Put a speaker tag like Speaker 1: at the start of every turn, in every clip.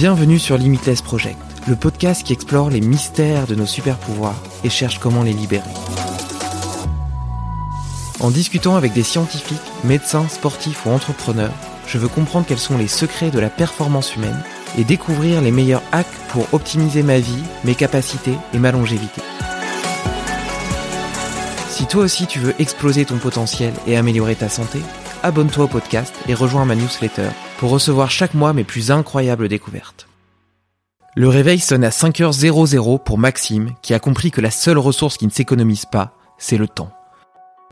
Speaker 1: Bienvenue sur Limitless Project, le podcast qui explore les mystères de nos super pouvoirs et cherche comment les libérer. En discutant avec des scientifiques, médecins, sportifs ou entrepreneurs, je veux comprendre quels sont les secrets de la performance humaine et découvrir les meilleurs hacks pour optimiser ma vie, mes capacités et ma longévité. Si toi aussi tu veux exploser ton potentiel et améliorer ta santé, abonne-toi au podcast et rejoins ma newsletter pour recevoir chaque mois mes plus incroyables découvertes. Le réveil sonne à 5h00 pour Maxime qui a compris que la seule ressource qui ne s'économise pas, c'est le temps.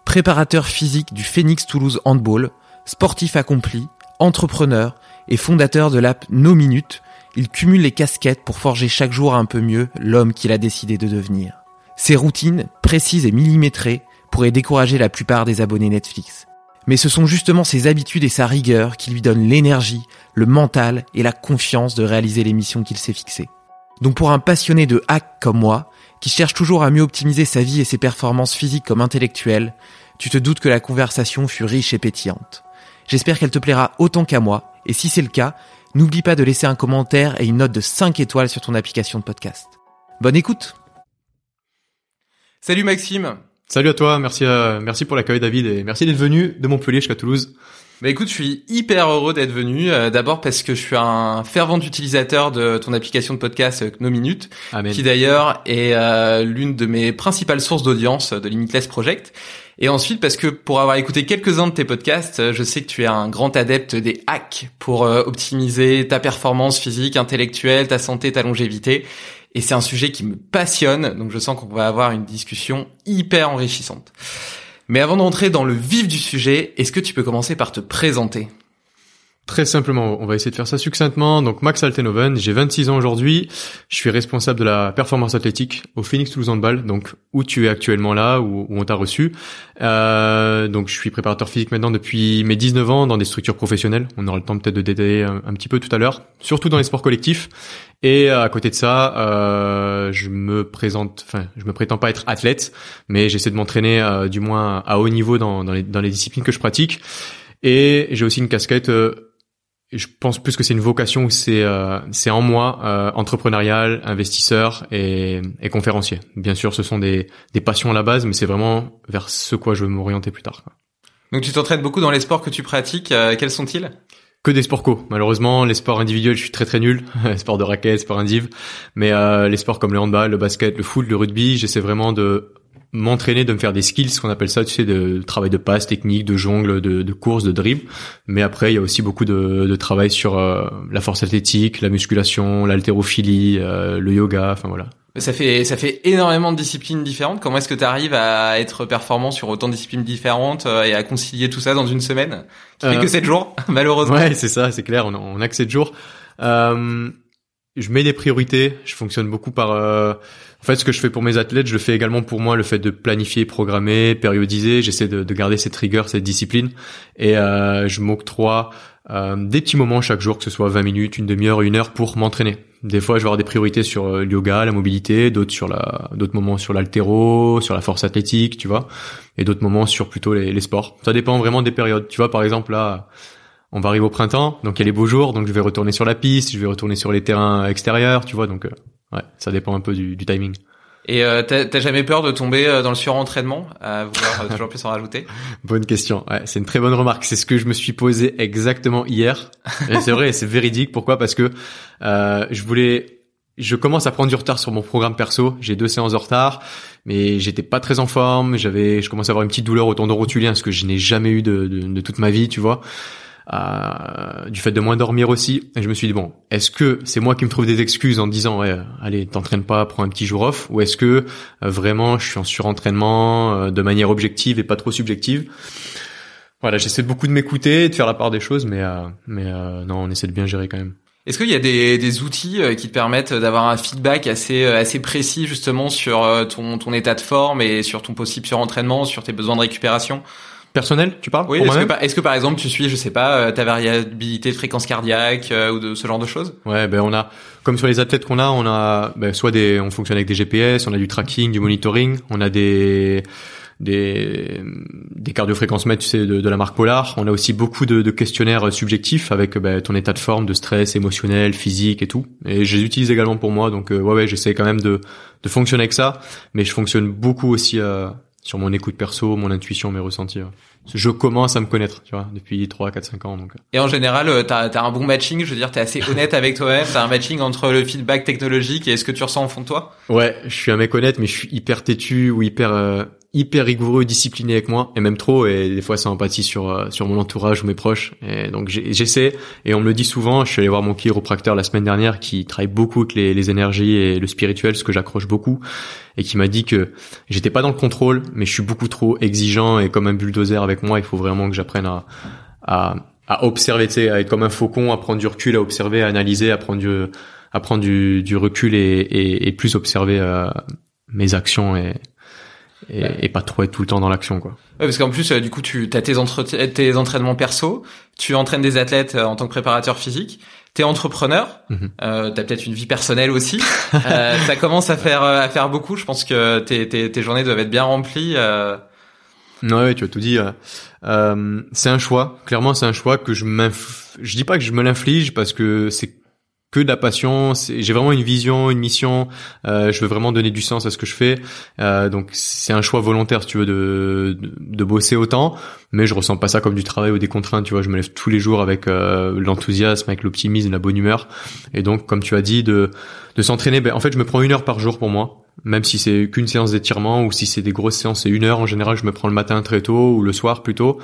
Speaker 1: Préparateur physique du Phoenix Toulouse Handball, sportif accompli, entrepreneur et fondateur de l'app No Minutes, il cumule les casquettes pour forger chaque jour un peu mieux l'homme qu'il a décidé de devenir. Ses routines, précises et millimétrées, pourraient décourager la plupart des abonnés Netflix. Mais ce sont justement ses habitudes et sa rigueur qui lui donnent l'énergie, le mental et la confiance de réaliser les missions qu'il s'est fixées. Donc pour un passionné de hack comme moi, qui cherche toujours à mieux optimiser sa vie et ses performances physiques comme intellectuelles, tu te doutes que la conversation fut riche et pétillante. J'espère qu'elle te plaira autant qu'à moi, et si c'est le cas, n'oublie pas de laisser un commentaire et une note de 5 étoiles sur ton application de podcast. Bonne écoute Salut Maxime
Speaker 2: Salut à toi, merci euh, merci pour l'accueil David et merci d'être venu de Montpellier jusqu'à Toulouse.
Speaker 1: Bah écoute, je suis hyper heureux d'être venu. euh, D'abord parce que je suis un fervent utilisateur de ton application de podcast euh, No Minute,
Speaker 2: Amen.
Speaker 1: qui d'ailleurs est euh, l'une de mes principales sources d'audience de Limitless Project. Et ensuite parce que pour avoir écouté quelques-uns de tes podcasts, euh, je sais que tu es un grand adepte des hacks pour euh, optimiser ta performance physique, intellectuelle, ta santé, ta longévité. Et c'est un sujet qui me passionne, donc je sens qu'on va avoir une discussion hyper enrichissante. Mais avant d'entrer dans le vif du sujet, est-ce que tu peux commencer par te présenter?
Speaker 2: Très simplement, on va essayer de faire ça succinctement. Donc Max Altenhoven, j'ai 26 ans aujourd'hui. Je suis responsable de la performance athlétique au Phoenix Toulouse Handball, donc où tu es actuellement là, où, on t'a reçu. Euh, donc je suis préparateur physique maintenant depuis mes 19 ans dans des structures professionnelles. On aura le temps peut-être de détailler un, petit peu tout à l'heure, surtout dans les sports collectifs. Et euh, à côté de ça, euh, je me présente, enfin, je me prétends pas être athlète, mais j'essaie de m'entraîner euh, du moins à haut niveau dans, dans, les, dans les disciplines que je pratique. Et j'ai aussi une casquette euh, je pense plus que c'est une vocation où c'est euh, c'est en moi euh, entrepreneurial, investisseur et, et conférencier. Bien sûr, ce sont des des passions à la base, mais c'est vraiment vers ce quoi je veux m'orienter plus tard.
Speaker 1: Donc tu t'entraînes beaucoup dans les sports que tu pratiques. euh, quels sont-ils?
Speaker 2: Que des sports co. Malheureusement, les sports individuels, je suis très très nul. les sports de raquettes, sports indiv. Mais euh, les sports comme le handball, le basket, le foot, le rugby, j'essaie vraiment de m'entraîner, de me faire des skills, ce qu'on appelle ça, tu sais, de travail de passe, technique, de jongle, de, de course, de dribble. Mais après, il y a aussi beaucoup de, de travail sur euh, la force athlétique, la musculation, l'haltérophilie, euh, le yoga, enfin voilà.
Speaker 3: Ça fait ça fait énormément de disciplines différentes. Comment est-ce que tu arrives à être performant sur autant de disciplines différentes euh, et à concilier tout ça dans une semaine qui fait que 7 jours malheureusement?
Speaker 2: Ouais, c'est ça, c'est clair. On a, on a que 7 jours. Euh, je mets des priorités. Je fonctionne beaucoup par. En fait, ce que je fais pour mes athlètes, je le fais également pour moi. Le fait de planifier, programmer, périodiser. J'essaie de, de, garder cette rigueur, cette discipline, et euh, je m'octroie euh, des petits moments chaque jour, que ce soit 20 minutes, une demi-heure, une heure, pour m'entraîner. Des fois, je vais avoir des priorités sur euh, le yoga, la mobilité, d'autres sur la, d'autres moments sur l'altéro, sur la force athlétique, tu vois, et d'autres moments sur plutôt les, les sports. Ça dépend vraiment des périodes. Tu vois, par exemple là on va arriver au printemps, donc il y a les beaux jours, donc je vais retourner sur la piste, je vais retourner sur les terrains extérieurs, tu vois, donc euh, ouais, ça dépend un peu du, du timing.
Speaker 3: Et euh, t'as jamais peur de tomber euh, dans le surentraînement, à vouloir euh, toujours plus en rajouter?
Speaker 2: Bonne question. Ouais, c'est une très bonne remarque. C'est ce que je me suis posé exactement hier. Et c'est vrai, c'est véridique. Pourquoi? Parce que euh, je voulais, je commence à prendre du retard sur mon programme perso. J'ai deux séances de retard, mais j'étais pas très en forme. J'avais, je commençais à avoir une petite douleur au tendon rotulien, ce que je n'ai jamais eu de, de, de toute ma vie, tu vois. Euh, du fait de moins dormir aussi. Et je me suis dit bon, est-ce que c'est moi qui me trouve des excuses en disant ouais, allez, t'entraînes pas, prends un petit jour off, ou est-ce que euh, vraiment je suis en surentraînement euh, de manière objective et pas trop subjective? Voilà, j'essaie beaucoup de m'écouter, de faire la part des choses, mais mais non, on essaie de bien gérer quand même.
Speaker 3: Est-ce qu'il y a des, outils qui te permettent d'avoir un feedback assez assez précis justement sur ton ton état de forme et sur ton possible surentraînement, sur tes besoins de récupération?
Speaker 2: Personnel, tu parles
Speaker 3: Oui. Est-ce que, est que, par exemple tu suis, je sais pas, euh, ta variabilité de fréquence cardiaque euh, ou de ce genre de choses?
Speaker 2: Ouais, ben on a, comme sur les athlètes qu'on a, on a ben, soit des, on fonctionne avec des GPS, on a du tracking, du monitoring, on a des des des cardiofréquencemètres, tu sais, de, de, la marque Polar. On a aussi beaucoup de, de questionnaires subjectifs avec ben, ton état de forme, de stress émotionnel, physique et tout. Et je les utilise également pour moi, donc euh, ouais, ouais, j'essaie quand même de de fonctionner avec ça, mais je fonctionne beaucoup aussi sur mon écoute perso, mon intuition, mes ressentis. Je commence à me connaître, tu vois, depuis 3, 4, 5 ans. Donc. Euh.
Speaker 3: Et en général, euh, t'as as un bon matching, je veux dire, t'es assez honnête avec toi-même, t'as un matching entre le feedback technologique et ce que tu ressens au fond de toi?
Speaker 2: Ouais, je suis un mec honnête, mais je suis hyper têtu ou hyper euh, hyper rigoureux, discipliné avec moi, et même trop, et des fois ça empathie sur euh, sur mon entourage ou mes proches. Et donc j'essaie, et on me le dit souvent. Je suis allé voir mon chiropracteur la semaine dernière, qui travaille beaucoup avec les, énergies et le spirituel, ce que j'accroche beaucoup, et qui m'a dit que j'étais pas dans le contrôle, mais je suis beaucoup trop exigeant et comme un bulldozer avec moi. Il faut vraiment que j'apprenne à, à à observer, tu sais, à être comme un faucon, à prendre du recul, à observer, à analyser, à prendre du, à prendre du, du recul et, et, et plus observer euh, mes actions et, et, et, pas trop être tout le temps dans l'action quoi.
Speaker 3: Ouais, parce qu'en plus euh, du coup tu as tes, tes entraînements perso, tu entraînes des athlètes euh, en tant que préparateur physique, t'es entrepreneur, mm euh, t'as peut-être une vie personnelle aussi, euh, ça commence à faire à faire beaucoup. Je pense que tes, tes, tes journées doivent être bien remplies. Euh...
Speaker 2: Ouais, tu as tout dit. Euh, c'est un choix. Clairement, c'est un choix que je m'inf... je dis pas que je me l'inflige parce que c'est que de la passion. J'ai vraiment une vision, une mission. Euh, je veux vraiment donner du sens à ce que je fais. Euh, donc c'est un choix volontaire, tu veux, de, de, de, bosser autant. Mais je ressens pas ça comme du travail ou des contraintes. Tu vois, je me lève tous les jours avec euh, l'enthousiasme, avec l'optimisme, la bonne humeur. Et donc, comme tu as dit, de, de s'entraîner. Ben, en fait, je me prends une heure par jour pour moi. Même si c'est qu'une séance d'étirement ou si c'est des grosses séances, c'est une heure. En général, je me prends le matin très tôt ou le soir plutôt.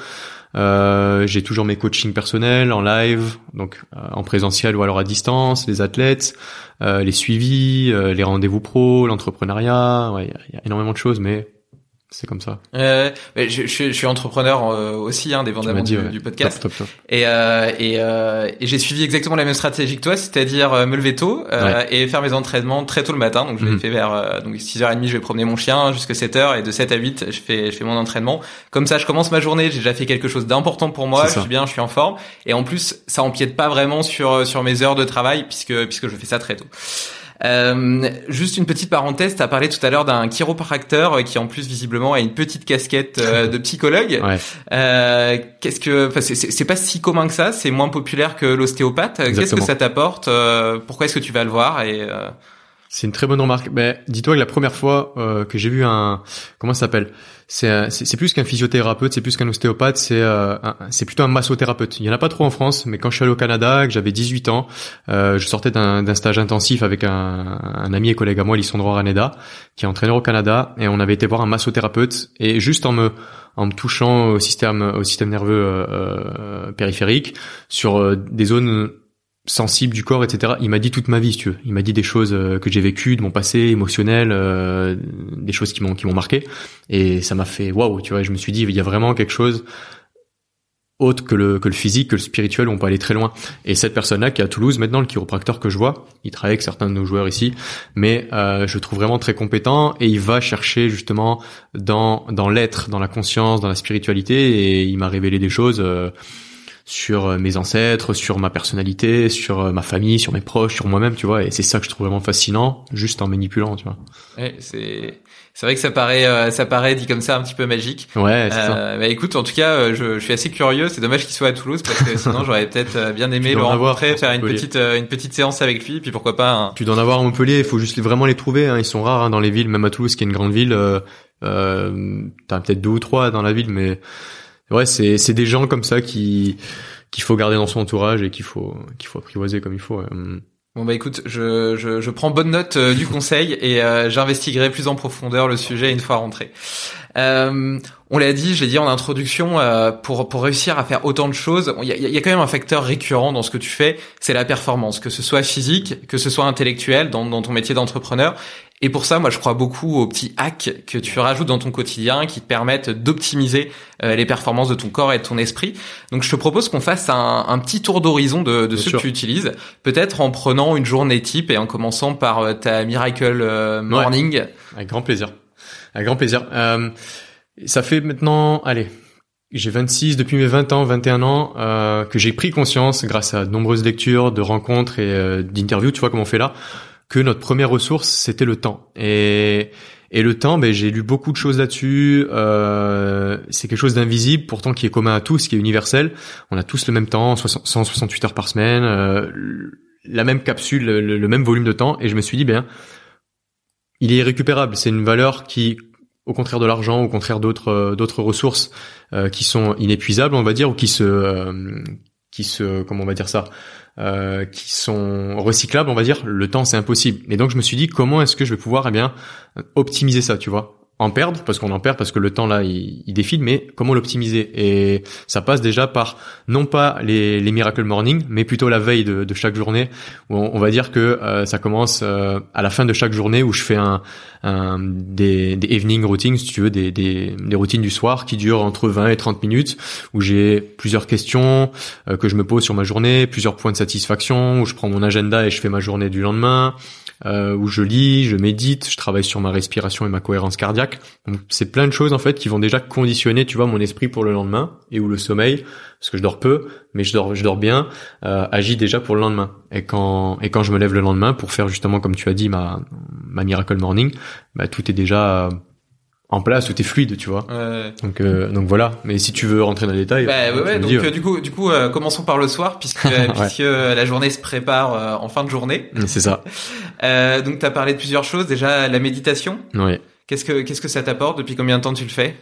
Speaker 2: Euh, j'ai toujours mes coachings personnels en live, donc euh, en présentiel ou alors à distance, les athlètes, euh, les suivis, euh, les rendez-vous pro, l'entrepreneuriat. Il ouais, y, y, a énormément de choses, mais c'est comme ça.
Speaker 3: Euh, je, je, je, suis entrepreneur euh, aussi, hein, dépendamment dit, du, ouais. du, podcast.
Speaker 2: Top, top, top.
Speaker 3: Et, euh, et, euh, et j'ai suivi exactement la même stratégie que toi, c'est-à-dire euh, me lever tôt ouais. et faire mes entraînements très tôt le matin. Donc je l'ai mm -hmm. fait vers donc 6h30, je vais promener mon chien jusqu'à 7h et de 7 à 8, je fais je fais mon entraînement. Comme ça, je commence ma journée, j'ai déjà fait quelque chose d'important pour moi, je suis bien, je suis en forme et en plus, ça empiète pas vraiment sur sur mes heures de travail puisque puisque je fais ça très tôt. Euh, juste une petite parenthèse, tu as parlé tout à l'heure d'un chiropracteur euh, qui en plus visiblement a une petite casquette euh, de psychologue.
Speaker 2: Ouais.
Speaker 3: Euh, qu'est-ce que, enfin, c'est pas si commun que ça, c'est moins populaire que l'ostéopathe. Qu'est-ce que ça t'apporte Pourquoi est-ce que tu vas le voir et
Speaker 2: C'est une très bonne remarque. Ben, dis-toi que la première fois euh, que j'ai vu un, comment ça s'appelle? C'est plus qu'un physiothérapeute, c'est plus qu'un ostéopathe, c'est euh, c'est plutôt un massothérapeute. Il y en a pas trop en France, mais quand je suis allé au Canada, que j'avais 18 ans, euh, je sortais d'un stage intensif avec un, ami et collègue à moi, Lissandro Raneda, qui est entraîneur au Canada, et on avait été voir un massothérapeute, et juste en me en me touchant au système nerveux périphérique sur des zones sensible du corps, etc. Il m'a dit toute ma vie, si tu veux. Il m'a dit des choses euh, que j'ai vécues, de mon passé émotionnel, euh, des choses qui m'ont qui m'ont marqué, et ça m'a fait waouh, tu vois. Je me suis dit, il y a vraiment quelque chose autre que le que le physique, que le spirituel, on peut aller très loin. Et cette personne-là, qui est à Toulouse maintenant, le chiropracteur que je vois, il travaille avec certains de nos joueurs ici, mais euh, je le trouve vraiment très compétent et il va chercher justement dans dans l'être, dans la conscience, dans la spiritualité, et il m'a révélé des choses. Euh, sur euh, mes ancêtres, sur ma personnalité, sur euh, ma famille, sur mes proches, sur moi-même, tu vois. Et c'est ça que je trouve vraiment fascinant, juste en manipulant, tu vois.
Speaker 3: Ouais, c'est c'est vrai que ça paraît euh, ça paraît dit comme ça un petit peu magique.
Speaker 2: Ouais. C'est euh,
Speaker 3: Bah écoute, en tout cas, je, je suis assez curieux. C'est dommage qu'il soit à Toulouse parce que sinon j'aurais peut-être bien aimé le rencontrer, faire une petite une petite séance avec lui, puis pourquoi pas. Un...
Speaker 2: Tu dois en avoir à Montpellier. Il faut juste vraiment les trouver. Hein. Ils sont rares hein, dans les villes, même à Toulouse, qui est une grande ville. Euh, T'as peut-être deux ou trois dans la ville, mais ouais, c'est c'est des gens comme ça qui qu'il faut garder dans son entourage et qu'il faut qu'il faut apprivoiser comme il faut.
Speaker 3: Bon bah écoute, je, je, je prends bonne note euh, du conseil et euh, j'investiguerai plus en profondeur le sujet une fois rentré. Euh, on l'a dit, j'ai dit en introduction, euh, pour pour réussir à faire autant de choses, il y a, y a, quand même un facteur récurrent dans ce que tu fais, c'est la performance, que ce soit physique, que ce soit intellectuel dans, dans ton métier d'entrepreneur. Et pour ça, moi, je crois beaucoup aux petits hacks que tu rajoutes dans ton quotidien qui te permettent d'optimiser euh, les performances de ton corps et de ton esprit. Donc, je te propose qu'on fasse un, un, petit tour d'horizon de, de ceux que tu utilises, peut-être en prenant une journée type et en commençant par euh, ta Miracle euh, Morning. Ouais,
Speaker 2: avec grand plaisir. Avec grand plaisir. Euh, ça fait maintenant, allez, j'ai 26 depuis mes 20 ans, 21 ans, euh, que j'ai pris conscience grâce à de nombreuses lectures, de rencontres et euh, d'interviews, tu vois comme on fait là, que notre première ressource c'était le temps. Et et le temps, ben j'ai lu beaucoup de choses là-dessus. Euh, c'est quelque chose d'invisible, pourtant qui est commun à tous, qui est universel. On a tous le même temps, 168 heures par semaine, euh, la même capsule, le, même volume de temps. Et je me suis dit, ben il est irrécupérable. C'est une valeur qui au contraire de l'argent, au contraire d'autres euh, d'autres ressources euh, qui sont inépuisables, on va dire, ou qui se euh, qui se comment on va dire ça, euh, qui sont recyclables, on va dire. Le temps, c'est impossible. Et donc je me suis dit comment est-ce que je vais pouvoir eh bien optimiser ça, tu vois? En perdre parce qu'on en perd parce que le temps là il, il défile mais comment l'optimiser? Et ça passe déjà par non pas les, les miracle morning mais plutôt la veille de, de chaque journée où on, va dire que euh, ça commence euh, à la fin de chaque journée où je fais un, un des, des, evening routines si tu veux des, des, des, routines du soir qui durent entre 20 et 30 minutes où j'ai plusieurs questions euh, que je me pose sur ma journée plusieurs points de satisfaction où je prends mon agenda et je fais ma journée du lendemain euh, où je lis, je médite, je travaille sur ma respiration et ma cohérence cardiaque. Donc c'est plein de choses en fait qui vont déjà conditionner, tu vois, mon esprit pour le lendemain et où le sommeil, parce que je dors peu, mais je dors, je dors bien, euh, agit déjà pour le lendemain. Et quand et quand je me lève le lendemain pour faire justement comme tu as dit ma miracle morning, bah, tout est déjà en place où t'es fluide, tu vois. Ouais. Donc euh, donc voilà. Mais si tu veux rentrer dans les détails,
Speaker 3: bah, ouais, ouais, donc euh, du coup du coup euh, commençons par le soir puisque puisque la journée se prépare en fin de journée.
Speaker 2: C'est ça.
Speaker 3: donc tu as parlé de plusieurs choses. Déjà la méditation.
Speaker 2: Oui.
Speaker 3: Qu'est-ce que qu'est-ce que ça t'apporte? Depuis combien de temps tu le fais?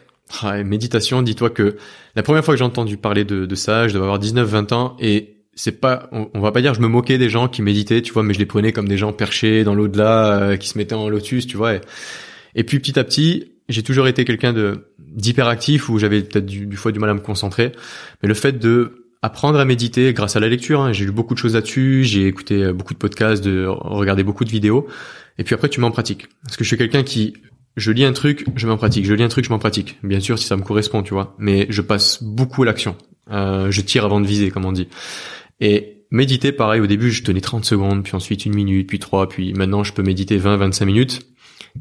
Speaker 2: Ah, Méditation. Dis-toi que la première fois que j'ai entendu parler de, de ça, je devais avoir 19-20 ans et c'est pas on, va pas dire je me moquais des gens qui méditaient tu vois mais je les prenais comme des gens perchés dans l'au-delà qui se mettaient en lotus tu vois et, et puis petit à petit j'ai toujours été quelqu'un de d'hyperactif où j'avais peut-être du, du, fois du mal à me concentrer. Mais le fait de apprendre à méditer grâce à la lecture, hein, j'ai lu beaucoup de choses là-dessus, j'ai écouté euh, beaucoup de podcasts, de regarder beaucoup de vidéos. Et puis après, tu mets en pratique. Parce que je suis quelqu'un qui, je lis un truc, je mets en pratique. Je lis un truc, je m'en pratique. Bien sûr, si ça me correspond, tu vois. Mais je passe beaucoup à l'action. Euh, je tire avant de viser, comme on dit. Et méditer, pareil, au début, je tenais 30 secondes, puis ensuite une minute, puis trois, puis maintenant, je peux méditer 20, 25 minutes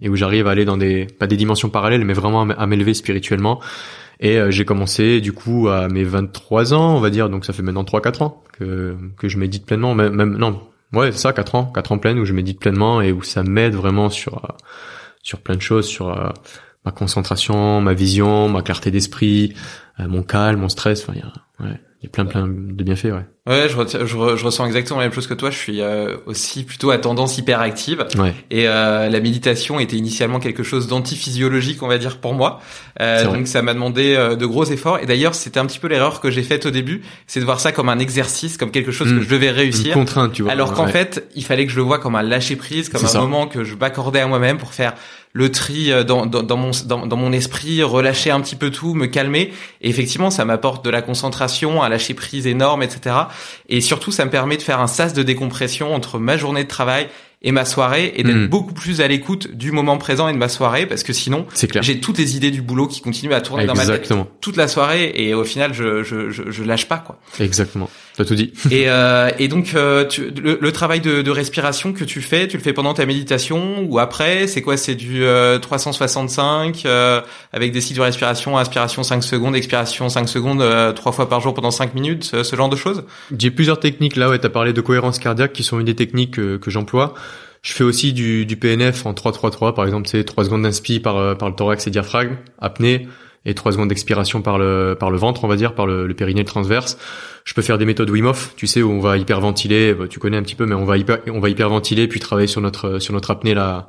Speaker 2: et où j'arrive à aller dans des pas des dimensions parallèles mais vraiment à m'élever spirituellement. Et euh, j'ai commencé du coup à mes 23 ans on va dire. Donc ça fait maintenant 3 4 ans que que je médite pleinement. Même, même non ouais ça 4 ans 4 ans pleines où je médite pleinement et où ça m'aide vraiment sur euh, sur plein de choses sur euh, ma concentration ma vision ma clarté d'esprit mon calme mon stress. Enfin il y a ouais il y a plein plein de bienfaits ouais
Speaker 3: Ouais, je, retiens- je, re- je ressens exactement la même chose que toi. Je suis euh, aussi plutôt à tendance hyperactive.
Speaker 2: Ouais.
Speaker 3: Et euh, la méditation était initialement quelque chose d'antiphysiologique, on va dire, pour moi. Euh, donc ça m'a demandé euh, de gros efforts. Et d'ailleurs, c'était un petit peu l'erreur que j'ai faite au début, c'est de voir ça comme un exercice, comme quelque chose que je devais
Speaker 2: Une
Speaker 3: réussir.
Speaker 2: contrainte, tu vois.
Speaker 3: Alors qu'en
Speaker 2: Ouais.
Speaker 3: fait, il fallait que je le vois comme un lâcher prise, comme un
Speaker 2: ça.
Speaker 3: moment que je m'accordais à moi-même pour faire le tri euh, dans, dans, dans mon dans, dans mon esprit, relâcher un petit peu tout, me calmer. Et effectivement, ça m'apporte de la concentration, un lâcher prise énorme, etc. Et surtout, ça me permet de faire un sas de décompression entre ma journée de travail et ma soirée et d'être
Speaker 2: Mm.
Speaker 3: beaucoup plus à l'écoute du moment présent et de ma soirée parce que sinon j'ai toutes les idées du boulot qui continuent à tourner dans ma tête toute la soirée et au final je je je, je lâche pas quoi.
Speaker 2: Exactement. T'as tout dit.
Speaker 3: Et, euh, et donc, euh, tu, le, le travail de, de respiration que tu fais, tu le fais pendant ta méditation ou après? C'est quoi? C'est du euh, 365 euh, avec des cycles de respiration, inspiration 5 secondes, expiration 5 secondes, euh, trois fois par jour pendant 5 minutes, ce, ce genre de choses?
Speaker 2: J'ai plusieurs techniques là, ouais, t'as parlé de cohérence cardiaque qui sont une des techniques que, que j'emploie. Je fais aussi du, du PNF en 3-3-3, par exemple, c'est 3 secondes d'inspi par, euh, par le thorax et diaphragme, apnée, et 3 secondes d'expiration par le, par le ventre, on va dire, par le, le périnée transverse. Je peux faire des méthodes Wim Hof, tu sais, où on va hyperventiler, bah, tu connais un petit peu, mais on va on va hyperventiler, puis travailler sur notre, sur notre apnée la,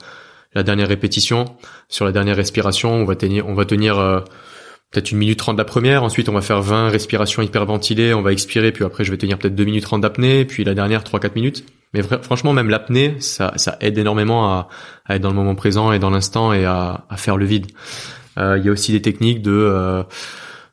Speaker 2: la dernière répétition, sur la dernière respiration, on va tenir, on va tenir, euh, peut-être une minute trente la première, ensuite on va faire 20 respirations hyperventilées, on va expirer, puis après je vais tenir peut-être deux minutes trente d'apnée, puis la dernière 3-4 minutes. Mais franchement, même l'apnée, ça, ça aide énormément à, à être dans le moment présent et dans l'instant et à, à faire le vide. Euh, Il y a aussi des techniques de, euh,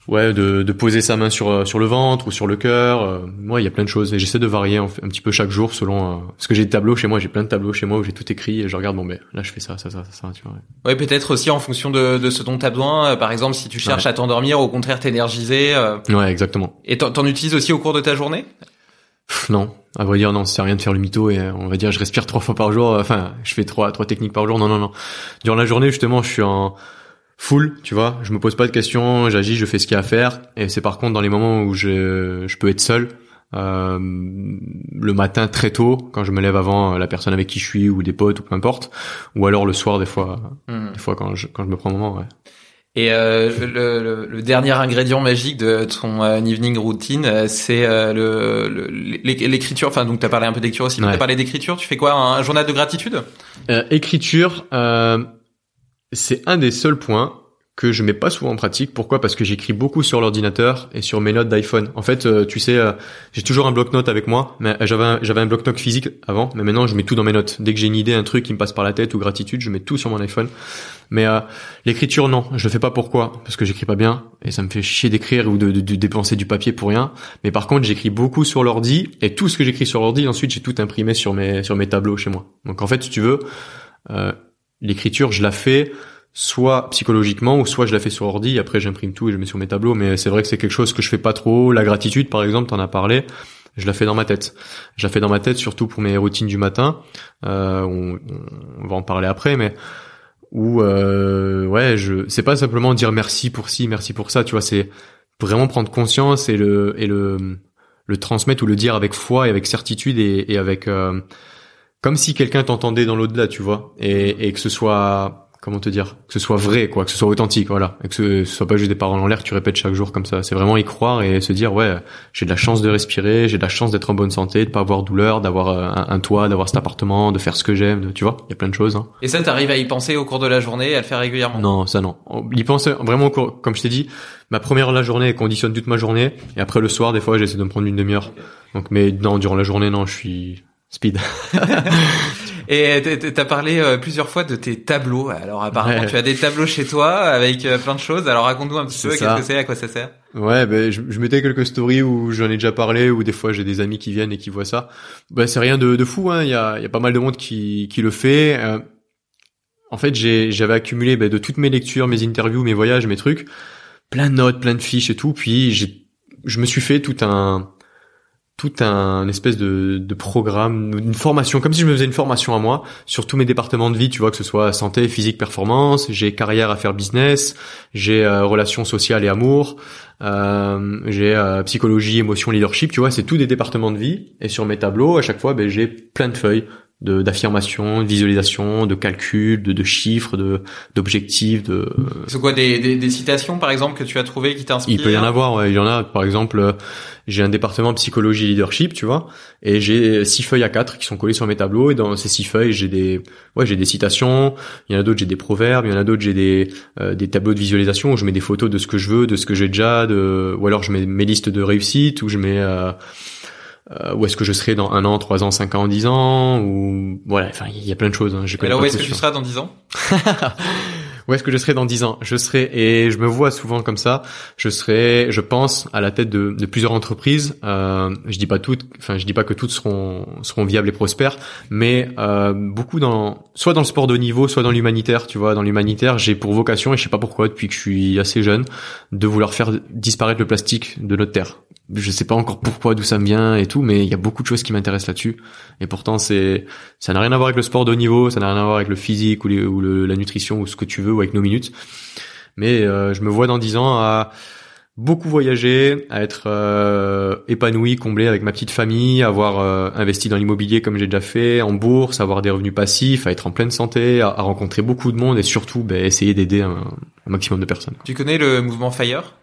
Speaker 2: ouais, de, de poser sa main sur sur le ventre ou sur le cœur. Euh, ouais, il y a plein de choses et j'essaie de varier en fait, un petit peu chaque jour selon. Euh, parce que j'ai des tableaux chez moi, j'ai plein de tableaux chez moi où j'ai tout écrit et je regarde bon ben là je fais ça, ça, ça, ça, tu vois.
Speaker 3: Ouais, peut-être aussi en fonction de, de ce dont tu as besoin. Par exemple, si tu cherches
Speaker 2: Ouais.
Speaker 3: à t'endormir, au contraire t'énergiser. euh,
Speaker 2: Ouais, exactement.
Speaker 3: et t'en, t'en utilises aussi au cours de ta journée?
Speaker 2: Non, à vrai dire non, à rien de faire le mytho et on va dire je respire trois fois par jour. Enfin, je fais trois trois techniques par jour. Non, non, non. Durant la journée justement, je suis en full, tu vois. Je me pose pas de questions, j'agis, je fais ce qu'il y a à faire. Et c'est par contre dans les moments où je je peux être seul. euh, le matin très tôt quand je me lève avant euh, la personne avec qui je suis ou des potes ou peu importe ou alors le soir des fois
Speaker 3: Hmm.
Speaker 2: des fois quand je quand je me prends un moment ouais
Speaker 3: Et euh, le, le- le dernier ingrédient magique de ton euh, evening routine, euh, c'est euh, le, le- l'é- l'écriture. Enfin, donc t'as parlé un peu d'écriture aussi.
Speaker 2: Ouais.
Speaker 3: T'as parlé d'écriture. Tu fais quoi un, un journal de gratitude?
Speaker 2: Euh, écriture, euh, c'est un des seuls points que je mets pas souvent en pratique. Pourquoi? Parce que j'écris beaucoup sur l'ordinateur et sur mes notes d'iPhone. En fait, euh, tu sais, euh, j'ai toujours un bloc-notes avec moi. Mais euh, j'avais un, bloc-notes physique avant, mais maintenant je mets tout dans mes notes. Dès que j'ai une idée, un truc qui me passe par la tête ou gratitude, je mets tout sur mon iPhone. Mais euh, l'écriture, non, je le fais pas. Pourquoi? Parce que j'écris pas bien et ça me fait chier d'écrire ou de, de- de dépenser du papier pour rien. Mais par contre, j'écris beaucoup sur l'ordi et tout ce que j'écris sur l'ordi, ensuite j'ai tout imprimé sur mes sur mes tableaux chez moi. Donc en fait, si tu veux, euh, l'écriture, je la fais soit psychologiquement ou soit je la fais sur ordi. Après, j'imprime tout et je mets sur mes tableaux. Mais c'est vrai que c'est quelque chose que je fais pas trop. La gratitude, par exemple, t'en as parlé. Je la fais dans ma tête. Je la fais dans ma tête, surtout pour mes routines du matin. Euh, on, on va en parler après, mais où euh, ouais, je c'est pas simplement dire merci pour ci, merci pour ça. Tu vois, c'est vraiment prendre conscience et le et le le transmettre ou le dire avec foi et avec certitude et, et avec euh, comme si quelqu'un t'entendait dans l'au-delà, tu vois, et, et que ce soit comment te dire, que ce soit vrai, quoi, que ce soit authentique, voilà, et que ce, ce soit pas juste des paroles en l'air que tu répètes chaque jour comme ça. C'est vraiment y croire et se dire ouais, j'ai de la chance de respirer, j'ai de la chance d'être en bonne santé, de pas avoir douleur, d'avoir euh, un, un toit, d'avoir cet appartement, de faire ce que j'aime, de- tu vois, il y a plein de choses. Hein.
Speaker 3: Et ça, t'arrives à y penser au cours de la journée, à le faire régulièrement?
Speaker 2: Non, ça non. Y penser vraiment au cours- comme je t'ai dit, ma première heure de la journée conditionne toute ma journée et après le soir des fois j'essaie de me prendre une demi-heure. Donc mais non, durant la journée non, je suis speed.
Speaker 3: Et t'as parlé euh, plusieurs fois de tes tableaux. Alors apparemment,
Speaker 2: Ouais.
Speaker 3: tu as des tableaux chez toi avec euh, plein de choses. Alors raconte-nous un petit peu qu'est-ce que c'est, à quoi ça sert?
Speaker 2: Ouais, ben je, je mettais quelques stories où j'en ai déjà parlé, ou des fois j'ai des amis qui viennent et qui voient ça. Ben c'est rien de, de fou, hein. Il y a, y a pas mal de monde qui, qui le fait. Euh, en fait, j'avais accumulé ben, de toutes mes lectures, mes interviews, mes voyages, mes trucs, plein de notes, plein de fiches et tout. Puis j'ai, je me suis fait tout un, tout un espèce de, programme, une formation, comme si je me faisais une formation à moi sur tous mes départements de vie, tu vois, que ce soit santé, physique, performance, j'ai carrière, affaires, business, j'ai euh, relations sociales et amour, euh, j'ai euh, psychologie, émotion, leadership, tu vois, c'est tous des départements de vie. Et sur mes tableaux, à chaque fois, ben, j'ai plein de feuilles, d'affirmation, de visualisation, de calcul, de, de chiffres, de d'objectifs, de.
Speaker 3: C'est quoi des, des, des citations par exemple que tu as trouvé qui t'inspirent
Speaker 2: Il peut y en avoir, ouais. Il y en a, par exemple, euh, j'ai un département psychologie et leadership, tu vois, et j'ai six feuilles à quatre qui sont collées sur mes tableaux, et dans ces six feuilles, j'ai des, ouais, j'ai des citations. Il y en a d'autres, j'ai des proverbes. Il y en a d'autres, j'ai des euh, des tableaux de visualisation où je mets des photos de ce que je veux, de ce que j'ai déjà, de, ou alors je mets mes listes de réussite, où je mets euh, euh, où est-ce que je serai dans un an, trois ans, cinq ans, dix ans, ou voilà, enfin il y a plein de choses. Hein, je
Speaker 3: Et alors où est-ce que tu seras dans dix ans?
Speaker 2: Où est-ce que je serai dans dix ans? Je serai et je me vois souvent comme ça. Je serai, je pense, à la tête de, de plusieurs entreprises. Euh, je dis pas toutes, enfin je dis pas que toutes seront seront viables et prospères, mais euh, beaucoup dans soit dans le sport de haut niveau, soit dans l'humanitaire. Tu vois, dans l'humanitaire, j'ai pour vocation et je sais pas pourquoi depuis que je suis assez jeune de vouloir faire disparaître le plastique de notre terre. Je sais pas encore pourquoi, d'où ça me vient et tout, mais il y a beaucoup de choses qui m'intéressent là-dessus. Et pourtant, c'est ça n'a rien à voir avec le sport de haut niveau, ça n'a rien à voir avec le physique ou, les, ou le, la nutrition ou ce que tu veux ou avec nos minutes. Mais euh, je me vois dans dix ans à beaucoup voyager, à être euh, épanoui, comblé avec ma petite famille, avoir euh, investi dans l'immobilier comme j'ai déjà fait, en bourse, avoir des revenus passifs, à être en pleine santé, à, à rencontrer beaucoup de monde et surtout ben, essayer d'aider un, un, maximum de personnes.
Speaker 3: Tu connais le mouvement Fire?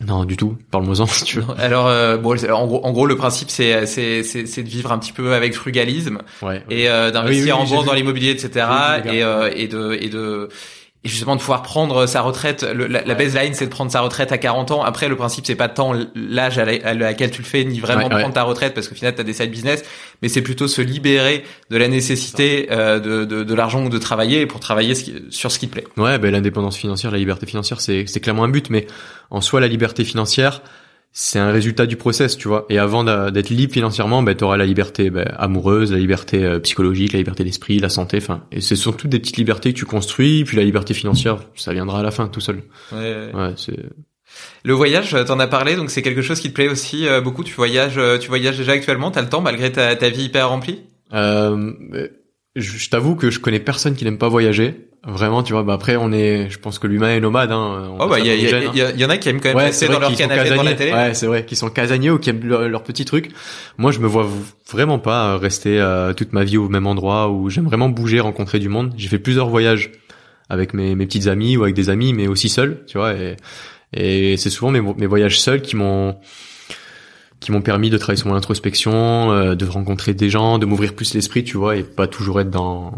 Speaker 2: Non, du tout. Parle-moi-en si tu veux.
Speaker 3: Alors, euh, bon, en gros, en gros, le principe, c'est, c'est, c'est, c'est de vivre un petit peu avec frugalisme
Speaker 2: ouais,
Speaker 3: et euh, d'investir oui, oui, en bourse, dans l'immobilier, etc. et, euh, et de, et de, et justement de pouvoir prendre sa retraite. Le, la, la, baseline, c'est de prendre sa retraite à 40 ans. Après, le principe, c'est pas tant l'âge à, à, laquelle tu le fais, ni vraiment
Speaker 2: ouais,
Speaker 3: prendre
Speaker 2: ouais.
Speaker 3: ta retraite, parce qu'au final, tu as des side business, mais c'est plutôt se libérer de la nécessité euh, de, de, de l'argent ou de travailler pour travailler ce qui, sur ce qui te plaît.
Speaker 2: Ouais, ben l'indépendance financière, la liberté financière, c'est c'est clairement un but, mais en soi, la liberté financière, c'est un résultat du process, tu vois. Et avant d'être libre financièrement, ben, tu auras la liberté ben, amoureuse, la liberté euh, psychologique, la liberté d'esprit, la santé. Enfin, et c'est surtout des petites libertés que tu construis. Puis la liberté financière, ça viendra à la fin, tout seul.
Speaker 3: Ouais.
Speaker 2: ouais c'est.
Speaker 3: Le voyage, t'en as parlé, donc c'est quelque chose qui te plaît aussi euh, beaucoup. Tu voyages, euh, tu voyages déjà actuellement. T'as le temps malgré ta, ta vie hyper remplie?
Speaker 2: Euh, je t'avoue que je connais personne qui n'aime pas voyager. Vraiment, tu vois, bah après on est, je pense que l'humain est nomade. Hein,
Speaker 3: oh bah il y, y, y, y, en a qui aiment quand même
Speaker 2: ouais,
Speaker 3: rester dans leur canapé devant la télé.
Speaker 2: Ouais, c'est vrai, qui sont casaniers ou qui aiment leur, leur, petit truc. Moi, je me vois vraiment pas rester euh, toute ma vie au même endroit où j'aime vraiment bouger, rencontrer du monde. J'ai fait plusieurs voyages avec mes, mes petites amies ou avec des amis, mais aussi seul, tu vois. Et, et c'est souvent mes, mes voyages seuls qui m'ont qui m'ont permis de travailler sur mon introspection, euh, de rencontrer des gens, de m'ouvrir plus l'esprit, tu vois, et pas toujours être dans,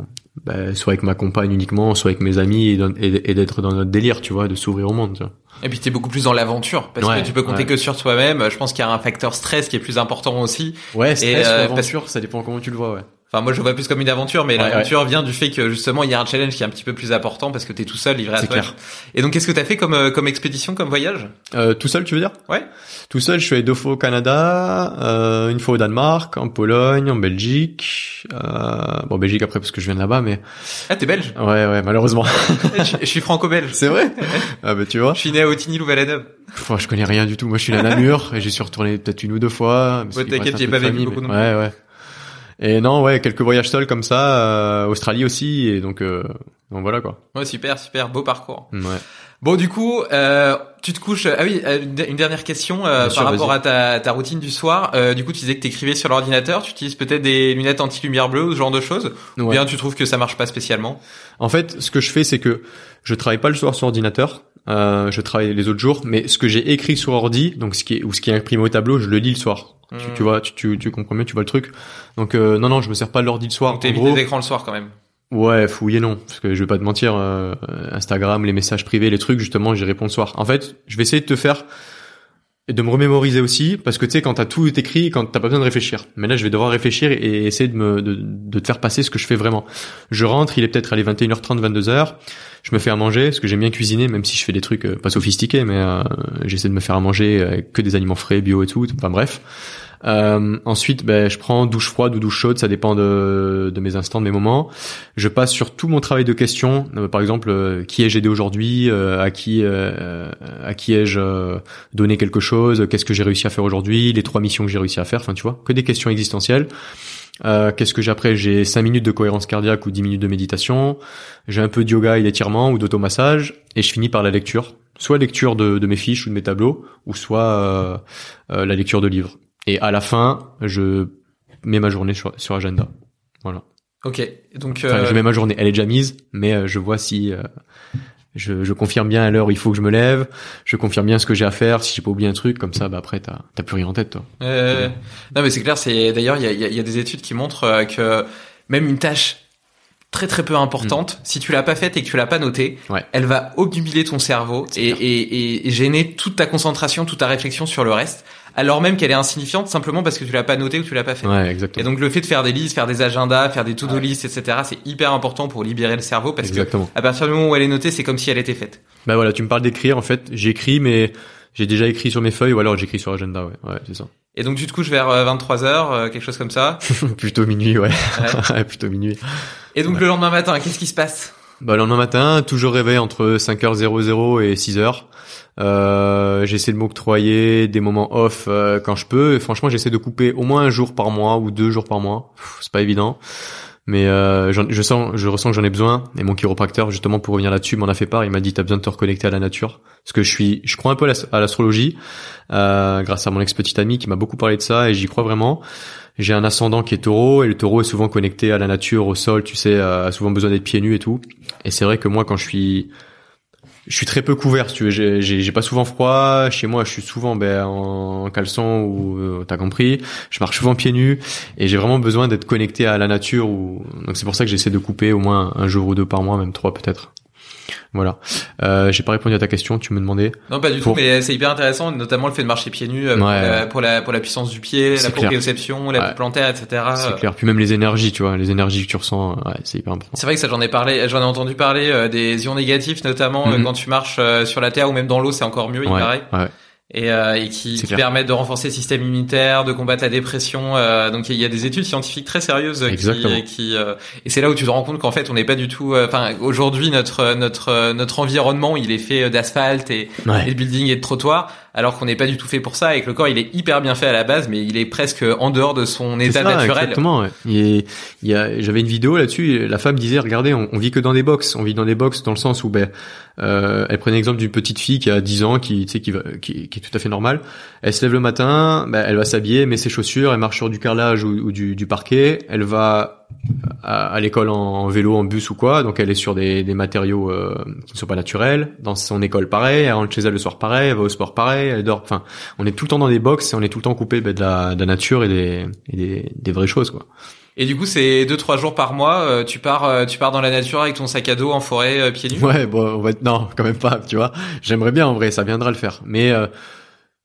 Speaker 2: bah, soit avec ma compagne uniquement, soit avec mes amis, et, et, et d'être dans notre délire, tu vois, de s'ouvrir au monde. Tu vois.
Speaker 3: Et puis t'es beaucoup plus dans l'aventure parce
Speaker 2: ouais,
Speaker 3: que tu peux compter
Speaker 2: ouais.
Speaker 3: que sur toi-même. Je pense qu'il y a un facteur stress qui est plus important aussi.
Speaker 2: Ouais, stress
Speaker 3: et,
Speaker 2: euh, aventure, parce... ça dépend comment tu le vois, ouais.
Speaker 3: Enfin, moi, je vois plus comme une aventure, mais
Speaker 2: ouais,
Speaker 3: l'aventure
Speaker 2: ouais.
Speaker 3: vient du fait que justement, il y a un challenge qui est un petit peu plus important parce que t'es tout seul, livré à toi.
Speaker 2: Clair.
Speaker 3: Et donc, qu'est-ce que t'as fait comme euh, comme expédition, comme voyage?
Speaker 2: Euh, Tout seul, tu veux dire?
Speaker 3: Ouais.
Speaker 2: Tout seul, je suis allé deux fois au Canada, euh, une fois au Danemark, en Pologne, en Belgique. Euh, bon, Belgique après parce que je viens de là-bas, mais.
Speaker 3: Ah, t'es belge?
Speaker 2: Ouais, ouais, malheureusement.
Speaker 3: je, je, suis franco-belge.
Speaker 2: C'est vrai? Ah bah tu vois.
Speaker 3: Je suis né à Otigny-Louvain-la-Neuve.
Speaker 2: Enfin, je connais rien du tout. Moi, je suis né à Namur et j'y suis retourné peut-être une ou deux fois.
Speaker 3: Ouais, t'inquiète, j'ai pas vécu beaucoup non
Speaker 2: plus. Ouais, ouais. Et non, ouais, quelques voyages seuls comme ça, euh, Australie aussi, et donc, euh, donc voilà quoi.
Speaker 3: Ouais, super, super, beau parcours.
Speaker 2: Ouais.
Speaker 3: Bon, du coup, euh, tu te couches. Ah oui, une dernière question euh, par
Speaker 2: sûr,
Speaker 3: rapport à ta, ta, routine du soir. Euh, du coup, tu disais que t'écrivais sur l'ordinateur. Tu utilises peut-être des lunettes anti-lumière bleue ou ce genre de choses.
Speaker 2: Ouais.
Speaker 3: Ou bien tu trouves que ça marche pas spécialement?
Speaker 2: En fait, ce que je fais, c'est que je travaille pas le soir sur ordinateur. Euh, je travaille les autres jours, mais ce que j'ai écrit sur ordi, donc ce qui est ou ce qui est imprimé au tableau, je le lis le soir. Mmh. Tu, tu, vois, tu, tu, tu, comprends mieux, tu vois le truc. Donc euh, non, non, je me sers pas de l'ordi le soir.
Speaker 3: Donc t'évites les écrans le soir quand même.
Speaker 2: Ouais, fouillez non, parce que je vais pas te mentir, euh, Instagram, les messages privés, les trucs, justement, j'y réponds le soir. En fait, je vais essayer de te faire et de me remémoriser aussi, parce que tu sais, quand t'as tout écrit, quand t'as pas besoin de réfléchir. Mais là, je vais devoir réfléchir et essayer de me, de, de te faire passer ce que je fais vraiment. Je rentre, il est peut-être allé 21h30, 22h. Je me fais à manger, parce que j'aime bien cuisiner, même si je fais des trucs euh, pas sophistiqués, mais euh, j'essaie de me faire à manger avec que des aliments frais, bio et tout. Enfin bref. Euh, ensuite, ben, je prends douche froide ou douche chaude, ça dépend de, de mes instants, de mes moments. Je passe sur tout mon travail de questions. Euh, par exemple, euh, qui ai-je aidé aujourd'hui? Euh, À qui à qui ai-je donné quelque chose? Qu'est-ce que j'ai réussi à faire aujourd'hui? Les trois missions que j'ai réussi à faire. Enfin, tu vois, que des questions existentielles. Euh, Qu'est-ce que j'ai après? J'ai 5 minutes de cohérence cardiaque ou 10 minutes de méditation. J'ai un peu de yoga et d'étirement ou d'automassage. Et je finis par la lecture. Soit lecture de, de mes fiches ou de mes tableaux, ou soit euh, euh, la lecture de livres. Et à la fin, je mets ma journée sur, sur agenda. Voilà.
Speaker 3: Ok. Donc
Speaker 2: Enfin,
Speaker 3: euh,
Speaker 2: je mets ma journée. Elle est déjà mise, mais euh, je vois si euh, je, je confirme bien à l'heure où il faut que je me lève. Je confirme bien ce que j'ai à faire. Si j'ai pas oublié un truc, comme ça, bah après t'as t'as plus rien en tête, toi.
Speaker 3: Euh, non mais c'est clair, c'est d'ailleurs il y a, y a- y a des études qui montrent euh, que même une tâche très très peu importante, si tu l'as pas faite et que tu l'as pas notée,
Speaker 2: Mm. Ouais.
Speaker 3: elle va obnubiler ton cerveau et, et- et gêner toute ta concentration, toute ta réflexion sur le reste, alors même qu'elle est insignifiante simplement parce que tu l'as pas notée ou tu l'as pas fait.
Speaker 2: Ouais,
Speaker 3: Et
Speaker 2: exactement.
Speaker 3: donc le fait de faire des listes, faire des agendas, faire des to-do lists, etc., c'est hyper important pour libérer le cerveau parce
Speaker 2: Exactement.
Speaker 3: que à partir du moment où elle est notée, c'est comme si elle était faite.
Speaker 2: Bah voilà, tu me parles d'écrire. En fait, j'écris, mais j'ai déjà écrit sur mes feuilles ou alors j'écris sur agenda. Ouais, ouais, c'est ça.
Speaker 3: Et donc tu te couches vers 23 h quelque chose comme ça?
Speaker 2: plutôt minuit, ouais. Ouais, plutôt minuit.
Speaker 3: Et donc le lendemain matin, qu'est-ce qui se passe?
Speaker 2: Bah, le lendemain matin, toujours réveil entre 5h00 et 6h. Euh, j'essaie de m'octroyer des moments off euh, quand je peux. Et franchement, j'essaie de couper au moins un jour par mois ou deux jours par mois. C'est pas évident. Mais euh, je sens, je ressens que j'en ai besoin. Et mon chiropracteur, justement, pour revenir là-dessus, m'en a fait part. Il m'a dit, t'as besoin de te reconnecter à la nature. Parce que je suis, je crois un peu à l'as- à l'astrologie, euh, grâce à mon ex-petite amie qui m'a beaucoup parlé de ça, et j'y crois vraiment. J'ai un ascendant qui est taureau, et le taureau est souvent connecté à la nature, au sol, tu sais, a souvent besoin d'être pieds nus et tout. Et c'est vrai que moi, quand je suis, je suis très peu couvert, si tu veux. J'ai pas souvent froid. Chez moi, je suis souvent ben, en caleçon ou euh, t'as compris. Je marche souvent pieds nus et j'ai vraiment besoin d'être connecté à la nature. Ou donc c'est pour ça que j'essaie de couper au moins un jour ou deux par mois, même trois peut-être. Voilà. Euh, j'ai pas répondu à ta question. Tu me demandais.
Speaker 3: Non, pas du
Speaker 2: Pour-
Speaker 3: tout, mais c'est hyper intéressant, notamment le fait de marcher pieds nus euh, pour,
Speaker 2: Ouais.
Speaker 3: la, pour la pour la puissance du pied, la proprioception, la
Speaker 2: Ouais.
Speaker 3: plantaire, etc.
Speaker 2: C'est clair. Puis même les énergies, tu vois, les énergies que tu ressens, ouais, c'est hyper important.
Speaker 3: C'est vrai que ça j'en ai parlé, j'en ai entendu parler euh, des ions négatifs notamment euh,
Speaker 2: Mhm.
Speaker 3: quand tu marches euh, sur la terre ou même dans l'eau, c'est encore mieux, il
Speaker 2: ouais,
Speaker 3: paraît.
Speaker 2: ouais.
Speaker 3: Et, euh, et qui, qui permettent de renforcer le système immunitaire, de combattre la dépression. euh, donc il y a des études scientifiques très sérieuses euh,
Speaker 2: Exactement.
Speaker 3: qui, qui euh, et c'est là où tu te rends compte qu'en fait on n'est pas du tout. euh, Enfin aujourd'hui notre notre notre environnement il est fait d'asphalte et,
Speaker 2: Ouais.
Speaker 3: et de building et de trottoirs, alors qu'on n'est pas du tout fait pour ça et que le corps il est hyper bien fait à la base, mais il est presque en dehors de son état
Speaker 2: ça,
Speaker 3: naturel.
Speaker 2: Exactement. Ouais. Il y a, j'avais une vidéo là-dessus. La femme disait, regardez, on, on vit que dans des box. On vit dans des box dans le sens où, ben, euh, elle prenait l'exemple d'une petite fille qui a 10 ans, qui, tu sais, qui, va, qui, qui est tout à fait normale. Elle se lève le matin, ben, elle va s'habiller, met ses chaussures, elle marche sur du carrelage ou, ou du, du parquet. Elle va à, à l'école en, en vélo, en bus ou quoi. Donc elle est sur des, des matériaux euh, qui ne sont pas naturels. Dans son école, pareil. Elle rentre chez elle le soir, pareil. Elle va au sport, pareil. Elle dort. Enfin, on est tout le temps dans des box et on est tout le temps coupé ben, de, la, de la nature et des, et des, des vraies choses, quoi.
Speaker 3: Et du coup, c'est deux trois jours par mois. euh, tu pars, euh, tu pars dans la nature avec ton sac à dos en forêt, euh, pieds nus?
Speaker 2: Ouais, bon, on va être... non, quand même pas, tu vois. J'aimerais bien en vrai, ça viendra le faire. Mais euh,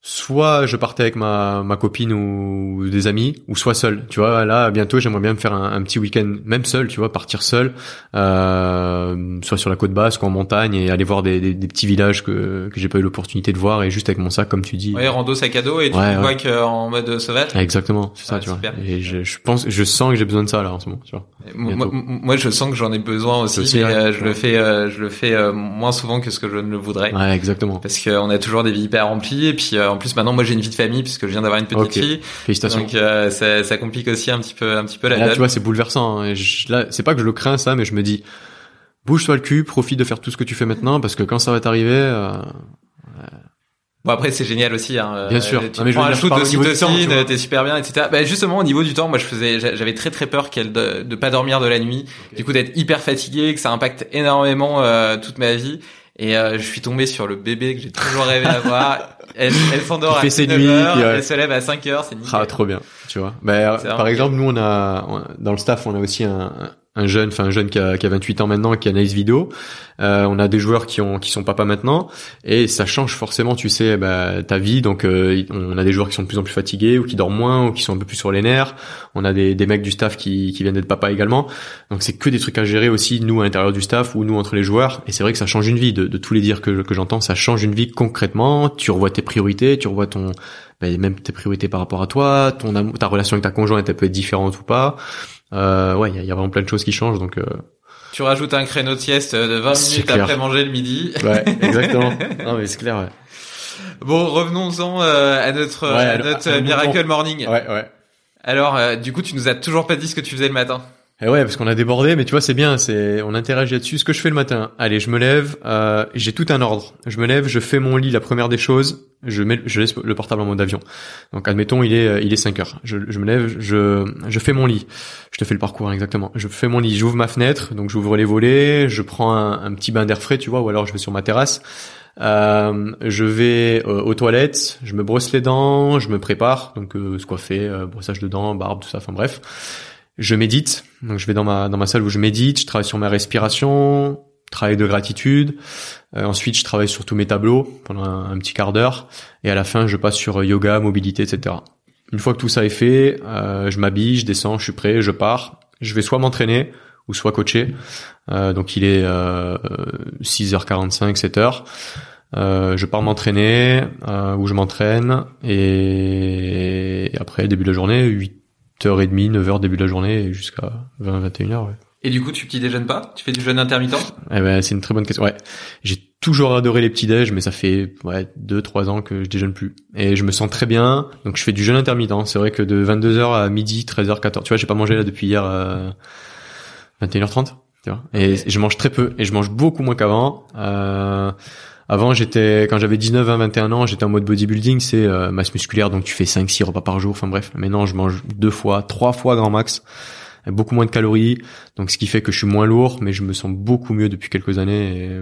Speaker 2: soit je partais avec ma ma copine ou des amis, ou soit seul. Tu vois, là bientôt j'aimerais bien me faire un, un petit week-end, même seul, tu vois, partir seul, euh, soit sur la côte basque ou en montagne et aller voir des, des, des petits villages que que j'ai pas eu l'opportunité de voir et juste avec mon sac, comme tu dis.
Speaker 3: Ouais, rando sac à dos et tu
Speaker 2: Ouais,
Speaker 3: vois
Speaker 2: ouais.
Speaker 3: qu'en mode sauvage.
Speaker 2: Exactement, c'est ça, tu vois.
Speaker 3: super.
Speaker 2: Et je, je pense, je sens que j'ai besoin de ça là en ce moment, tu vois.
Speaker 3: Moi, je sens que j'en ai besoin aussi, mais euh, je le fais, euh, je le fais euh, moins souvent que ce que je ne le voudrais.
Speaker 2: Ouais, exactement.
Speaker 3: Parce qu'on a toujours des vies hyper remplies et puis euh, en plus maintenant moi j'ai une vie de famille puisque je viens d'avoir une petite fille
Speaker 2: Félicitations.
Speaker 3: donc euh, ça, ça complique aussi un petit peu un petit peu la
Speaker 2: Là, tu vois, c'est bouleversant. hein. Et je- là, c'est pas que je le crains ça, mais je me dis, bouge-toi le cul, profite de faire tout ce que tu fais maintenant, parce que quand ça va t'arriver, euh,
Speaker 3: Bon après c'est génial aussi. Hein.
Speaker 2: Bien sûr.
Speaker 3: Tu
Speaker 2: Non, mais je
Speaker 3: prends
Speaker 2: veux
Speaker 3: un
Speaker 2: je
Speaker 3: shoot de cytocine, t'es super bien, etc. Bah justement au niveau du temps, moi je faisais, j'a- j'avais très très peur qu'elle de, de pas dormir de la nuit, du coup d'être hyper fatigué, que ça impacte énormément euh, toute ma vie. Et euh, je suis tombé sur le bébé que j'ai toujours rêvé d'avoir. Elle, elle s'endort à
Speaker 2: fait ses
Speaker 3: 9
Speaker 2: nuits,
Speaker 3: heures,
Speaker 2: ouais.
Speaker 3: elle se lève à 5 heures, c'est nickel.
Speaker 2: ah, trop bien, tu vois. Ben,
Speaker 3: C'est
Speaker 2: par exemple, nous, on a, on- dans le staff, on a aussi un, un jeune, enfin un jeune qui a, qui a 28 ans maintenant, qui analyse vidéo. Euh, on a des joueurs qui ont, qui sont papa maintenant, et ça change forcément, tu sais, bah, ta vie. Donc, euh, on a des joueurs qui sont de plus en plus fatigués, ou qui dorment moins, ou qui sont un peu plus sur les nerfs. On a des, des mecs du staff qui, qui viennent d'être papa également. Donc, c'est que des trucs à gérer aussi, nous à l'intérieur du staff, ou nous entre les joueurs. Et c'est vrai que ça change une vie. De, de tous les dires que, que j'entends, ça change une vie concrètement. Tu revois tes priorités, tu revois ton, ben, même tes priorités par rapport à toi, ton ta relation avec ta conjointe, elle peut être différente ou pas. Euh, ouais, il y, y a vraiment plein de choses qui changent, donc euh,
Speaker 3: Tu rajoutes un créneau de sieste de 20
Speaker 2: C'est
Speaker 3: minutes
Speaker 2: clair.
Speaker 3: après manger le midi.
Speaker 2: ouais, exactement. non mais c'est clair. Ouais.
Speaker 3: Bon, revenons-en euh, à notre,
Speaker 2: Ouais,
Speaker 3: à
Speaker 2: alors,
Speaker 3: notre
Speaker 2: à-
Speaker 3: Miracle Morning.
Speaker 2: Ouais, ouais.
Speaker 3: Alors, euh, du coup, tu nous as toujours pas dit ce que tu faisais le matin.
Speaker 2: Et ouais, parce qu'on a débordé, mais tu vois, c'est bien, c'est on interagit là-dessus. Ce que je fais le matin, allez, je me lève, euh, j'ai tout un ordre. Je me lève, je fais mon lit, la première des choses, je mets, je laisse le portable en mode avion. Donc admettons, il est, euh, il est 5 heures. Je, je me lève, je, je fais mon lit. Je te fais le parcours hein, exactement. Je fais mon lit, j'ouvre ma fenêtre, donc j'ouvre les volets, je prends un, un petit bain d'air frais, tu vois, ou alors je vais sur ma terrasse. Euh, je vais euh, aux toilettes, je me brosse les dents, je me prépare, donc euh, se coiffer, euh, brossage de dents, barbe, tout ça, enfin bref. Je médite, donc je vais dans ma dans ma salle où je médite, je travaille sur ma respiration, travail de gratitude. Euh, ensuite, je travaille sur tous mes tableaux pendant un, petit quart d'heure, et à la fin, je passe sur yoga, mobilité, etc. Une fois que tout ça est fait, euh, je m'habille, je descends, je suis prêt, je pars. Je vais soit m'entraîner ou soit coacher. Euh, donc il est 6h45, 7h. Euh, je pars m'entraîner euh, où je m'entraîne et... après début de journée 8h30 9h début de la journée jusqu'à 20 21h ouais.
Speaker 3: Et du coup, tu petit déjeunes pas? Tu fais du jeûne intermittent?
Speaker 2: Eh ben, c'est une très bonne question. Ouais, j'ai toujours adoré les petits déj, mais ça fait ouais deux trois ans que je déjeune plus. Et je me sens très bien, donc je fais du jeûne intermittent. C'est vrai que de 22h à midi, 13h, 14. Tu vois, j'ai pas mangé là depuis hier euh, 21h30. Tu vois. Et je mange très peu et je mange beaucoup moins qu'avant. Euh, avant, j'étais quand j'avais 19 20 21 ans, j'étais en mode bodybuilding, c'est euh, masse musculaire donc tu fais 5 6 repas par jour, enfin bref. Maintenant, je mange deux fois, trois fois grand max beaucoup moins de calories, donc ce qui fait que je suis moins lourd, mais je me sens beaucoup mieux depuis quelques années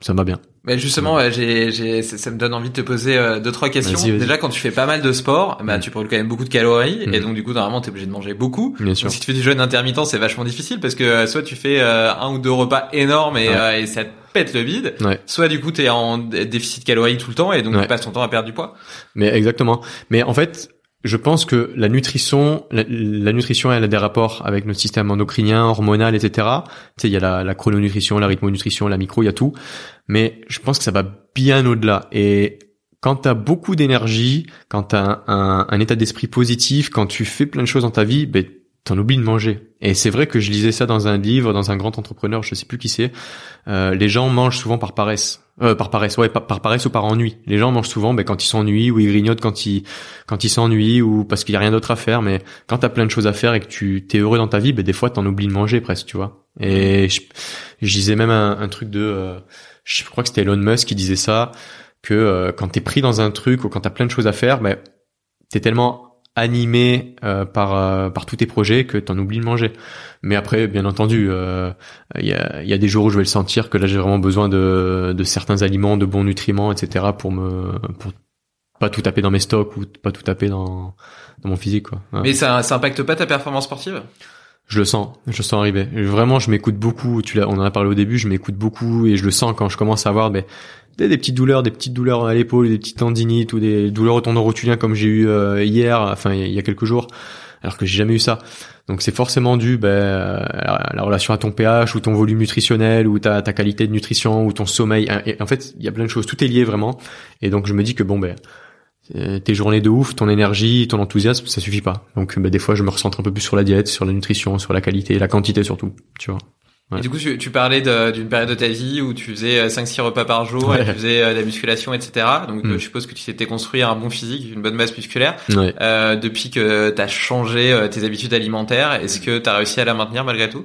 Speaker 2: ça va bien.
Speaker 3: Mais justement, ouais. j'ai, j'ai, ça me donne envie de te poser euh, deux trois questions. Vas-y, vas-y. Déjà, quand tu fais pas mal de sport, bah, mm. tu brûles quand même beaucoup de calories, mm. et donc du coup, normalement, t'es obligé de manger beaucoup.
Speaker 2: Bien sûr.
Speaker 3: Donc, si tu fais du jeûne intermittent, c'est vachement difficile parce que euh, soit tu fais euh, un ou deux repas énormes et, ouais. euh, et ça te pète le vide,
Speaker 2: ouais.
Speaker 3: soit du coup t'es en déficit calorique tout le temps et donc tu passes ton temps à perdre du poids.
Speaker 2: Mais exactement. Mais en fait, je pense que la nutrition, la, nutrition, elle a des rapports avec notre système endocrinien, hormonal, etc. Tu sais, il y a la, la chrononutrition, la rythmonutrition, la micro, il y a tout. Mais je pense que ça va bien au-delà. Et quand tu as beaucoup d'énergie, quand tu as un, un, un état d'esprit positif, quand tu fais plein de choses dans ta vie, ben, t'en oublies de manger. Et c'est vrai que je lisais ça dans un livre, dans un grand entrepreneur, je sais plus qui c'est. Euh, les gens mangent souvent par paresse. Euh, par paresse, ouais, par, par, paresse ou par ennui. Les gens mangent souvent ben, quand ils s'ennuient ou ils grignotent quand ils quand ils s'ennuient ou parce qu'il y a rien d'autre à faire. Mais quand t'as plein de choses à faire et que tu t'es heureux dans ta vie, ben, des fois t'en oublies de manger presque, tu vois. Et je, je disais même un, un truc de, euh, je crois que c'était Elon Musk qui disait ça, que euh, quand t'es pris dans un truc ou quand t'as plein de choses à faire, ben t'es tellement animé euh, par euh, par tous tes projets que t'en oublies de manger. Mais après, bien entendu, il euh, y, a, y a des jours où je vais le sentir que là j'ai vraiment besoin de de certains aliments, de bons nutriments, etc. pour me pour pas tout taper dans mes stocks ou pas tout taper dans dans mon physique quoi.
Speaker 3: Ouais. Mais ça ça impacte pas ta performance sportive?
Speaker 2: Je le sens, je le sens arriver. Vraiment, je m'écoute beaucoup. Tu l'as, on en a parlé au début. Je m'écoute beaucoup et je le sens quand je commence à avoir ben, des, petites douleurs, des petites douleurs à l'épaule, des petites tendinites ou des douleurs au tendon rotulien comme j'ai eu euh, hier, enfin il y a quelques jours, alors que j'ai jamais eu ça. Donc c'est forcément dû ben, à la relation à ton pH ou ton volume nutritionnel ou ta, ta qualité de nutrition ou ton sommeil. Et en fait, il y a plein de choses. Tout est lié vraiment. Et donc je me dis que bon ben euh, tes journées de ouf, ton énergie, ton enthousiasme, ça suffit pas. Donc bah, des fois, je me recentre un peu plus sur la diète, sur la nutrition, sur la qualité, la quantité surtout, tu vois.
Speaker 3: Ouais. Et du coup, tu, tu parlais d'une période de ta vie où tu faisais 5-6 euh, repas par jour, ouais. et tu faisais euh, de la musculation, etc. Donc, mm. je suppose que tu t'étais construit un bon physique, une bonne masse musculaire.
Speaker 2: Ouais.
Speaker 3: Euh, depuis que tu as changé tes habitudes alimentaires, est-ce que tu as réussi à la maintenir malgré tout?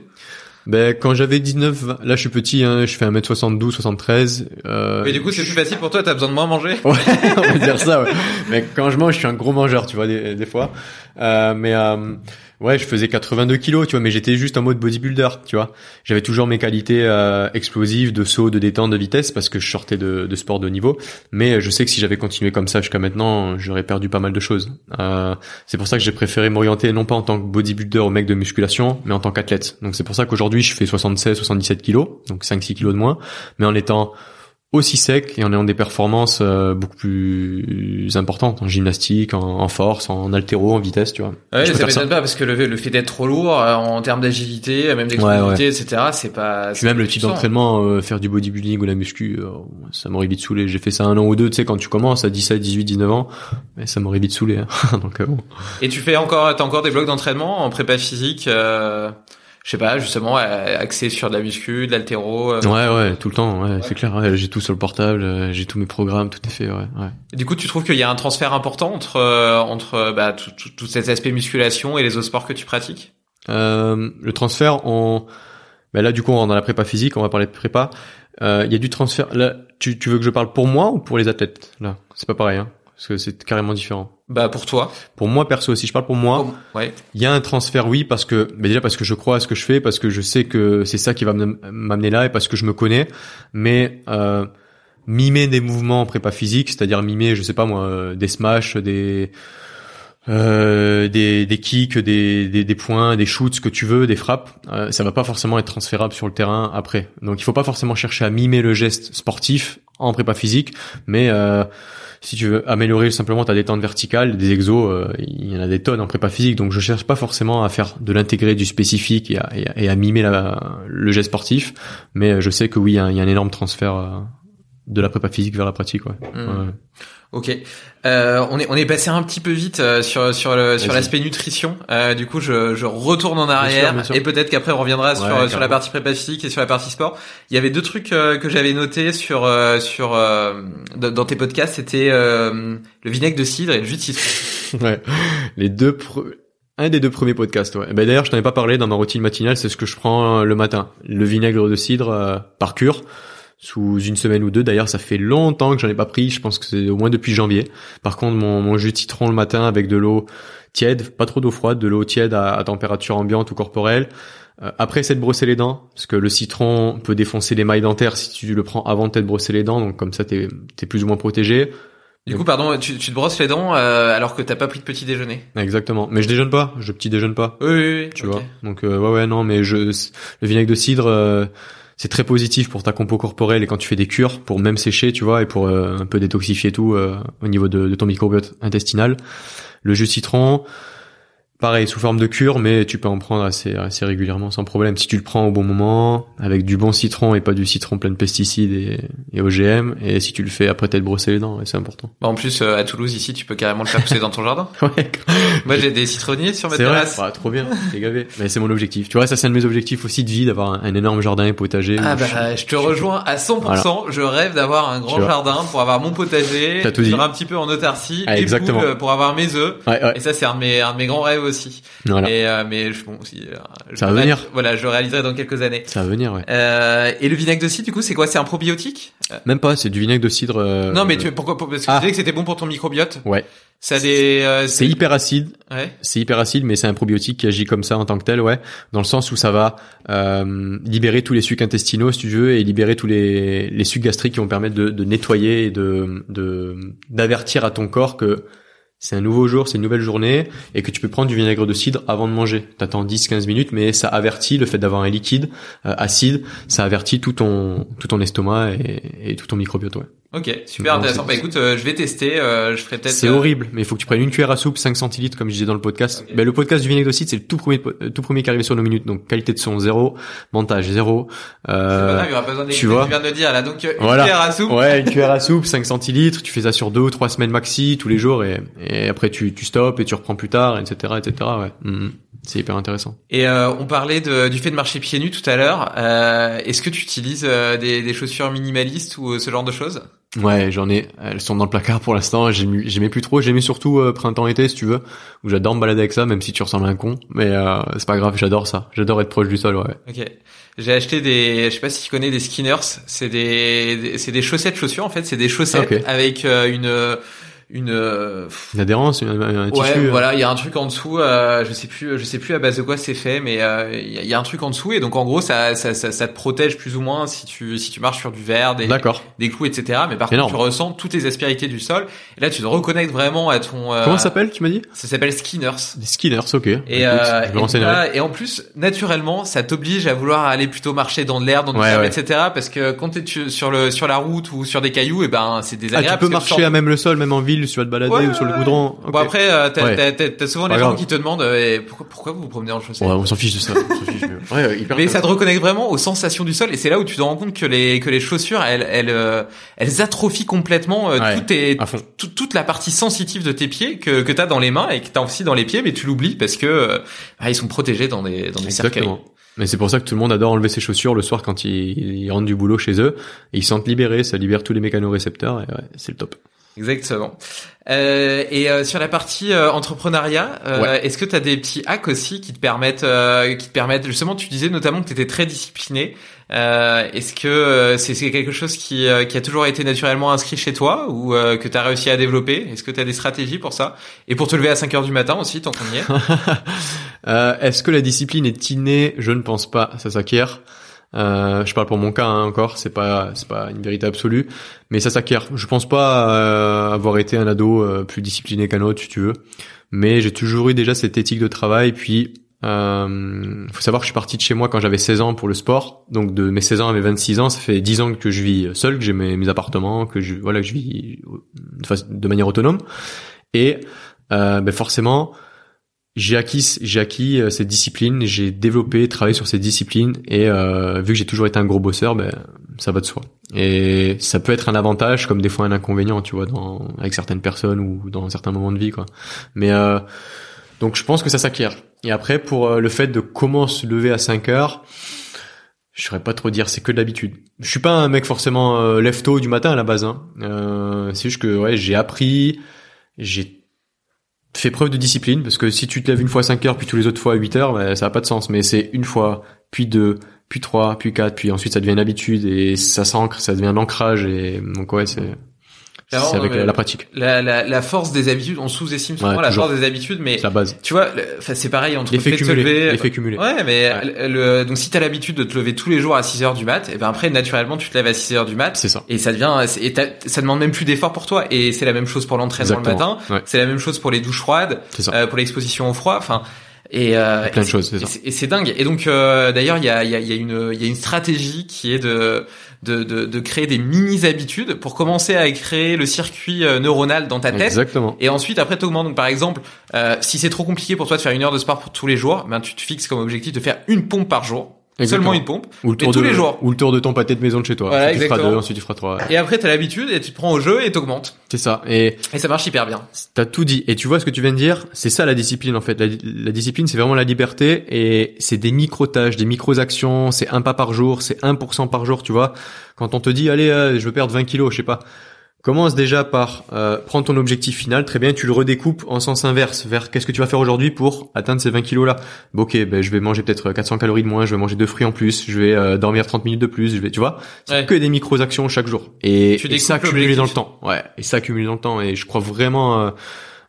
Speaker 2: Ben quand j'avais 19, là je suis petit, hein, je fais 1m72, 73. Euh,
Speaker 3: Mais du coup c'est plus facile pour toi, t'as besoin de moins manger?
Speaker 2: Ouais, on va dire ça. Ouais. Mais quand je mange, je suis un gros mangeur, tu vois, des, des fois. Euh, mais euh, ouais, je faisais 82 kilos, tu vois, mais j'étais juste en mode bodybuilder, tu vois. J'avais toujours mes qualités euh, explosives, de saut, de détente, de vitesse, parce que je sortais de, de sport de niveau. Mais je sais que si j'avais continué comme ça jusqu'à maintenant, j'aurais perdu pas mal de choses. Euh, c'est pour ça que j'ai préféré m'orienter non pas en tant que bodybuilder au mec de musculation, mais en tant qu'athlète. Donc c'est pour ça qu'aujourd'hui je fais 76, 77 kilos, donc 5-6 kilos de moins, mais en étant aussi sec et en ayant des performances euh, beaucoup plus importantes en gymnastique, en, en, force, en altéro, en vitesse, tu vois.
Speaker 3: Ouais, ça m'étonne pas parce que le, le fait d'être trop lourd euh, en termes d'agilité, même d'explosivité, ouais, ouais. etc., c'est pas.
Speaker 2: Puis même le type d'entraînement, euh, faire du bodybuilding ou la muscu, euh, ça m'aurait vite saoulé. J'ai fait ça un an ou deux, tu sais, quand tu commences à 17, 18, 19 ans, mais ça m'aurait vite saoulé. Hein. Donc bon.
Speaker 3: Et tu fais encore, t'as encore des blocs d'entraînement en prépa physique je sais pas, justement, axé sur de la muscu, de l'altéro. Euh...
Speaker 2: Ouais, ouais, tout le temps, ouais, ouais. c'est clair. Ouais, j'ai tout sur le portable, euh, j'ai tous mes programmes, tout est fait, ouais. ouais.
Speaker 3: Du coup, tu trouves qu'il y a un transfert important entre euh, entre bah, tout, tout, tout cet aspect musculation et les autres sports que tu pratiques?
Speaker 2: Euh, le transfert, on, ben là du coup on rentre dans la prépa physique, on va parler de prépa. Euh, Il y a du transfert. Là, tu, tu veux que je parle pour moi ou pour les athlètes Là, c'est pas pareil, hein, parce que c'est carrément différent.
Speaker 3: Bah pour toi.
Speaker 2: Pour moi perso, si je parle pour moi,
Speaker 3: Oh, ouais.
Speaker 2: il y a un transfert, oui, parce que, mais déjà parce que je crois à ce que je fais, parce que je sais que c'est ça qui va me- m'amener là et parce que je me connais. Mais euh, mimer des mouvements en prépa physique, c'est-à-dire mimer, je sais pas moi, euh, des smash, des euh, des, des kicks, des, des, des points, des shoots, ce que tu veux, des frappes, euh, ça va pas forcément être transférable sur le terrain après. Donc il faut pas forcément chercher à mimer le geste sportif en prépa physique, mais euh, si tu veux améliorer simplement ta détente verticale, des exos, euh, il y en a des tonnes en prépa physique, donc je cherche pas forcément à faire de l'intégré, du spécifique et à, mimer le geste sportif, mais je sais que oui, il y a, un- il y a un énorme transfert euh, de la prépa physique vers la pratique. Ouais.
Speaker 3: Hmm.
Speaker 2: Ouais.
Speaker 3: Ok. Euh, on est on est passé un petit peu vite euh, sur sur le sur l'aspect nutrition. Euh, du coup, je je retourne en arrière
Speaker 2: sûr, bien sûr.
Speaker 3: et peut-être qu'après on reviendra sur sur la partie prépa physique et sur la partie sport. Il y avait deux trucs euh, que j'avais notés sur euh, sur euh, dans tes podcasts, c'était euh, le vinaigre de cidre et le jus de citron.
Speaker 2: Ouais. Les deux pre- un des deux premiers podcasts, ouais. Ben d'ailleurs, je t'en ai pas parlé dans ma routine matinale, c'est ce que je prends le matin. Le vinaigre de cidre euh, par cure sous une semaine ou deux. D'ailleurs, ça fait longtemps que j'en ai pas pris, je pense que c'est au moins depuis janvier. Par contre, mon, mon jus de citron le matin avec de l'eau tiède, pas trop d'eau froide, de l'eau tiède à, à température ambiante ou corporelle. Euh, après, c'est de brosser les dents, parce que le citron peut défoncer les mailles dentaires si tu le prends avant de t'être brossé les dents, donc comme ça, t'es es plus ou moins protégé.
Speaker 3: Du coup, pardon, tu, tu te brosses les dents euh, alors que t'as pas pris de petit déjeuner.
Speaker 2: Exactement. Mais je déjeune pas, je petit déjeune pas.
Speaker 3: Oui, oui, oui.
Speaker 2: tu vois. Donc euh, ouais ouais non mais je le vinaigre de cidre euh, c'est très positif pour ta compo corporelle et quand tu fais des cures pour même sécher tu vois et pour euh, un peu détoxifier tout euh, au niveau de, de ton microbiote intestinal. Le jus citron pareil sous forme de cure mais tu peux en prendre assez assez régulièrement sans problème si tu le prends au bon moment avec du bon citron et pas du citron plein de pesticides et, et OGM et si tu le fais après t'être brossé les dents ouais, c'est important.
Speaker 3: Bah, en plus, euh, à Toulouse, ici, tu peux carrément le faire pousser dans ton jardin.
Speaker 2: Ouais.
Speaker 3: Moi, j'ai des citronniers sur ma
Speaker 2: C'est vrai,
Speaker 3: terrasse.
Speaker 2: Bah, trop bien, t'es gavé. Mais c'est mon objectif. Tu vois, ça c'est un de mes objectifs aussi de vie, d'avoir un, un énorme jardin et potager.
Speaker 3: Ah bah, je te rejoins à 100%. Je rêve d'avoir un grand jardin pour avoir mon potager,
Speaker 2: tout dit.
Speaker 3: un petit peu en autarcie,
Speaker 2: Ah, exactement.
Speaker 3: poules pour avoir mes œufs.
Speaker 2: Ouais, ouais.
Speaker 3: Et ça, c'est un un de mes grands rêves aussi.
Speaker 2: Voilà.
Speaker 3: Et euh, mais je- bon, aussi, euh, je
Speaker 2: Ça va venir.
Speaker 3: Voilà, je réaliserai dans quelques années.
Speaker 2: Ça va venir, ouais.
Speaker 3: Euh, et le vinaigre de cidre, du coup, c'est quoi? C'est un probiotique? Euh,
Speaker 2: Même pas, c'est du vinaigre de cidre. euh,
Speaker 3: Non, mais tu, pourquoi pour- Parce que
Speaker 2: Ah.
Speaker 3: tu disais que c'était bon pour ton microbiote.
Speaker 2: Ouais.
Speaker 3: Ça des. euh,
Speaker 2: C'est hyper acide.
Speaker 3: Ouais.
Speaker 2: C'est hyper acide, mais c'est un probiotique qui agit comme ça en tant que tel, ouais. Dans le sens où ça va euh, libérer tous les sucs intestinaux, si tu veux, et libérer tous les, les sucs gastriques qui vont permettre de, de nettoyer et de de d'avertir à ton corps que c'est un nouveau jour, c'est une nouvelle journée, et que tu peux prendre du vinaigre de cidre avant de manger. T'attends 10-15 minutes, mais ça avertit le fait d'avoir un liquide euh, acide, ça avertit tout ton tout ton estomac et, et tout ton microbiote, ouais.
Speaker 3: Ok, super intéressant. Bah écoute, euh, je vais tester. euh, je ferai peut-être.
Speaker 2: C'est
Speaker 3: euh,
Speaker 2: horrible, mais il faut que tu prennes une cuillère à soupe, 5 centilitres, comme je disais dans le podcast. Ben, le podcast du vinaigre de cidre, c'est le tout premier, euh, tout premier qui arrive sur nos minutes. Donc, qualité de son, zéro. Montage, zéro.
Speaker 3: Pas
Speaker 2: Euh,
Speaker 3: grave, il y aura pas besoin
Speaker 2: tu vois.
Speaker 3: tu viens de le dire là. Donc, euh, une
Speaker 2: voilà.
Speaker 3: cuillère à soupe.
Speaker 2: Ouais, une cuillère à soupe, 5 centilitres. Tu fais ça sur deux ou trois semaines maxi, tous les jours, et, et après, tu, tu stops et tu reprends plus tard, etc., etc., ouais. Mhm. C'est hyper intéressant.
Speaker 3: Et euh, on parlait de, du fait de marcher pieds nus tout à l'heure. Euh, Est-ce que tu utilises euh, des, des chaussures minimalistes ou ce genre de choses?
Speaker 2: Ouais, j'en ai. Elles sont dans le placard pour l'instant. J'aimais plus trop. J'aimais surtout euh, printemps-été, si tu veux, où j'adore me balader avec ça, même si tu ressembles à un con. Mais euh, c'est pas grave, j'adore ça. J'adore être proche du sol, ouais.
Speaker 3: Ok. J'ai acheté des, je sais pas si tu connais des Skinners. C'est des, c'est des chaussettes chaussures en fait. C'est des chaussettes
Speaker 2: Ok.
Speaker 3: avec euh, une, une. euh,
Speaker 2: Une adhérence, un, un
Speaker 3: Ouais,
Speaker 2: tissu. euh.
Speaker 3: voilà, il y a un truc en dessous. Euh, je sais plus, je sais plus à base de quoi c'est fait, mais euh, il y, a- il y a un truc en dessous et donc en gros ça, ça, ça, ça te protège plus ou moins si tu, si tu marches sur du verre, des, des clous, etc. Mais par
Speaker 2: Énorme.
Speaker 3: contre, tu ressens toutes les aspérités du sol. Et là, tu te reconnectes vraiment à ton. euh,
Speaker 2: Comment ça s'appelle, tu m'as dit?
Speaker 3: Ça s'appelle Skinners.
Speaker 2: Des skinners, ok.
Speaker 3: Et,
Speaker 2: Écoute,
Speaker 3: euh,
Speaker 2: je
Speaker 3: et,
Speaker 2: me renseignerai.
Speaker 3: voilà, et en plus, naturellement, ça t'oblige à vouloir aller plutôt marcher dans de l'air, dans du
Speaker 2: Ouais,
Speaker 3: sable,
Speaker 2: ouais.
Speaker 3: etc. Parce que quand t'es sur le sur la route ou sur des cailloux, et ben c'est
Speaker 2: Ah,
Speaker 3: désagréable.
Speaker 2: tu peux
Speaker 3: que
Speaker 2: marcher à même le sol, même en ville, si tu vas te balader
Speaker 3: Ouais,
Speaker 2: ou sur le goudron.
Speaker 3: Bon après, euh, t'as
Speaker 2: Ouais.
Speaker 3: t'as- t'as- t'as souvent les gens qui te demandent euh, eh, pourquoi, pourquoi vous vous promenez en chaussettes
Speaker 2: Ouais, on s'en fiche de ça. on s'en fiche, mais- ouais, hyper
Speaker 3: Mais ça te reconnecte vraiment aux sensations du sol et c'est là où tu te rends compte que les que les chaussures elles elles euh, elles atrophient complètement euh,
Speaker 2: Ouais,
Speaker 3: tout tes- toute la partie sensitive de tes pieds que que t'as dans les mains et que t'as aussi dans les pieds mais tu l'oublies parce que euh, ah, ils sont protégés dans des dans des cercueils.
Speaker 2: Exactement. Mais c'est pour ça que tout le monde adore enlever ses chaussures le soir quand ils, ils rentrent du boulot chez eux. Et ils se sentent libérés, ça libère tous les mécanorécepteurs et ouais, c'est le top.
Speaker 3: Exactement. Euh, et euh, sur la partie euh, entrepreneuriat, euh, est-ce que tu as des petits hacks aussi qui te permettent, euh, qui te permettent justement, tu disais notamment que tu étais très discipliné. est-ce que c'est, c'est quelque chose qui, qui a toujours été naturellement inscrit chez toi ou que tu as réussi à développer? Est-ce que tu as des stratégies pour ça? Et pour te lever à 5 heures du matin aussi, tant qu'on y
Speaker 2: est Est-ce que la discipline est innée? Je ne pense pas, ça s'acquiert. Euh, je parle pour mon cas hein, encore, c'est pas c'est pas une vérité absolue, mais ça s'acquiert. Je pense pas euh, avoir été un ado euh, plus discipliné qu'un autre, si tu veux, mais j'ai toujours eu déjà cette éthique de travail. Puis, euh, faut savoir que je suis parti de chez moi quand j'avais 16 ans pour le sport, donc de mes 16 ans à mes 26 ans, ça fait 10 ans que je vis seul, que j'ai mes, mes, appartements, que je voilà que je vis de, de manière autonome, et ben forcément j'ai acquis acquis euh, cette discipline, j'ai développé, travaillé sur cette discipline et euh, vu que j'ai toujours été un gros bosseur, ben ça va de soi. Et ça peut être un avantage comme des fois un inconvénient, tu vois, dans avec certaines personnes ou dans certains moments de vie quoi. Mais euh, donc je pense que ça s'acquiert. Et après pour euh, le fait de comment se lever à 5 heures, je saurais pas trop dire, c'est que de l'habitude. Je suis pas un mec forcément euh, lève tôt du matin à la base hein. C'est juste que ouais, j'ai appris, j'ai fais preuve de discipline parce que si tu te lèves une fois à 5 heures puis tous les autres fois à 8 heures, ben, ça a pas de sens. Mais c'est une fois, puis deux, puis trois, puis quatre, puis ensuite ça devient une habitude et ça s'ancre, ça devient un ancrage et donc ouais c'est c'est avec la, pratique.
Speaker 3: La, la, la, force des habitudes, on sous-estime souvent la force des habitudes, mais
Speaker 2: la base.
Speaker 3: Tu vois, c'est pareil entre
Speaker 2: l'effet
Speaker 3: cumulé,
Speaker 2: lever. L'effet cumulé.
Speaker 3: Ouais, mais Le, donc si t'as l'habitude de te lever tous les jours à 6 heures du mat, et ben après naturellement tu te lèves à 6 heures du mat.
Speaker 2: C'est ça.
Speaker 3: Et ça devient, et ça demande même plus d'effort pour toi. Et c'est la même chose pour l'entraînement le matin. C'est la même chose pour les douches froides, euh, pour l'exposition au froid. Enfin. Et
Speaker 2: euh, plein de choses, c'est
Speaker 3: ça. Et c'est dingue. Et donc euh, d'ailleurs, il y a, y, a, y a une il y a une stratégie qui est de de, de, de créer des mini habitudes pour commencer à créer le circuit euh, neuronal dans ta tête.
Speaker 2: Exactement.
Speaker 3: Et ensuite, après, tu augmentes. Donc, par exemple, euh, si c'est trop compliqué pour toi de faire une heure de sport pour tous les jours, ben tu te fixes comme objectif de faire une pompe par jour. Seulement une pompe.
Speaker 2: Ou le tour
Speaker 3: tous
Speaker 2: de,
Speaker 3: les jours.
Speaker 2: Ou le tour de ton pâté de maison de chez toi.
Speaker 3: Voilà,
Speaker 2: tu feras deux, ensuite tu feras trois.
Speaker 3: Et après, t'as l'habitude et tu te prends au jeu et t'augmentes.
Speaker 2: C'est ça. Et,
Speaker 3: et ça marche hyper bien.
Speaker 2: T'as tout dit. Et tu vois ce que tu viens de dire, c'est ça la discipline en fait. La, la discipline, c'est vraiment la liberté et c'est des micro-tâches, des micro-actions, c'est un pas par jour, c'est 1% par jour, tu vois. Quand on te dit, allez, euh, je veux perdre 20 kilos, je sais pas Commence déjà par euh, prendre ton objectif final, très bien, tu le redécoupes en sens inverse, vers qu'est-ce que tu vas faire aujourd'hui pour atteindre ces 20 kilos là. Bon, ok, ben je vais manger peut-être 400 calories de moins, je vais manger deux fruits en plus, je vais euh, dormir 30 minutes de plus, je vais, tu vois, c'est que des micro actions chaque jour. Et, et ça accumule dans le temps. Ouais, et ça accumule dans le temps. Et je crois vraiment euh,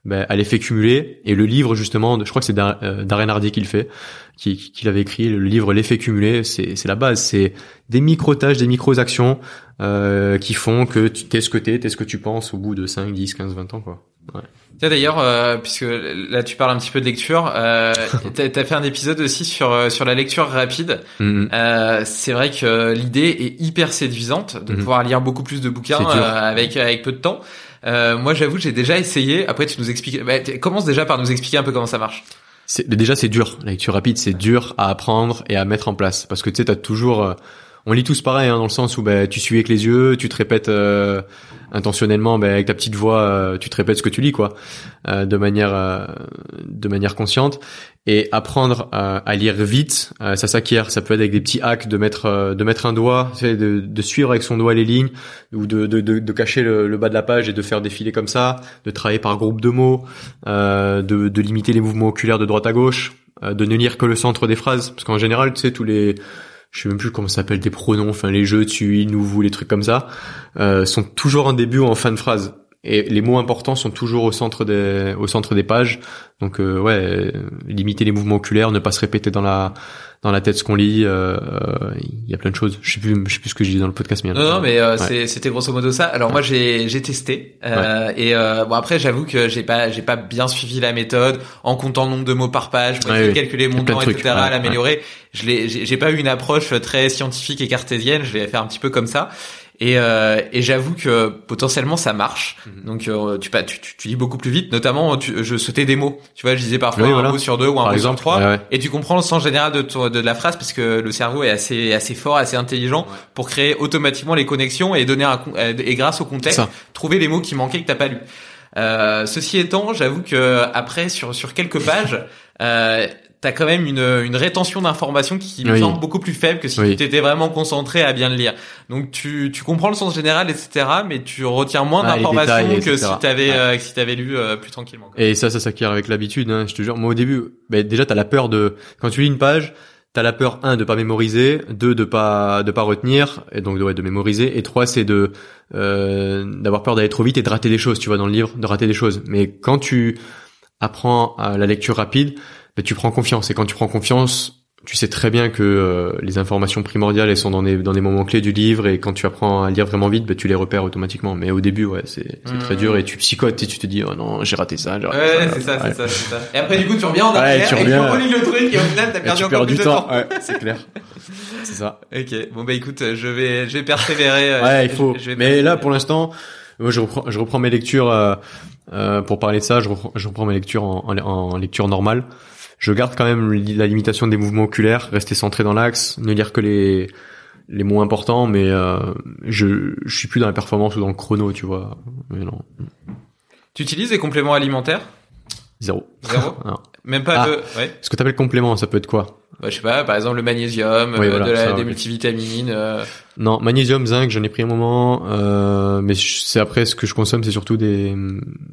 Speaker 2: ben, à l'effet cumulé. Et le livre justement, je crois que c'est Darren Hardy qui le fait, qui, qui l'avait écrit, le livre L'effet cumulé, c'est c'est la base, c'est des micro tâches, des micro actions euh, qui font que tu t'es ce que t'es, t'es ce que tu penses au bout de 5, 10, 15, 20 ans, quoi. Ouais.
Speaker 3: Tiens d'ailleurs, euh, puisque là tu parles un petit peu de lecture, euh, t'as as fait un épisode aussi sur euh, sur la lecture rapide.
Speaker 2: Mm-hmm.
Speaker 3: Euh, c'est vrai que l'idée est hyper séduisante de
Speaker 2: Mm-hmm.
Speaker 3: pouvoir lire beaucoup plus de bouquins euh, avec avec peu de temps. Euh, moi j'avoue j'ai déjà essayé. Après tu nous expliques. Bah, commence déjà par nous expliquer un peu comment ça marche.
Speaker 2: Déjà c'est dur. La lecture rapide c'est dur à apprendre et à mettre en place parce que tu sais t'as toujours on lit tous pareil hein, dans le sens où bah, tu suis avec les yeux, tu te répètes euh, intentionnellement bah, avec ta petite voix, euh, tu te répètes ce que tu lis quoi, euh, de manière euh, de manière consciente et apprendre à lire vite, ça s'acquiert. Ça peut être avec des petits hacks de mettre de mettre un doigt, de, de suivre avec son doigt les lignes ou de de, de, cacher le, le, bas de la page et de faire défiler comme ça, de travailler par groupe de mots, de, de limiter les mouvements oculaires de droite à gauche, de ne lire que le centre des phrases parce qu'en général tu sais tous les je sais même plus comment ça s'appelle des pronoms, enfin les jeux, tu, il, nous, vous, les trucs comme ça, euh, sont toujours en début ou en fin de phrase. Et les mots importants sont toujours au centre des, au centre des pages. Donc euh, ouais, limiter les mouvements oculaires, ne pas se répéter dans la, dans la tête ce qu'on lit. Euh, il y a plein de choses. Je sais plus, je sais plus ce que je dis dans le podcast.
Speaker 3: Mais non, non, mais euh, ouais. c'était grosso modo ça. Alors moi j'ai j'ai testé euh, ouais. et euh, bon après j'avoue que j'ai pas j'ai pas bien suivi la méthode en comptant le nombre de mots par page,
Speaker 2: ouais,
Speaker 3: calculer mon temps, etc. à l'améliorer. Je l'ai j'ai pas eu une approche très scientifique et cartésienne. Je l'ai fait un petit peu comme ça. Et, euh, et j'avoue que potentiellement ça marche.
Speaker 2: Mhm.
Speaker 3: Donc euh, tu, tu, tu, tu lis beaucoup plus vite. Notamment, tu, je sautais des mots. Tu vois, je disais parfois
Speaker 2: oui,
Speaker 3: un mot sur deux ou un
Speaker 2: Par
Speaker 3: mot
Speaker 2: exemple,
Speaker 3: sur trois.
Speaker 2: ouais, ouais.
Speaker 3: Et tu comprends le sens général de, ton- de la phrase parce que le cerveau est assez assez fort, assez intelligent pour créer automatiquement les connexions et donner un euh, et grâce au contexte
Speaker 2: Ça.
Speaker 3: trouver les mots qui manquaient que t'as pas lu. Euh, ceci étant, j'avoue que après sur sur quelques pages, euh, t'as quand même une, une rétention d'informations qui me
Speaker 2: Oui.
Speaker 3: semble beaucoup plus faible que si
Speaker 2: Oui.
Speaker 3: tu t'étais vraiment concentré à bien le lire. Donc tu, tu comprends le sens général, etc., mais tu retiens moins
Speaker 2: Ah,
Speaker 3: d'informations
Speaker 2: détails,
Speaker 3: que si t'avais
Speaker 2: Ouais.
Speaker 3: euh, si t'avais lu euh, plus tranquillement. quoi.
Speaker 2: Et ça, ça s'acquiert avec l'habitude. Hein, je te jure. Moi, au début, ben, déjà, t'as la peur de quand tu lis une page, t'as la peur un de pas mémoriser, deux de pas de pas retenir, et donc de, ouais, de mémoriser, et trois c'est de euh, d'avoir peur d'aller trop vite et de rater des choses. Tu vois dans le livre, de rater des choses. Mais quand tu apprends à la lecture rapide, ben, tu prends confiance. Et quand tu prends confiance, tu sais très bien que euh, les informations primordiales elles sont dans des dans des moments clés du livre et quand tu apprends à lire vraiment vite ben, tu les repères automatiquement mais au début ouais c'est c'est
Speaker 3: Mhm.
Speaker 2: très dur et tu psychotes et tu te dis oh non j'ai raté ça raté
Speaker 3: Ouais, c'est ça,
Speaker 2: Ouais.
Speaker 3: c'est ça, c'est ça. Et après, du coup, tu reviens en
Speaker 2: Ouais,
Speaker 3: arrière
Speaker 2: tu
Speaker 3: et tu
Speaker 2: reviens.
Speaker 3: relis le truc et au final, t'as perdu
Speaker 2: tu
Speaker 3: encore
Speaker 2: perds
Speaker 3: plus
Speaker 2: du
Speaker 3: de
Speaker 2: temps,
Speaker 3: temps.
Speaker 2: ouais, c'est clair. C'est ça.
Speaker 3: Ok. Bon, bah, écoute, je vais, je vais persévérer. euh,
Speaker 2: Ouais, il faut.
Speaker 3: je
Speaker 2: Mais là, pour l'instant, moi, je reprends, je reprends mes lectures euh, euh, pour parler de ça. Je reprends, je reprends mes lectures en, en, en lecture normale. Je garde quand même la limitation des mouvements oculaires, rester centré dans l'axe, ne lire que les les mots importants, mais euh, je je suis plus dans la performance ou dans le chrono, tu vois. Mais non,
Speaker 3: Tu utilises des compléments alimentaires?
Speaker 2: Zéro.
Speaker 3: Zéro?
Speaker 2: Non.
Speaker 3: Même pas
Speaker 2: Ah.
Speaker 3: de... Ouais.
Speaker 2: Ce que t'appelles complément, ça peut être quoi?
Speaker 3: Bah, je sais pas, par exemple, le magnésium,
Speaker 2: Oui,
Speaker 3: euh,
Speaker 2: voilà,
Speaker 3: de la,
Speaker 2: ça,
Speaker 3: des multivitamines. euh,
Speaker 2: Non, magnésium, zinc, j'en ai pris un moment, euh, mais c'est après ce que je consomme, c'est surtout des,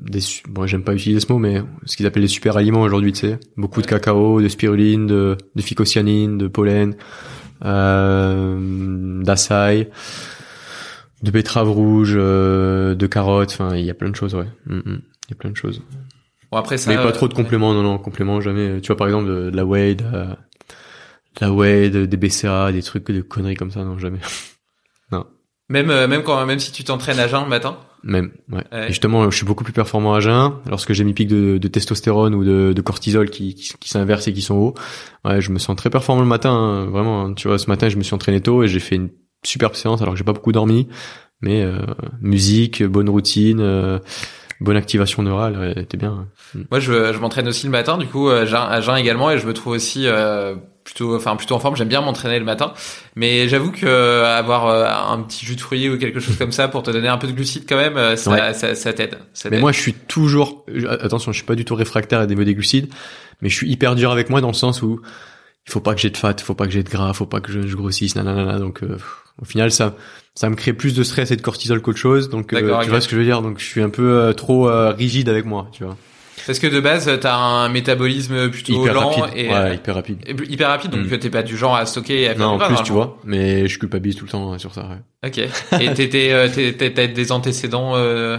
Speaker 2: des, bon, j'aime pas utiliser ce mot, mais ce qu'ils appellent les super aliments aujourd'hui, tu sais, beaucoup de cacao, de spiruline, de, de phycocyanine, de pollen, euh, d'açaï, de betterave rouge, euh, de carottes, enfin, il y a plein de choses, ouais. Mm, mm. Il y a plein de choses.
Speaker 3: Bon, après ça...
Speaker 2: mais pas trop de compléments, non, non, compléments jamais. Tu vois, par exemple, de, de la whey, de la whey, de- des BCA, des trucs, de conneries comme ça, non, jamais.
Speaker 3: Même, euh, même quand, même si tu t'entraînes à jeun le matin?
Speaker 2: Même, ouais.
Speaker 3: Ouais.
Speaker 2: Et justement, je suis beaucoup plus performant à jeun. Lorsque j'ai mes pics de, de testostérone ou de, de cortisol qui, qui, qui s'inversent et qui sont hauts, ouais, je me sens très performant le matin. hein, vraiment, hein. tu vois, ce matin, je me suis entraîné tôt et j'ai fait une superbe séance alors que j'ai pas beaucoup dormi. Mais euh, musique, bonne routine, euh, bonne activation neurale, t'es bien.
Speaker 3: Moi, je, je m'entraîne aussi le matin, du coup, euh, jeun- à jeun également, et je me trouve aussi euh, plutôt, enfin plutôt en forme. J'aime bien m'entraîner le matin, mais j'avoue que euh, avoir euh, un petit jus de fruits ou quelque chose comme ça pour te donner un peu de glucides quand même, euh, ça,
Speaker 2: Ouais.
Speaker 3: ça, ça t'aide.
Speaker 2: Mais moi, je suis toujours, attention, je suis pas du tout réfractaire à des des glucides, mais je suis hyper dur avec moi dans le sens où il faut pas que j'ai de fat, il faut pas que j'ai de gras, faut pas que je, je grossisse, nanana. Donc, euh, au final, ça, ça me crée plus de stress et de cortisol qu'autre chose. Donc, euh, tu vois ce que je veux dire? Donc, je suis un peu euh, trop rigide avec moi, tu vois.
Speaker 3: Parce que de base, t'as un métabolisme plutôt
Speaker 2: hyper
Speaker 3: lent
Speaker 2: rapide.
Speaker 3: et
Speaker 2: ouais,
Speaker 3: euh,
Speaker 2: hyper rapide.
Speaker 3: hyper rapide, donc
Speaker 2: Mm.
Speaker 3: t'es pas du genre à stocker et à faire
Speaker 2: Non, en plus, tu
Speaker 3: normalement.
Speaker 2: vois. Mais je culpabilise tout le temps euh, sur ça. Ouais.
Speaker 3: Ok. Et t'étais, euh, t'as des antécédents euh,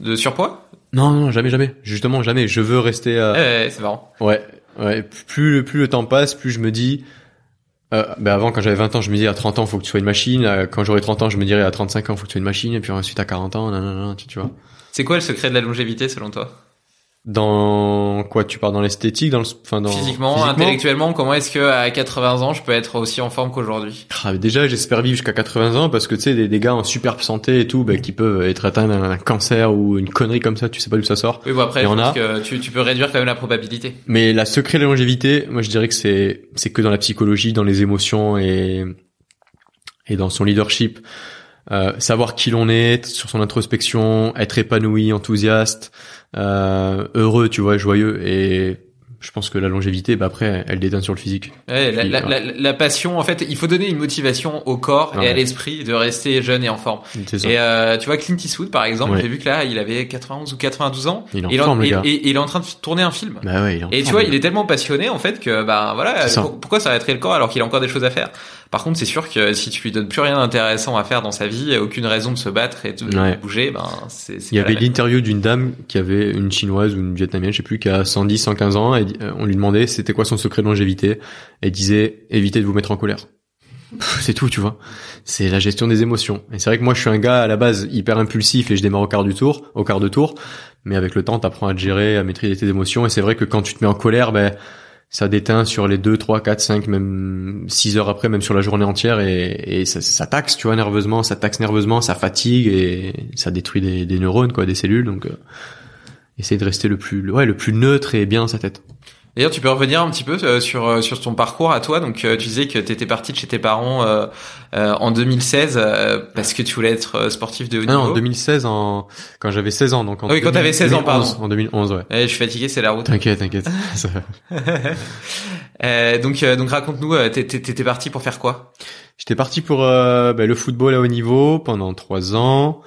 Speaker 3: de surpoids?
Speaker 2: Non, non, jamais, jamais. Justement, jamais. Je veux rester. euh,
Speaker 3: Ouais, c'est marrant.
Speaker 2: Ouais, ouais. Plus, plus le temps passe, plus je me dis. Euh, ben avant, quand j'avais 20 ans, je me disais à 30 ans, faut que tu sois une machine. Quand j'aurai 30 ans, je me dirais à 35 ans, faut que tu sois une machine. Et puis ensuite à 40 ans, nanana, tu, tu vois.
Speaker 3: C'est quoi le secret de la longévité selon toi?
Speaker 2: Dans quoi tu pars dans l'esthétique, dans le, enfin dans
Speaker 3: Physiquement, intellectuellement, comment est-ce que à 80 ans je peux être aussi en forme qu'aujourd'hui?
Speaker 2: Ah, déjà, j'espère vivre jusqu'à 80 ans parce que tu sais, des, des gars en superbe santé et tout, ben, qui peuvent être atteints d'un cancer ou une connerie comme ça, tu sais pas d'où ça sort.
Speaker 3: Oui, bon après, je
Speaker 2: en
Speaker 3: pense
Speaker 2: a.
Speaker 3: que tu, tu peux réduire quand même la probabilité.
Speaker 2: Mais la secret de la longévité, moi je dirais que c'est c'est que dans la psychologie, dans les émotions et et dans son leadership, Euh, savoir qui l'on est, sur son introspection, être épanoui, enthousiaste, euh, heureux, tu vois, joyeux. Et je pense que la longévité, bah après, elle déteint sur le physique.
Speaker 3: Ouais, la,
Speaker 2: Puis,
Speaker 3: la,
Speaker 2: voilà.
Speaker 3: la, la passion, en fait, il faut donner une motivation au corps et
Speaker 2: Ouais.
Speaker 3: à l'esprit de rester jeune et en forme.
Speaker 2: Ça.
Speaker 3: Et euh, tu vois Clint Eastwood par exemple,
Speaker 2: Ouais.
Speaker 3: j'ai vu que là il avait 91 ou 92 ans.
Speaker 2: Il est en
Speaker 3: et
Speaker 2: forme, le gars.
Speaker 3: et- et il est en train de tourner un film.
Speaker 2: Bah ouais, il est en
Speaker 3: Et tu vois, il est tellement passionné en fait que bah voilà,
Speaker 2: ça.
Speaker 3: pour- pourquoi s'arrêterait le corps alors qu'il a encore des choses à faire? Par contre, c'est sûr que si tu lui donnes plus rien d'intéressant à faire dans sa vie, aucune raison de se battre et de bouger, ben c'est. c'est
Speaker 2: Il y avait l'interview d'une dame qui avait une chinoise ou une vietnamienne, je sais plus, qui a 110, 115 ans, et euh, on lui demandait c'était quoi son secret de longévité. Elle disait évitez de vous mettre en colère. C'est tout, tu vois. C'est la gestion des émotions. Et c'est vrai que moi, je suis un gars à la base hyper impulsif et je démarre au quart du tour, au quart de tour. Mais avec le temps, t'apprends à te gérer, à maîtriser tes émotions. Et c'est vrai que quand tu te mets en colère, ben, ça déteint sur les 2, 3, 4, 5, même 6 heures après, même sur la journée entière. Et, et ça, taxe, tu vois, nerveusement, ça taxe nerveusement, ça fatigue et ça détruit des, neurones, quoi, des cellules. Donc, euh, essaye de rester le plus, ouais, le plus neutre et bien dans sa tête.
Speaker 3: D'ailleurs, tu peux revenir un petit peu euh, sur euh, sur ton parcours à toi. Donc, euh, tu disais que tu étais parti de chez tes parents euh, euh, en 2016 euh, parce que tu voulais être sportif de haut
Speaker 2: Ah
Speaker 3: niveau.
Speaker 2: non, en 2016, en... quand j'avais 16 ans. Donc en
Speaker 3: Ah oui, quand
Speaker 2: 2000-
Speaker 3: t'avais 16 ans,
Speaker 2: 2011,
Speaker 3: pardon.
Speaker 2: En 2011, ouais.
Speaker 3: Eh, je suis fatigué, c'est la route.
Speaker 2: T'inquiète, t'inquiète.
Speaker 3: Euh, donc, euh, donc raconte-nous, t'étais parti pour faire quoi?
Speaker 2: J'étais parti pour euh, bah, le football à haut niveau pendant trois ans.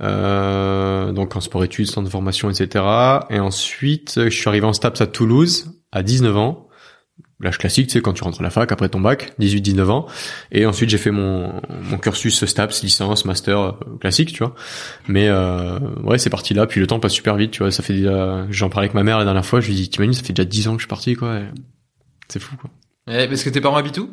Speaker 2: Euh, donc en sport-études, centre de formation, etc. Et ensuite, je suis arrivé en STAPS à Toulouse à 19 ans. L'âge classique, tu sais, quand tu rentres à la fac après ton bac, 18-19 ans. Et ensuite, j'ai fait mon, mon cursus STAPS, licence, master euh, classique, tu vois. Mais euh, ouais, c'est parti là. Puis le temps passe super vite, tu vois. Ça fait déjà... J'en parlais avec ma mère la dernière fois. Je lui dis, t'imagines, ça fait déjà 10 ans que je suis parti, quoi. Et C'est fou, quoi.
Speaker 3: Eh, Parce que tes parents habitent où?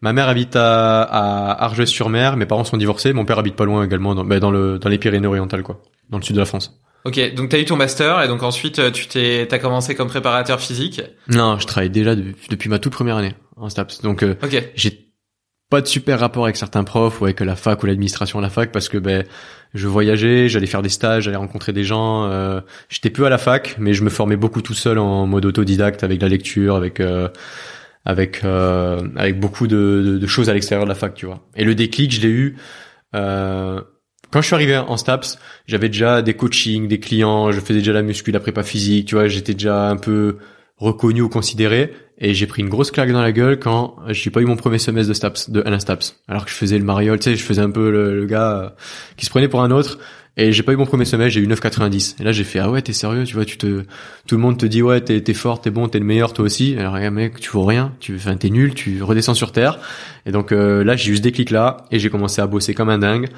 Speaker 2: Ma mère habite à, à Argelès-sur-Mer, mes parents sont divorcés, mon père habite pas loin également, dans, bah, dans, le, dans les Pyrénées-Orientales, quoi, dans le sud de la France.
Speaker 3: Ok, donc t'as eu ton master et donc ensuite euh, tu t'es t'as commencé comme préparateur physique.
Speaker 2: Non, je travaille déjà de- depuis ma toute première année en STAPS, donc euh, j'ai pas de super rapport avec certains profs ou avec la fac ou l'administration de la fac parce que ben je voyageais, j'allais faire des stages, j'allais rencontrer des gens. Euh, J'étais peu à la fac, mais je me formais beaucoup tout seul en mode autodidacte avec la lecture, avec euh, avec euh, avec beaucoup de, de, de choses à l'extérieur de la fac, tu vois. Et le déclic, je l'ai eu euh, quand je suis arrivé en STAPS. J'avais déjà des coachings, des clients, je faisais déjà la muscu, la prépa physique, tu vois. J'étais déjà un peu reconnu ou considéré et j'ai pris une grosse claque dans la gueule quand j'ai pas eu mon premier semestre de STAPS de un STAPS alors que je faisais le mariole tu sais je faisais un peu le, gars euh, qui se prenait pour un autre et j'ai pas eu mon premier semestre j'ai eu 9,90 et là j'ai fait ah ouais t'es sérieux tu vois tu te tout le monde te dit ouais t'es t'es fort t'es bon t'es le meilleur toi aussi. Alors mec tu vaux rien tu enfin t'es nul tu redescends sur terre. Et donc euh, là j'ai eu ce déclic là et j'ai commencé à bosser comme un dingue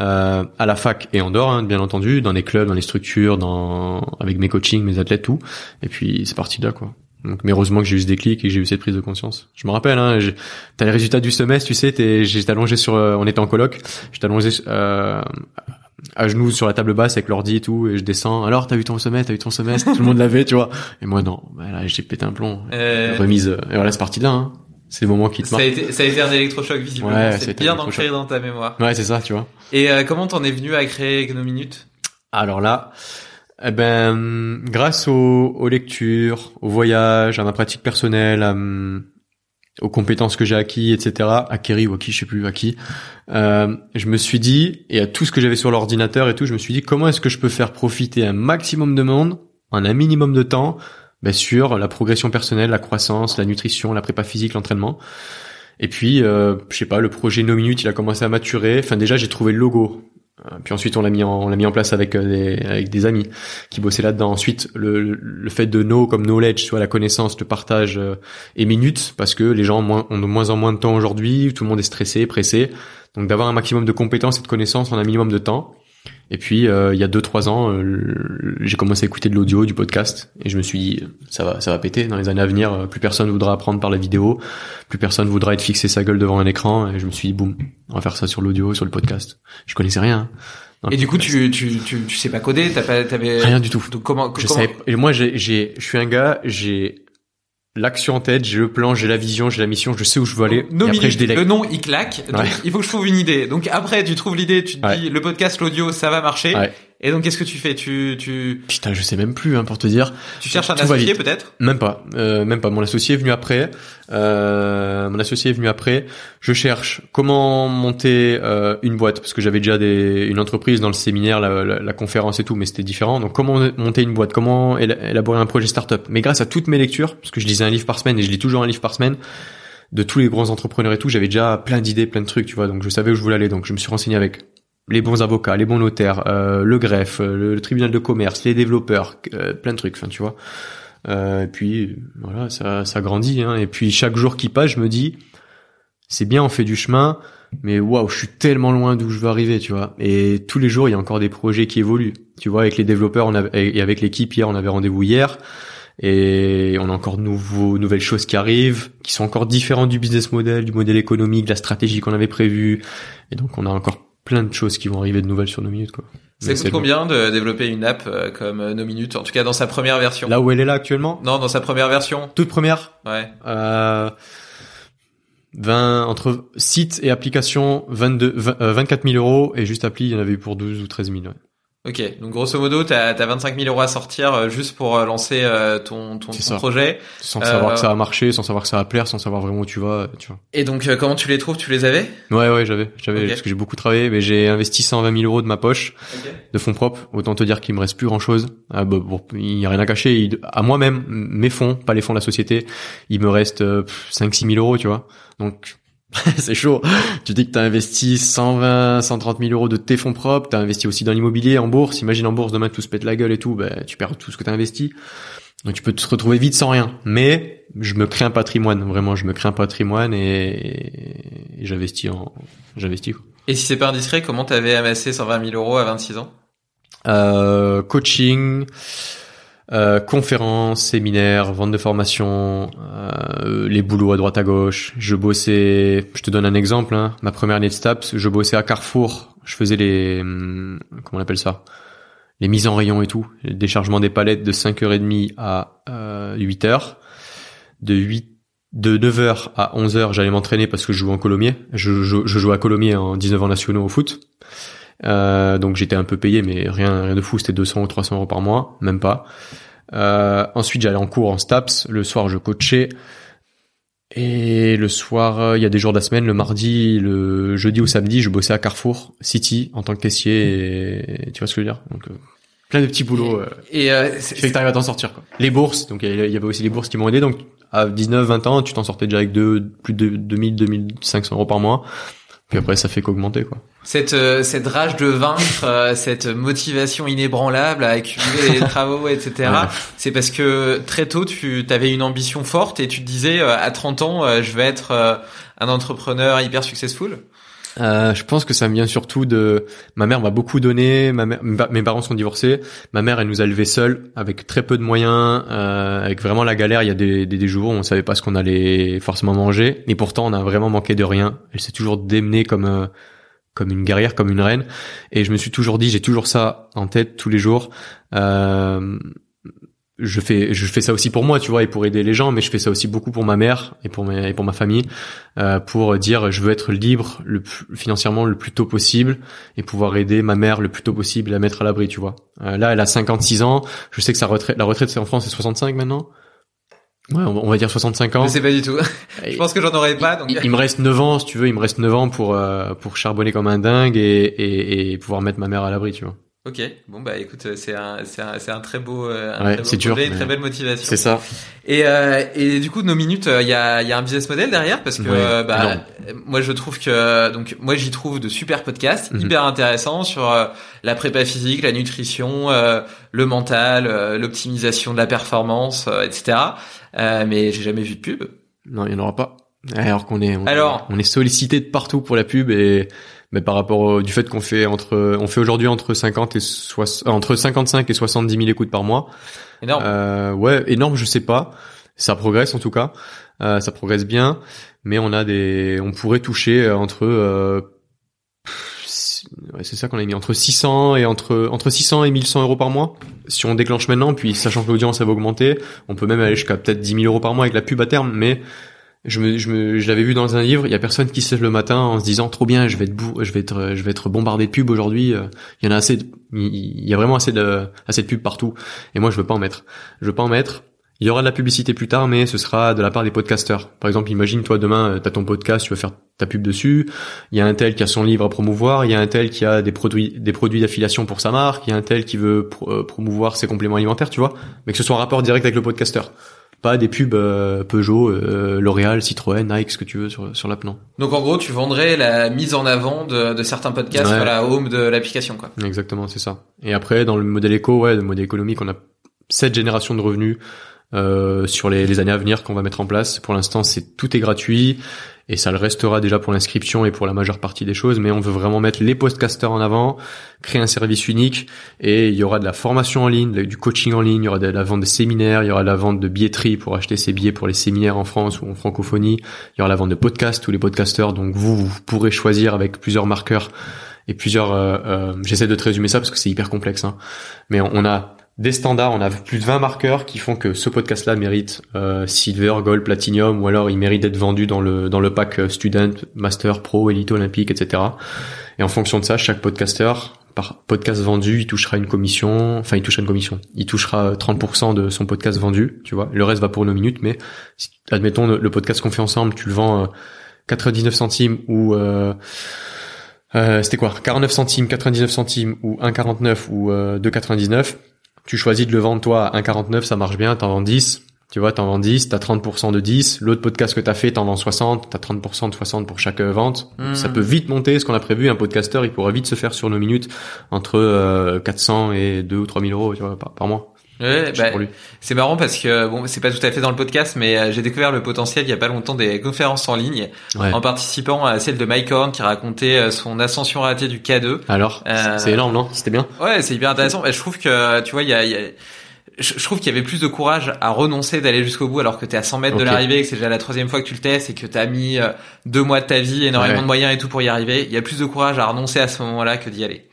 Speaker 2: euh, à la fac et en dehors hein, bien entendu dans les clubs dans les structures dans avec mes coachings mes athlètes tout. Et puis c'est parti de là quoi. Donc, mais heureusement que j'ai eu ce déclic et que j'ai eu cette prise de conscience. Je me rappelle, hein, t'as les résultats du semestre, tu sais, j'étais allongé sur, euh, on était en coloc, j'étais allongé euh, à genoux sur la table basse avec l'ordi et tout, et je descends. Alors, t'as eu ton semestre, t'as eu ton semestre, tout le monde l'avait, tu vois. Et moi, non. Bah, là, j'ai pété un plomb.
Speaker 3: Euh,
Speaker 2: Remise. euh, Et voilà, c'est parti de là. Hein. C'est le moment qui te
Speaker 3: ça a
Speaker 2: marque.
Speaker 3: été ça a été un électrochoc visiblement.
Speaker 2: Ouais, a
Speaker 3: c'est bien ancré dans ta mémoire.
Speaker 2: Ouais, c'est ça, tu vois.
Speaker 3: Et euh, comment t'en es venu à créer Gnominute
Speaker 2: Alors là, eh ben, grâce aux, aux lectures, aux voyages, à ma pratique personnelle, à, aux compétences que j'ai acquis, etc., acquéries ou acquis, je sais plus acquis, euh, je me suis dit, et à tout ce que j'avais sur l'ordinateur et tout, je me suis dit, comment est-ce que je peux faire profiter un maximum de monde en un minimum de temps ben, sur la progression personnelle, la croissance, la nutrition, la prépa physique, l'entraînement. Et puis, euh, je sais pas, le projet No Minute, il a commencé à maturer. Enfin, déjà, j'ai trouvé le logo. Euh, Puis ensuite, on l'a mis en, on l'a mis en place avec euh, des, avec des amis qui bossaient là-dedans. Ensuite, le, le- fait de know comme knowledge, soit la connaissance, le partage euh, et minutes, parce que les gens ont, moins- ont de moins en moins de temps aujourd'hui. Tout le monde est stressé, pressé. Donc, d'avoir un maximum de compétences et de connaissances en un minimum de temps. Et puis, euh, il y a deux trois ans, euh, j'ai commencé à écouter de l'audio, du podcast, et je me suis dit, ça va, ça va péter. Dans les années à venir, euh, plus personne voudra apprendre par la vidéo, plus personne voudra être fixé sa gueule devant un écran. Et je me suis dit, boum, on va faire ça sur l'audio, sur le podcast. Je connaissais rien.
Speaker 3: Et du coup, tu, tu, tu, tu sais pas coder, t'as pas, t'avais
Speaker 2: rien du tout.
Speaker 3: Donc comment,
Speaker 2: Je
Speaker 3: comment-
Speaker 2: savais. Et moi, j'ai, j'ai, je suis un gars, j'ai l'action en tête, j'ai le plan, j'ai la vision, j'ai la mission, je sais où je veux aller.
Speaker 3: No
Speaker 2: et après,
Speaker 3: minutes,
Speaker 2: je délègue.
Speaker 3: le nom il claque, donc
Speaker 2: Ouais.
Speaker 3: il faut que je trouve une idée. Donc après tu trouves l'idée, tu te
Speaker 2: Ouais.
Speaker 3: dis le podcast, l'audio, ça va marcher.
Speaker 2: Ouais.
Speaker 3: Et donc qu'est-ce que tu fais? Tu tu
Speaker 2: Putain, je sais même plus, hein, pour te dire.
Speaker 3: tu cherches un
Speaker 2: Tout
Speaker 3: associé peut-être?
Speaker 2: Même pas, euh, même pas. Mon associé est venu après. Euh, mon associé est venu après. Je cherche comment monter euh, une boîte parce que j'avais déjà des, une entreprise dans le séminaire, la, la- la conférence et tout, mais c'était différent. Donc comment monter une boîte, comment éla- élaborer un projet startup? Mais grâce à toutes mes lectures, parce que je lisais un livre par semaine et je lis toujours un livre par semaine de tous les grands entrepreneurs et tout, j'avais déjà plein d'idées, plein de trucs, tu vois. Donc je savais où je voulais aller. Donc je me suis renseigné avec les bons avocats, les bons notaires, euh, le greffe, euh, le, le tribunal de commerce, les développeurs, euh, plein de trucs. Enfin, tu vois. Euh, et puis voilà, ça, ça grandit. Hein. Et puis chaque jour qui passe, je me dis, c'est bien, on fait du chemin, mais waouh, je suis tellement loin d'où je veux arriver, tu vois. Et tous les jours, il y a encore des projets qui évoluent. Tu vois, avec les développeurs, on avait, et avec l'équipe hier, on avait rendez-vous hier. Et on a encore de nouvelles choses qui arrivent, qui sont encore différentes du business model, du modèle économique, de la stratégie qu'on avait prévue. Et donc, on a encore plein de choses qui vont arriver de nouvelles sur nos minutes, quoi.
Speaker 3: Ça coûte
Speaker 2: c'est
Speaker 3: combien de développer une app euh, comme euh, No Minutes, en tout cas dans sa première version?
Speaker 2: Là où elle est là actuellement,
Speaker 3: Non, dans sa première version.
Speaker 2: toute première,
Speaker 3: Ouais.
Speaker 2: Euh, 20, entre site et application, 22, 20, euh, 24 000 euros, et juste appli, il y en avait eu pour 12 ou 13 000. ouais.
Speaker 3: Ok, donc grosso modo, t'as as 25 000 euros à sortir euh, juste pour euh, lancer euh, ton, ton, projet.
Speaker 2: Sans savoir que ça va marcher, sans savoir que ça va plaire, sans savoir vraiment où tu vas, tu vois.
Speaker 3: Et donc, comment tu les trouves? Tu les avais?
Speaker 2: Ouais, ouais, j'avais, j'avais, parce que j'ai beaucoup travaillé, mais j'ai investi 120 000 euros de ma poche, de fonds propres. Autant te dire qu'il me reste plus grand chose. Ah, bah, bon, il y a rien à cacher. Il- à moi-même, mes fonds, pas les fonds de la société, il me reste 5-6 000 euros, tu vois. Donc, c'est chaud. Tu dis que t'as investi 120, 130 000 euros de tes fonds propres, t'as investi aussi dans l'immobilier, en bourse. Imagine en bourse, demain tout se pète la gueule et tout, ben, tu perds tout ce que t'as investi. Donc tu peux te retrouver vite sans rien. Mais je me crée un patrimoine, vraiment, je me crée un patrimoine et, et j'investis en, j'investis. quoi.
Speaker 3: Et si c'est pas indiscret, comment t'avais amassé 120 000 euros à 26 ans?
Speaker 2: Euh, coaching, euh, conférences, séminaires, vente de formation, euh, les boulots à droite à gauche. Je bossais, je te donne un exemple, hein, ma première année de STAPS, je bossais à Carrefour, je faisais les, hum, comment on appelle ça? Les mises en rayon et tout, le déchargement des palettes de 5h30 à euh, 8h. De 8 de 9h à 11h, j'allais m'entraîner parce que je joue en Colomiers. Je, je, je joue à Colomiers en 19 ans nationaux au foot. Euh, donc j'étais un peu payé, mais rien, rien de fou. C'était 200 ou 300 euros par mois, même pas. Euh, ensuite, j'allais en cours en STAPS. Le soir, je coachais. Et le soir, euh, il y a des jours de la semaine, le mardi, le jeudi ou samedi, je bossais à Carrefour City en tant que caissier. Et, tu vois ce que je veux dire? Donc, euh, plein de petits boulots. euh,
Speaker 3: Et euh,
Speaker 2: qui
Speaker 3: c'est-
Speaker 2: fait que t'arrives à t'en sortir. Quoi. Les bourses, donc il y a- il y avait aussi les bourses qui m'ont aidé. Donc à 19, 20 ans, tu t'en sortais déjà avec deux, plus de 2000, 2500 euros par mois. Puis après, ça fait qu'augmenter, quoi.
Speaker 3: cette, euh, cette rage de vaincre, euh, cette motivation inébranlable à accumuler les travaux, etc.
Speaker 2: Ouais.
Speaker 3: C'est parce que très tôt, tu avais une ambition forte et tu te disais, euh, à 30 ans, euh, je vais être euh, un entrepreneur hyper successful.
Speaker 2: Euh, je pense que ça me vient surtout de ma mère m'a beaucoup donné. Ma mère, mes parents sont divorcés. Ma mère, elle nous a élevés seuls, avec très peu de moyens, euh, avec vraiment la galère. Il y a des, des, des jours où on savait pas ce qu'on allait forcément manger, et pourtant on a vraiment manqué de rien. Elle s'est toujours démenée comme euh, comme une guerrière, comme une reine. Et je me suis toujours dit, j'ai toujours ça en tête tous les jours. Euh, je fais je fais ça aussi pour moi tu vois et pour aider les gens mais je fais ça aussi beaucoup pour ma mère et pour mes, et pour ma famille euh, pour dire je veux être libre le financièrement le plus tôt possible et pouvoir aider ma mère le plus tôt possible la mettre à l'abri tu vois Euh, là elle a 56 ans je sais que sa retraite la retraite c'est en France c'est 65 maintenant ouais on, va dire 65 ans
Speaker 3: Je sais pas du tout. Je pense que j'en aurais pas. Donc...
Speaker 2: il, il me reste 9 ans si tu veux il me reste 9 ans pour euh, pour charbonner comme un dingue et, et, et pouvoir mettre ma mère à l'abri tu vois
Speaker 3: Ok, bon bah écoute, euh, c'est un, c'est un, c'est un très beau, euh, un
Speaker 2: Ouais,
Speaker 3: très beau
Speaker 2: dur, mais-
Speaker 3: très belle motivation.
Speaker 2: c'est ça
Speaker 3: Et, euh, et du coup, nos minutes, il y, a, y a un business model derrière parce que
Speaker 2: Ouais,
Speaker 3: euh, bah, euh, moi je trouve que donc moi j'y trouve de super podcasts
Speaker 2: Mhm.
Speaker 3: hyper intéressants sur euh, la prépa physique, la nutrition, euh, le mental, euh, l'optimisation de la performance, euh, etc. Euh, mais j'ai jamais vu de pub.
Speaker 2: Non, il n'y en aura pas. Alors qu'on est, on,
Speaker 3: Alors
Speaker 2: on est sollicité de partout pour la pub et mais par rapport au, du fait qu'on fait entre, on fait aujourd'hui entre 50 et soix- euh, entre 55 et 70 000 écoutes par mois.
Speaker 3: Énorme.
Speaker 2: Euh, ouais, énorme, je sais pas. Ça progresse en tout cas, Euh, ça progresse bien, mais on a des, on pourrait toucher entre, euh, pff, si- ouais, c'est ça qu'on a mis entre 600 et entre entre 600 et 1100 euros par mois. Si on déclenche maintenant, puis sachant que l'audience va augmenter, on peut même aller jusqu'à peut-être 10 000 euros par mois avec la pub à terme, mais je me, je me, je l'avais vu dans un livre. Il y a personne qui se lève le matin en se disant trop bien, je vais être bou- je vais être, je vais être bombardé de pubs aujourd'hui. Euh, Il y en a assez, de- il y a vraiment assez de, assez de pubs partout. Et moi, je veux pas en mettre. Je veux pas en mettre. Il y aura de la publicité plus tard, mais ce sera de la part des podcasteurs. Par exemple, imagine toi demain, tu as ton podcast, tu veux faire ta pub dessus. Il y a un tel qui a son livre à promouvoir. Il y a un tel qui a des produits, des produits d'affiliation pour sa marque. Il y a un tel qui veut euh, promouvoir ses compléments alimentaires, tu vois. Mais que ce soit en rapport direct avec le podcasteur. Pas des pubs euh, Peugeot, euh, L'Oréal, Citroën, Nike, ce que tu veux sur, sur l'app, non.
Speaker 3: Donc en gros, tu vendrais la mise en avant de, de certains podcasts
Speaker 2: Ouais.
Speaker 3: sur la home de l'application, quoi.
Speaker 2: Exactement, c'est ça. Et après, dans le modèle éco, ouais, le modèle économique, on a cette génération de revenus euh, sur les, les années à venir qu'on va mettre en place. Pour l'instant, c'est tout est gratuit et ça le restera déjà pour l'inscription et pour la majeure partie des choses. Mais on veut vraiment mettre les podcasters en avant, créer un service unique et il y aura de la formation en ligne, du coaching en ligne, il y aura de la vente de séminaires, il y aura de la vente de billetterie pour acheter ses billets pour les séminaires en France ou en francophonie. Il y aura la vente de podcasts, tous les podcasteurs. Donc vous, vous pourrez choisir avec plusieurs marqueurs et plusieurs. euh, euh, J'essaie de te résumer ça parce que c'est hyper complexe. Hein. Mais on a des standards, on a plus de 20 marqueurs qui font que ce podcast-là mérite euh, silver, gold, platinum, ou alors il mérite d'être vendu dans le dans le pack euh, student, master, pro, élite olympique, etc. Et en fonction de ça, chaque podcasteur par podcast vendu, il touchera une commission, enfin il touchera une commission, il touchera 30% de son podcast vendu, tu vois. Le reste va pour nos minutes, mais admettons le, podcast qu'on fait ensemble, tu le vends 99 centimes ou euh, euh, c'était quoi? 49 centimes, 99 centimes ou 1,49 ou euh, 2,99. Tu choisis de le vendre toi à 1,49, ça marche bien, t'en vends 10. Tu vois, t'en vends 10, t'as 30% de 10. L'autre podcast que t'as fait, t'en vends 60, t'as 30% de 60 pour chaque euh, vente.
Speaker 3: Hmm.
Speaker 2: Ça peut vite monter, ce qu'on a prévu. Un podcasteur, il pourra vite se faire sur nos minutes entre euh, 400 et 2 ou 3 000 euros, tu vois, par, par mois.
Speaker 3: Ouais,
Speaker 2: Je
Speaker 3: bah, c'est marrant parce que bon, c'est pas tout à fait dans le podcast, mais euh, j'ai découvert le potentiel il y a pas longtemps des conférences en ligne
Speaker 2: Ouais.
Speaker 3: en participant à celle de Mike Horn qui racontait euh, son ascension ratée du K2.
Speaker 2: Alors,
Speaker 3: Euh,
Speaker 2: c'est énorme, non? C'était bien?
Speaker 3: Ouais, c'est hyper intéressant. Je trouve que tu vois, il y a, y a- je je trouve qu'il y avait plus de courage à renoncer d'aller jusqu'au bout alors que t'es à 100 mètres de l'arrivée, que c'est déjà la troisième fois que tu le testes et que t'as mis euh, deux mois de ta vie, énormément
Speaker 2: Ouais.
Speaker 3: de moyens et tout pour y arriver. Il y a plus de courage à renoncer à ce moment-là que d'y aller.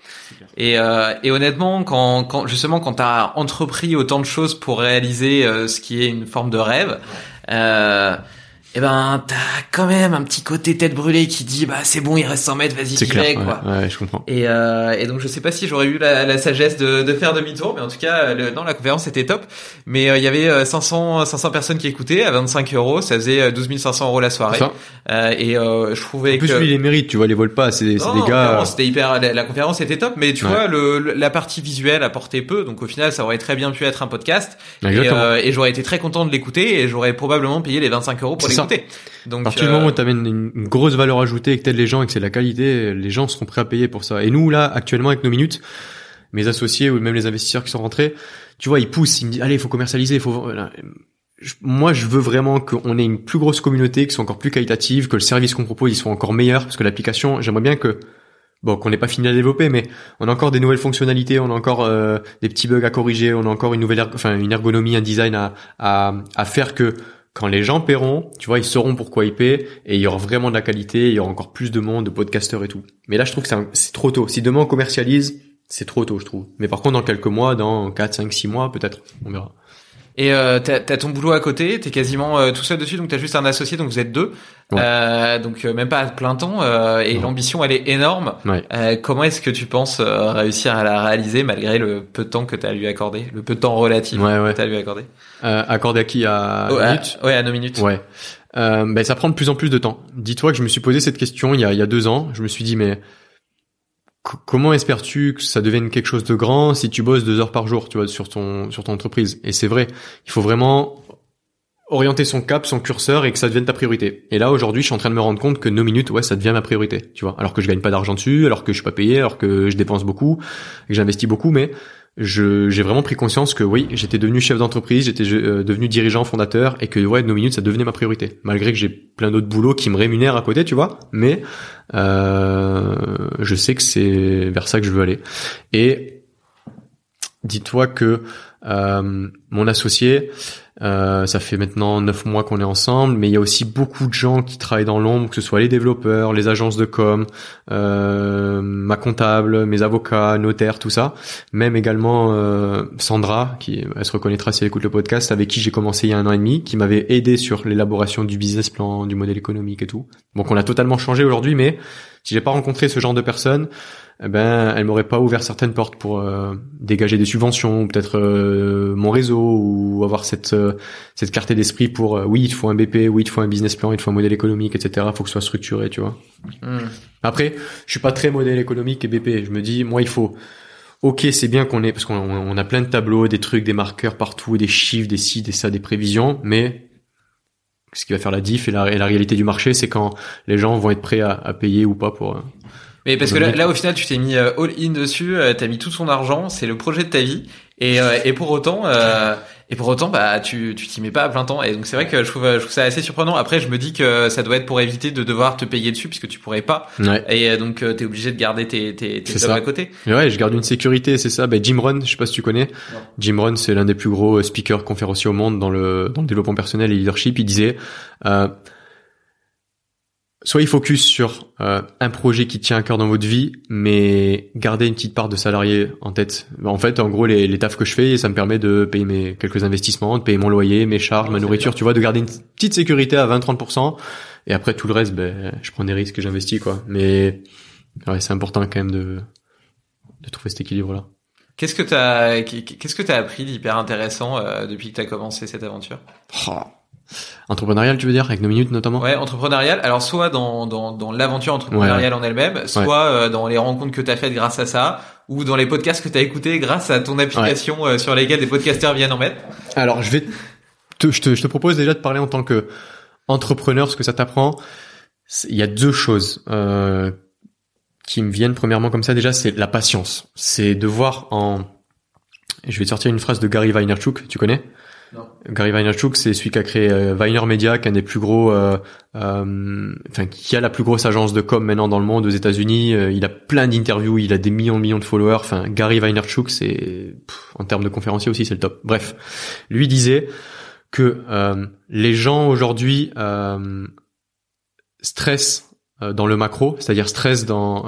Speaker 3: Et, euh, et honnêtement, quand, quand justement quand t'as entrepris autant de choses pour réaliser euh, ce qui est une forme de rêve, euh, eh ben t'as quand même un petit côté tête brûlée qui dit bah c'est bon, il reste 100 mètres, vas-y j'y vais
Speaker 2: ouais,
Speaker 3: quoi.
Speaker 2: ouais, je comprends.
Speaker 3: Et, euh, et donc je sais pas si j'aurais eu la, la sagesse de, de faire demi-tour, mais en tout cas, le, non, la conférence était top. Mais euh, il y avait euh, 500 500 personnes qui écoutaient à 25 euros, ça faisait euh, 12 500 euros la soirée. Euh, et euh, je trouvais
Speaker 2: En plus,
Speaker 3: que
Speaker 2: lui, il les mérite, tu vois, les vole pas. C'est
Speaker 3: non,
Speaker 2: des
Speaker 3: non,
Speaker 2: gars.
Speaker 3: clairement, c'était hyper. La, la conférence était top, mais tu
Speaker 2: Ouais.
Speaker 3: vois, le, le- la partie visuelle apportait peu, donc au final, ça aurait très bien pu être un podcast. Et, euh, et j'aurais été très content de l'écouter, et j'aurais probablement payé les 25 euros pour Donc,
Speaker 2: À partir du
Speaker 3: euh,
Speaker 2: moment où tu amènes une, une grosse valeur ajoutée et que t'aides les gens et que c'est de la qualité, les gens seront prêts à payer pour ça. Et nous, là, actuellement, avec nos minutes, mes associés ou même les investisseurs qui sont rentrés, tu vois, ils poussent, ils me disent, allez, il faut commercialiser, il faut... Moi, je veux vraiment qu'on ait une plus grosse communauté, qui soit encore plus qualitative, que le service qu'on propose, il soit encore meilleur, parce que l'application, j'aimerais bien que, bon, qu'on n'ait pas fini à développer, mais on a encore des nouvelles fonctionnalités, on a encore euh, des petits bugs à corriger, on a encore une nouvelle, erg- enfin, une ergonomie, un design à, à, à faire que quand les gens paieront, tu vois, ils sauront pourquoi ils paient et il y aura vraiment de la qualité, il y aura encore plus de monde, de podcasteurs et tout. Mais là, je trouve que c'est trop tôt. Si demain on commercialise, c'est trop tôt, je trouve. Mais par contre, dans quelques mois, dans 4, 5, 6 mois, peut-être, on verra.
Speaker 3: Et euh, t'as as ton boulot à côté, t'es quasiment euh, tout seul dessus, donc t'as juste un associé, donc vous êtes deux,
Speaker 2: Ouais.
Speaker 3: Euh, donc euh, même pas à plein temps. euh, et l'ambition, elle est énorme.
Speaker 2: Ouais.
Speaker 3: Comment est-ce que tu penses réussir à la réaliser malgré le peu de temps que t'as lui accordé, le peu de temps relatif
Speaker 2: Ouais,
Speaker 3: que t'as lui accordé?
Speaker 2: Euh, accordé à qui? À
Speaker 3: Oh, à-
Speaker 2: minutes
Speaker 3: Ouais, à nos minutes.
Speaker 2: Ouais. Euh, ben, ça prend de plus en plus de temps. Dis-toi que je me suis posé cette question il y a, il y a deux ans. Je me suis dit, mais comment espères-tu que ça devienne quelque chose de grand si tu bosses deux heures par jour, tu vois, sur ton sur ton entreprise? Et c'est vrai, il faut vraiment orienter son cap, son curseur et que ça devienne ta priorité. Et là aujourd'hui, je suis en train de me rendre compte que nos minutes, ouais, ça devient ma priorité, tu vois. Alors que je gagne pas d'argent dessus, alors que je suis pas payé, alors que je dépense beaucoup, que j'investis beaucoup, mais j'ai vraiment pris conscience que oui, j'étais devenu chef d'entreprise, j'étais euh, devenu dirigeant, fondateur, et que ouais, nos minutes, ça devenait ma priorité. Malgré que j'ai plein d'autres boulots qui me rémunèrent à côté, tu vois, mais euh, je sais que c'est vers ça que je veux aller. Et dis-toi que euh, mon associé, euh, ça fait maintenant neuf mois qu'on est ensemble, mais il y a aussi beaucoup de gens qui travaillent dans l'ombre, que ce soit les développeurs, les agences de com, euh, ma comptable, mes avocats, notaires, tout ça. Même également euh, Sandra, qui elle se reconnaîtra si elle écoute le podcast, avec qui j'ai commencé il y a un an et demi, qui m'avait aidé sur l'élaboration du business plan, du modèle économique et tout. Donc on a totalement changé aujourd'hui, mais si j'ai pas rencontré ce genre de personnes, eh ben, elle m'aurait pas ouvert certaines portes pour euh, dégager des subventions, ou peut-être euh, mon réseau, ou avoir cette euh, cette clarté d'esprit pour euh, oui, il te faut un BP, oui, il te faut un business plan, il te faut un modèle économique, etc. Faut que ce soit structuré, tu vois.
Speaker 3: Hmm.
Speaker 2: Après, je suis pas très modèle économique et BP. Je me dis, moi, il faut. Ok, c'est bien qu'on ait parce qu'on on a plein de tableaux, des trucs, des marqueurs partout, des chiffres, des ci, des ça, des prévisions, mais ce qui va faire la diff et la, et la réalité du marché, c'est quand les gens vont être prêts à, à payer ou pas pour.
Speaker 3: Mais parce que là, là, au final, tu t'es mis euh, all in dessus, euh, t'as mis tout ton argent, c'est le projet de ta vie, et, euh, et pour autant, euh, et pour autant, bah, tu tu t'y mets pas à plein temps. Et donc c'est vrai que je trouve, je trouve ça assez surprenant. Après, je me dis que ça doit être pour éviter de devoir te payer dessus, puisque tu pourrais pas.
Speaker 2: Ouais.
Speaker 3: Et donc t'es obligé de garder tes tes, tes à côté.
Speaker 2: Mais ouais, je garde une sécurité, c'est ça. Ben, Jim Rohn, je sais pas si tu connais. Jim Rohn, c'est l'un des plus gros speakers conférenciers au monde dans le dans le développement personnel et leadership. Il disait, euh, soyez focus sur euh, un projet qui tient à cœur dans votre vie, mais gardez une petite part de salarié en tête. En fait, en gros, les, les tafs que je fais, ça me permet de payer mes quelques investissements, de payer mon loyer, mes charges, ma nourriture. Tu vois, de garder une petite sécurité à 20-30%. Et après tout le reste, ben, je prends des risques et j'investis quoi. Mais ouais, c'est important quand même de de trouver cet équilibre là.
Speaker 3: Qu'est-ce que t'as qu'est-ce que t'as appris d'hyper intéressant euh, depuis que t'as commencé cette aventure?
Speaker 2: Oh. Entrepreneurial, tu veux dire, avec nos minutes notamment
Speaker 3: Ouais, entrepreneurial. Alors soit dans dans, dans l'aventure entrepreneuriale en elle-même, soit euh, dans les rencontres que t'as faites grâce à ça, ou dans les podcasts que t'as écoutés grâce à ton application euh, sur lesquelles des podcasters viennent en mettre.
Speaker 2: Alors je vais te, je te je te propose déjà de parler en tant que entrepreneur, ce que ça t'apprend. Il y a deux choses euh, qui me viennent premièrement comme ça. Déjà, c'est la patience. C'est de voir en je vais te sortir une phrase de Gary Vaynerchuk, tu connais? Gary Vaynerchuk, c'est celui qui a créé euh, Vayner Media, qui est un des plus gros, euh, euh, enfin qui a la plus grosse agence de com maintenant dans le monde aux États-Unis. Euh, il a plein d'interviews, il a des millions millions de followers. Enfin, Gary Vaynerchuk, c'est en termes de conférencier aussi, c'est le top. Bref, lui disait que euh, les gens aujourd'hui euh, stressent dans le macro, c'est-à-dire stressent dans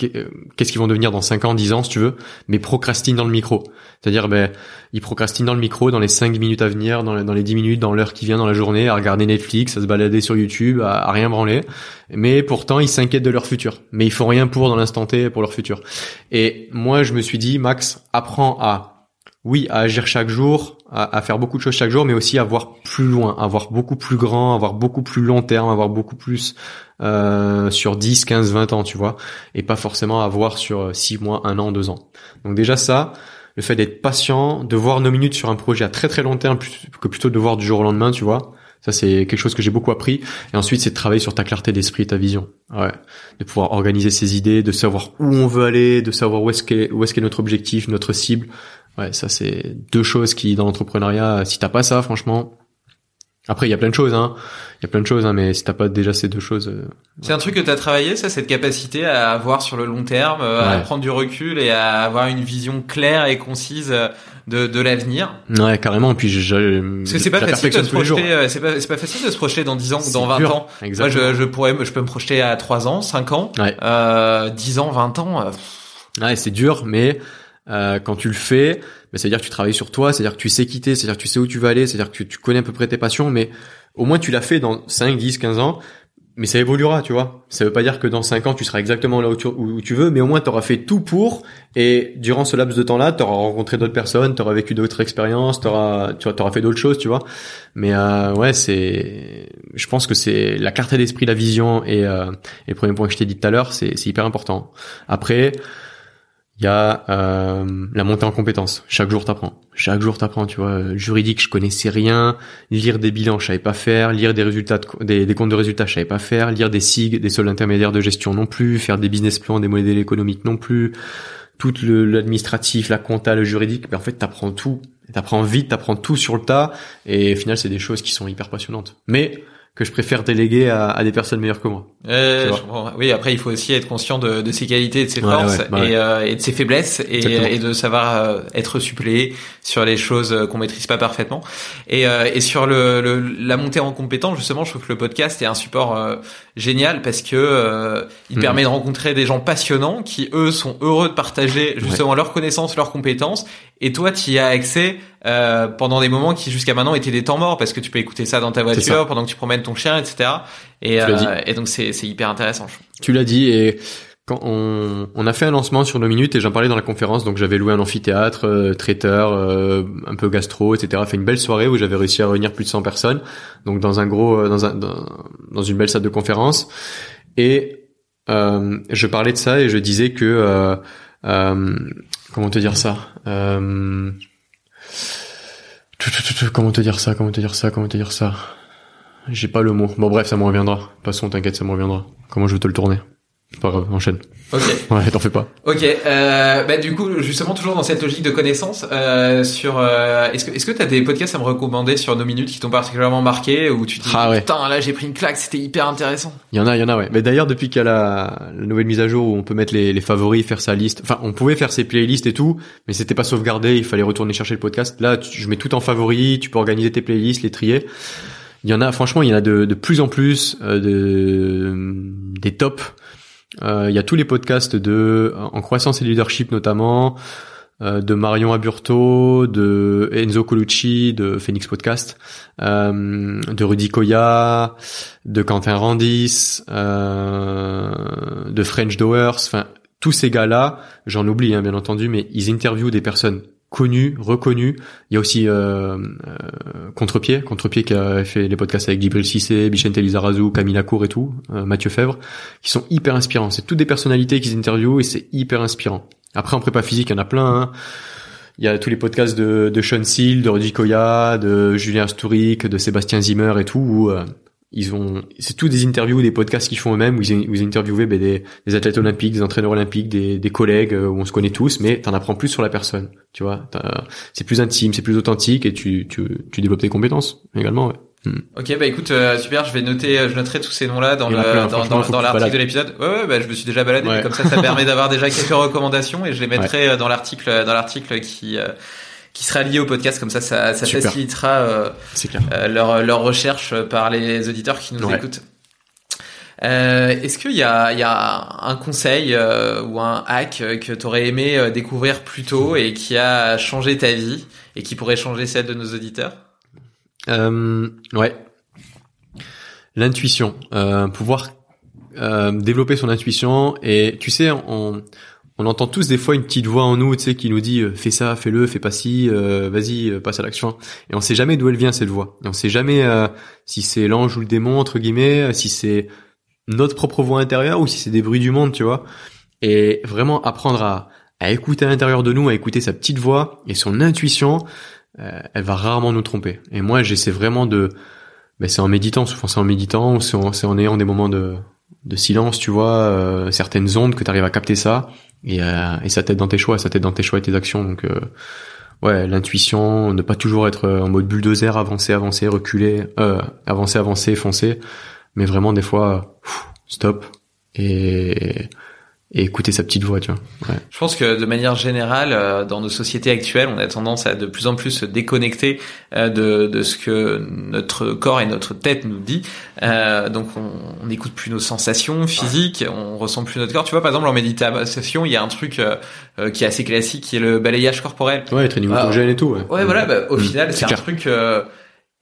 Speaker 2: qu'est-ce qu'ils vont devenir dans 5 ans, 10 ans si tu veux, mais procrastinent dans le micro. C'est-à-dire ben ils procrastinent dans le micro dans les 5 minutes à venir, dans les, dans les 10 minutes, dans l'heure qui vient dans la journée, à regarder Netflix, à se balader sur YouTube, à, à rien branler. Mais pourtant, ils s'inquiètent de leur futur. Mais ils font rien pour dans l'instant T pour leur futur. Et moi, je me suis dit, Max, apprends à oui, à agir chaque jour, à, à, faire beaucoup de choses chaque jour, mais aussi à voir plus loin, à voir beaucoup plus grand, à voir beaucoup plus long terme, à voir beaucoup plus euh, sur 10, 15, 20 ans, tu vois, et pas forcément à voir sur 6 mois, 1 an, 2 ans. Donc déjà ça, le fait d'être patient, de voir nos minutes sur un projet à très très long terme, que plutôt de voir du jour au lendemain, tu vois, ça, c'est quelque chose que j'ai beaucoup appris. Et ensuite, c'est de travailler sur ta clarté d'esprit, ta vision. Ouais. De pouvoir organiser ses idées, de savoir où on veut aller, de savoir où est-ce qu'est, où est-ce qu'est notre objectif, notre cible. Ouais, ça, c'est deux choses qui, dans l'entrepreneuriat, si t'as pas ça, franchement, après, il y a plein de choses, hein. Il y a plein de choses, hein, mais si t'as pas déjà ces deux choses. Euh,
Speaker 3: c'est un truc que t'as travaillé, ça, cette capacité à voir sur le long terme, euh, à
Speaker 2: Ouais.
Speaker 3: prendre du recul et à avoir une vision claire et concise euh, de, de l'avenir?
Speaker 2: Ouais, carrément. Puis, je, je,
Speaker 3: Parce que c'est pas facile de se projeter, euh, c'est pas, pas facile de se projeter dans 10 ans ou dans 20
Speaker 2: dur.
Speaker 3: ans. Moi,
Speaker 2: Exactement.
Speaker 3: je, je pourrais, je peux me projeter à 3 ans, 5 ans,
Speaker 2: Ouais.
Speaker 3: euh, 10 ans, 20 ans. euh,
Speaker 2: Ouais, c'est dur, mais euh, quand tu le fais, ben, c'est-à-dire que tu travailles sur toi, c'est-à-dire que tu sais quitter, c'est-à-dire que tu sais où tu vas aller, c'est-à-dire que tu, connais à peu près tes passions, mais au moins tu l'as fait dans 5, 10, 15 ans, mais ça évoluera, tu vois. Ça veut pas dire que dans 5 ans tu seras exactement là où tu, veux, mais au moins tu auras fait tout pour, et durant ce laps de temps-là, tu auras rencontré d'autres personnes, tu auras vécu d'autres expériences, tu auras, tu auras fait d'autres choses, tu vois. Mais euh, ouais, c'est, je pense que c'est la clarté d'esprit, la vision et, euh, et le premier point que je t'ai dit tout à l'heure, c'est hyper important. Après, il y a euh, la montée en compétences. Chaque jour t'apprends. Chaque jour t'apprends, tu vois. Juridique, je connaissais rien. Lire des bilans, je savais pas faire. Lire des résultats, des, des comptes de résultats, je savais pas faire. Lire des SIG, des soldes intermédiaires de gestion non plus. Faire des business plans, des modèles économiques non plus. Tout l'administratif, la compta, le juridique. Mais en fait, t'apprends tout. T'apprends vite, t'apprends tout sur le tas. Et au final, c'est des choses qui sont hyper passionnantes. Mais que je préfère déléguer à, à des personnes meilleures que moi.
Speaker 3: euh, je oui, après, il faut aussi être conscient de, de ses qualités, et de ses
Speaker 2: Ouais,
Speaker 3: forces
Speaker 2: ouais, bah
Speaker 3: et, euh, et de ses faiblesses et, et de savoir euh, être suppléé sur les choses euh, qu'on maîtrise pas parfaitement. Et, euh, et sur le, le- la montée en compétence, justement, je trouve que le podcast est un support euh, génial parce que euh, il
Speaker 2: Mhm.
Speaker 3: permet de rencontrer des gens passionnants qui eux sont heureux de partager justement leurs connaissances, leurs compétences. Et toi, tu y as accès euh, pendant des moments qui jusqu'à maintenant étaient des temps morts parce que tu peux écouter ça dans ta voiture pendant que tu promènes ton chien, etc. Et, euh, et donc c'est hyper intéressant.
Speaker 2: Tu l'as dit et quand on, on a fait un lancement sur nos minutes et j'en parlais dans la conférence, donc j'avais loué un amphithéâtre, euh, traiteur, euh, un peu gastro, etc. Fait une belle soirée où j'avais réussi à réunir plus de 100 personnes, donc dans un gros, euh, dans un, dans, dans une belle salle de conférence. Et euh, je parlais de ça et je disais que euh, euh, comment te dire ça euh, Comment te dire ça Comment te dire ça Comment te dire ça? J'ai pas le mot. Bon bref, ça me reviendra. Passons, t'inquiète, ça me reviendra. Comment je veux te le tourner? Pas grave, enchaîne.
Speaker 3: Ok.
Speaker 2: Ouais, t'en fais pas.
Speaker 3: Ok. Euh, bah du coup, justement, toujours dans cette logique de connaissance, euh, sur euh, est-ce que est-ce que t'as des podcasts à me recommander sur nos minutes qui t'ont particulièrement marqué où tu te dis
Speaker 2: Ah ouais.
Speaker 3: putain là j'ai pris une claque, c'était hyper intéressant.
Speaker 2: Il y en a, il y en a, ouais. Mais d'ailleurs, depuis qu'il y a la, la nouvelle mise à jour où on peut mettre les, les favoris, faire sa liste. Enfin, on pouvait faire ses playlists et tout, mais c'était pas sauvegardé. Il fallait retourner chercher le podcast. Là, tu- je mets tout en favoris. Tu peux organiser tes playlists, les trier. Il y en a, franchement, il y en a de, de plus en plus euh, de des tops. Euh, il y a tous les podcasts de en croissance et leadership notamment, euh, de Marion Aburto, de Enzo Colucci, de Phoenix Podcast, euh, de Rudy Koya, de Quentin Randis, euh, de French Doers. Enfin, tous ces gars-là, j'en oublie hein, bien entendu, mais ils interviewent des personnes connues, reconnues. Il y a aussi euh, euh, Contrepied, Contrepied qui a fait les podcasts avec Djibril Cissé, Bichente Lizarazu, Camille Lacour et tout, euh, Mathieu Fèvre, qui sont hyper inspirants. C'est toutes des personnalités qu'ils interviewent et c'est hyper inspirant. Après en prépa physique, il y en a plein. Hein. Il y a tous les podcasts de, de Sean Seal, de Rudy Koya, de Julien Stourik, de Sébastien Zimmer et tout, où euh, ils ont c'est tout des interviews des podcasts qu'ils font eux-mêmes où ils, où ils interviewaient ben, des, des, athlètes olympiques des entraîneurs olympiques des, des collègues euh, où on se connaît tous mais t'en apprends plus sur la personne tu vois c'est plus intime c'est plus authentique et tu, tu, tu développes tes compétences également ouais.
Speaker 3: Hmm. Ok bah écoute euh, super je vais noter je noterai tous ces noms là dans le plein, dans, dans, dans l'article de l'épisode ouais ouais bah je me suis déjà baladé ouais. comme ça ça permet d'avoir déjà quelques recommandations et je les mettrai ouais. Euh, dans l'article dans l'article qui qui sera lié au podcast comme ça ça, ça facilitera euh, euh, leur leur recherche par les auditeurs qui nous ouais. écoutent. Euh, Est-ce qu'il y a, y a un conseil euh, ou un hack que tu aurais aimé euh, découvrir plus tôt et qui a changé ta vie et qui pourrait changer celle de nos auditeurs?
Speaker 2: Euh, Ouais. L'intuition, pouvoir développer son intuition et tu sais on, on entend tous des fois une petite voix en nous, tu sais, qui nous dit euh, fais ça, fais-le, fais pas ci, euh, vas-y, euh, passe à l'action. Et on sait jamais d'où elle vient cette voix. Et on sait jamais euh, si c'est l'ange ou le démon entre guillemets, si c'est notre propre voix intérieure ou si c'est des bruits du monde, tu vois. Et vraiment apprendre à, à écouter à l'intérieur de nous, à écouter sa petite voix et son intuition, elle va rarement nous tromper. Et moi, j'essaie vraiment de, ben, c'est en méditant, souvent c'est en méditant, c'est en, en ayant des moments de de silence, tu vois, certaines ondes que tu arrives à capter ça et, euh, et ça t'aide dans tes choix, ça t'aide dans tes choix et tes actions. Donc euh, ouais, l'intuition, ne pas toujours être en mode bulldozer, avancer, avancer, reculer, euh, avancer, avancer, foncer, mais vraiment des fois, stop et et écouter sa petite voix, tu vois. Ouais.
Speaker 3: Je pense que de manière générale, euh, dans nos sociétés actuelles, on a tendance à de plus en plus se déconnecter euh, de, de ce que notre corps et notre tête nous dit. Euh, donc on n'écoute plus nos sensations physiques, on ressent plus notre corps. Tu vois, par exemple, en méditation, il y a un truc euh, qui est assez classique, qui est le balayage corporel.
Speaker 2: Ouais, training ah, et tout. Ouais,
Speaker 3: ouais voilà. Bah, au mmh. final, c'est un truc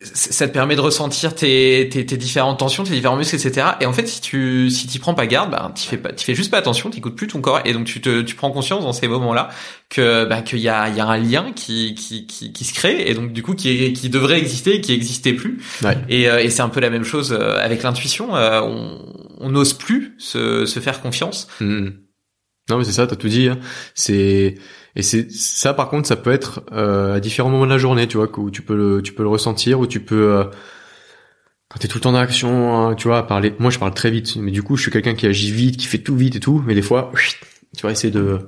Speaker 3: ça te permet de ressentir tes, tes, tes, différentes tensions, tes différents muscles, etc. Et en fait, si tu si t'y prends pas garde, bah tu fais pas, tu fais juste pas attention, t'écoutes plus ton corps, et donc tu te tu prends conscience dans ces moments-là que bah qu'il y a il y a un lien qui, qui qui qui se crée et donc du coup qui qui devrait exister et qui existait plus.
Speaker 2: Ouais.
Speaker 3: Et, euh, et c'est un peu la même chose euh, avec l'intuition. Euh, on n'ose plus se se faire confiance.
Speaker 2: Mmh. Non mais c'est ça, t'as tout dit. Hein. C'est et c'est ça par contre, ça peut être euh, à différents moments de la journée, tu vois, où tu peux le, tu peux le ressentir, où tu peux euh, quand t'es tout le temps dans l'action, hein, tu vois, parler. Moi, je parle très vite, mais du coup, je suis quelqu'un qui agit vite, qui fait tout vite et tout, mais des fois, tu vois, essayer de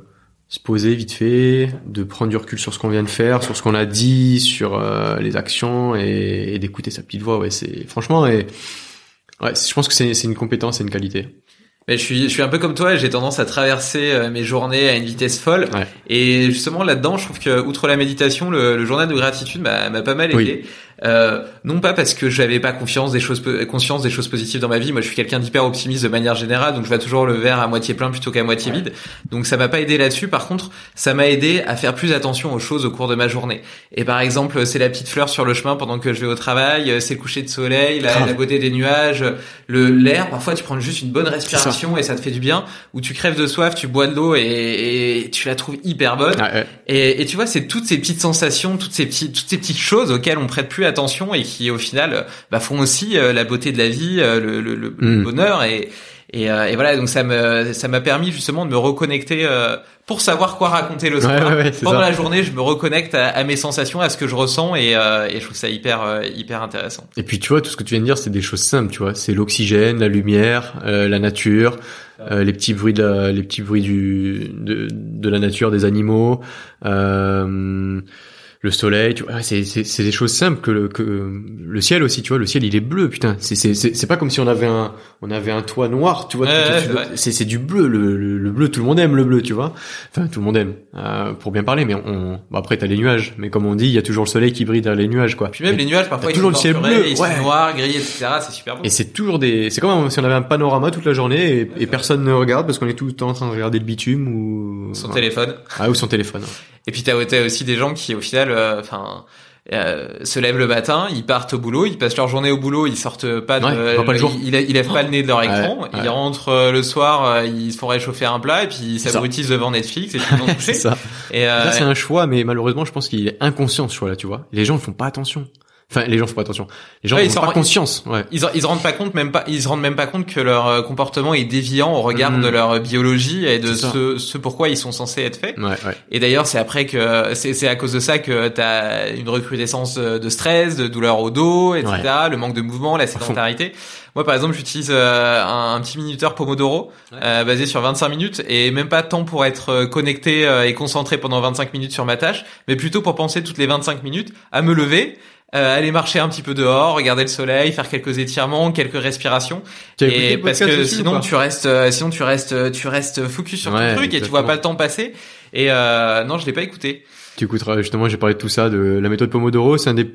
Speaker 2: se poser vite fait, de prendre du recul sur ce qu'on vient de faire, sur ce qu'on a dit, sur euh, les actions et, et d'écouter sa petite voix. Ouais, c'est franchement, et ouais, je pense que c'est une compétence et une qualité.
Speaker 3: Mais je suis, je suis un peu comme toi. J'ai tendance à traverser euh, mes journées à une vitesse folle.
Speaker 2: Ouais.
Speaker 3: Et justement là-dedans, je trouve que outre la méditation, le, le journal de gratitude m'a pas mal aidé.
Speaker 2: Oui.
Speaker 3: Euh, non pas parce que j'avais pas confiance des choses conscience des choses positives dans ma vie. Moi je suis quelqu'un d'hyper optimiste de manière générale donc je vois toujours le verre à moitié plein plutôt qu'à moitié vide. Donc ça m'a pas aidé là-dessus. Par contre ça m'a aidé à faire plus attention aux choses au cours de ma journée. Et par exemple c'est la petite fleur sur le chemin pendant que je vais au travail c'est le coucher de soleil la, la beauté des nuages le l'air. Parfois tu prends juste une bonne respiration ça. et ça te fait du bien. Ou tu crèves de soif tu bois de l'eau et, et, tu la trouves hyper bonne.
Speaker 2: Ah ouais.
Speaker 3: et, et tu vois c'est toutes ces petites sensations toutes ces petites toutes ces petites choses auxquelles on prête plus attention et qui au final bah, font aussi euh, la beauté de la vie, euh, le, le, le
Speaker 2: Mm.
Speaker 3: bonheur et et, euh, et, voilà donc ça me ça m'a permis justement de me reconnecter pour savoir quoi raconter le soir
Speaker 2: ouais, ouais,
Speaker 3: pendant
Speaker 2: ça.
Speaker 3: la journée je me reconnecte à, à, mes sensations à ce que je ressens et, et je trouve ça hyper hyper intéressant
Speaker 2: et puis tu vois tout ce que tu viens de dire c'est des choses simples tu vois c'est l'oxygène la lumière euh, la nature euh, les petits bruits de la, les petits bruits du de, de la nature des animaux euh, le soleil, tu vois, c'est c'est c'est des choses simples que le que le ciel aussi, tu vois, le ciel il est bleu, putain, c'est c'est c'est c'est pas comme si on avait un on avait un toit noir, tu vois,
Speaker 3: Ouais, ouais, ouais.
Speaker 2: c'est c'est du bleu, le, le le bleu, tout le monde aime le bleu, tu vois, enfin tout le monde aime, euh, pour bien parler, mais on bon, après t'as les nuages, mais comme on dit, il y a toujours le soleil qui brille derrière les nuages, quoi.
Speaker 3: puis même
Speaker 2: Et-
Speaker 3: les nuages parfois ils
Speaker 2: toujours
Speaker 3: sont
Speaker 2: le ciel bleu,
Speaker 3: ils sont noirs gris etc c'est super beau.
Speaker 2: Et c'est toujours des, c'est comme si on avait un panorama toute la journée et, et personne ne regarde parce qu'on est tout le temps en train de regarder le bitume ou
Speaker 3: son téléphone.
Speaker 2: Ah ou son téléphone.
Speaker 3: Et puis t'as aussi des gens qui au final, euh, enfin, euh, se lèvent le matin, ils partent au boulot, ils passent leur journée au boulot, ils sortent pas de,
Speaker 2: Ouais, ils pas le jour.
Speaker 3: ils, ils lèvent pas le nez de leur écran,
Speaker 2: Ouais,
Speaker 3: ils
Speaker 2: ouais.
Speaker 3: rentrent euh, le soir, euh, ils se font réchauffer un plat et puis ils s'abrutissent devant Netflix et puis ils vont coucher.
Speaker 2: C'est ça.
Speaker 3: Et euh,
Speaker 2: Là, c'est un choix, mais malheureusement, je pense qu'il est inconscient ce choix-là, tu vois. Les gens ne font pas attention. Enfin, les gens font pas attention. Les gens
Speaker 3: Ouais, ils
Speaker 2: n'ont pas conscience. Ouais.
Speaker 3: ils, ils se rendent pas compte même pas ils se rendent même pas compte que leur euh, comportement est déviant au regard
Speaker 2: Mhm.
Speaker 3: de leur biologie et de ce, ce pourquoi ils sont censés être faits.
Speaker 2: Ouais, ouais.
Speaker 3: Et d'ailleurs, c'est après que c'est c'est à cause de ça que t'as une recrudescence de, de stress, de douleur au dos, etc. Le manque de mouvement, la sédentarité. Moi, par exemple, j'utilise euh, un, un petit minuteur Pomodoro euh, basé sur 25 minutes et même pas tant pour être euh, connecté euh, et concentré pendant 25 minutes sur ma tâche, mais plutôt pour penser toutes les 25 minutes à me lever. Euh, aller marcher un petit peu dehors, regarder le soleil, faire quelques étirements, quelques respirations, et parce que
Speaker 2: ou
Speaker 3: sinon tu restes, euh, sinon tu restes, tu restes focus sur
Speaker 2: Ouais,
Speaker 3: ton truc et tu vois pas le temps passer. Et euh, non, je l'ai pas écouté.
Speaker 2: Tu écouteras, justement, j'ai parlé de tout ça, de la méthode Pomodoro. C'est un des,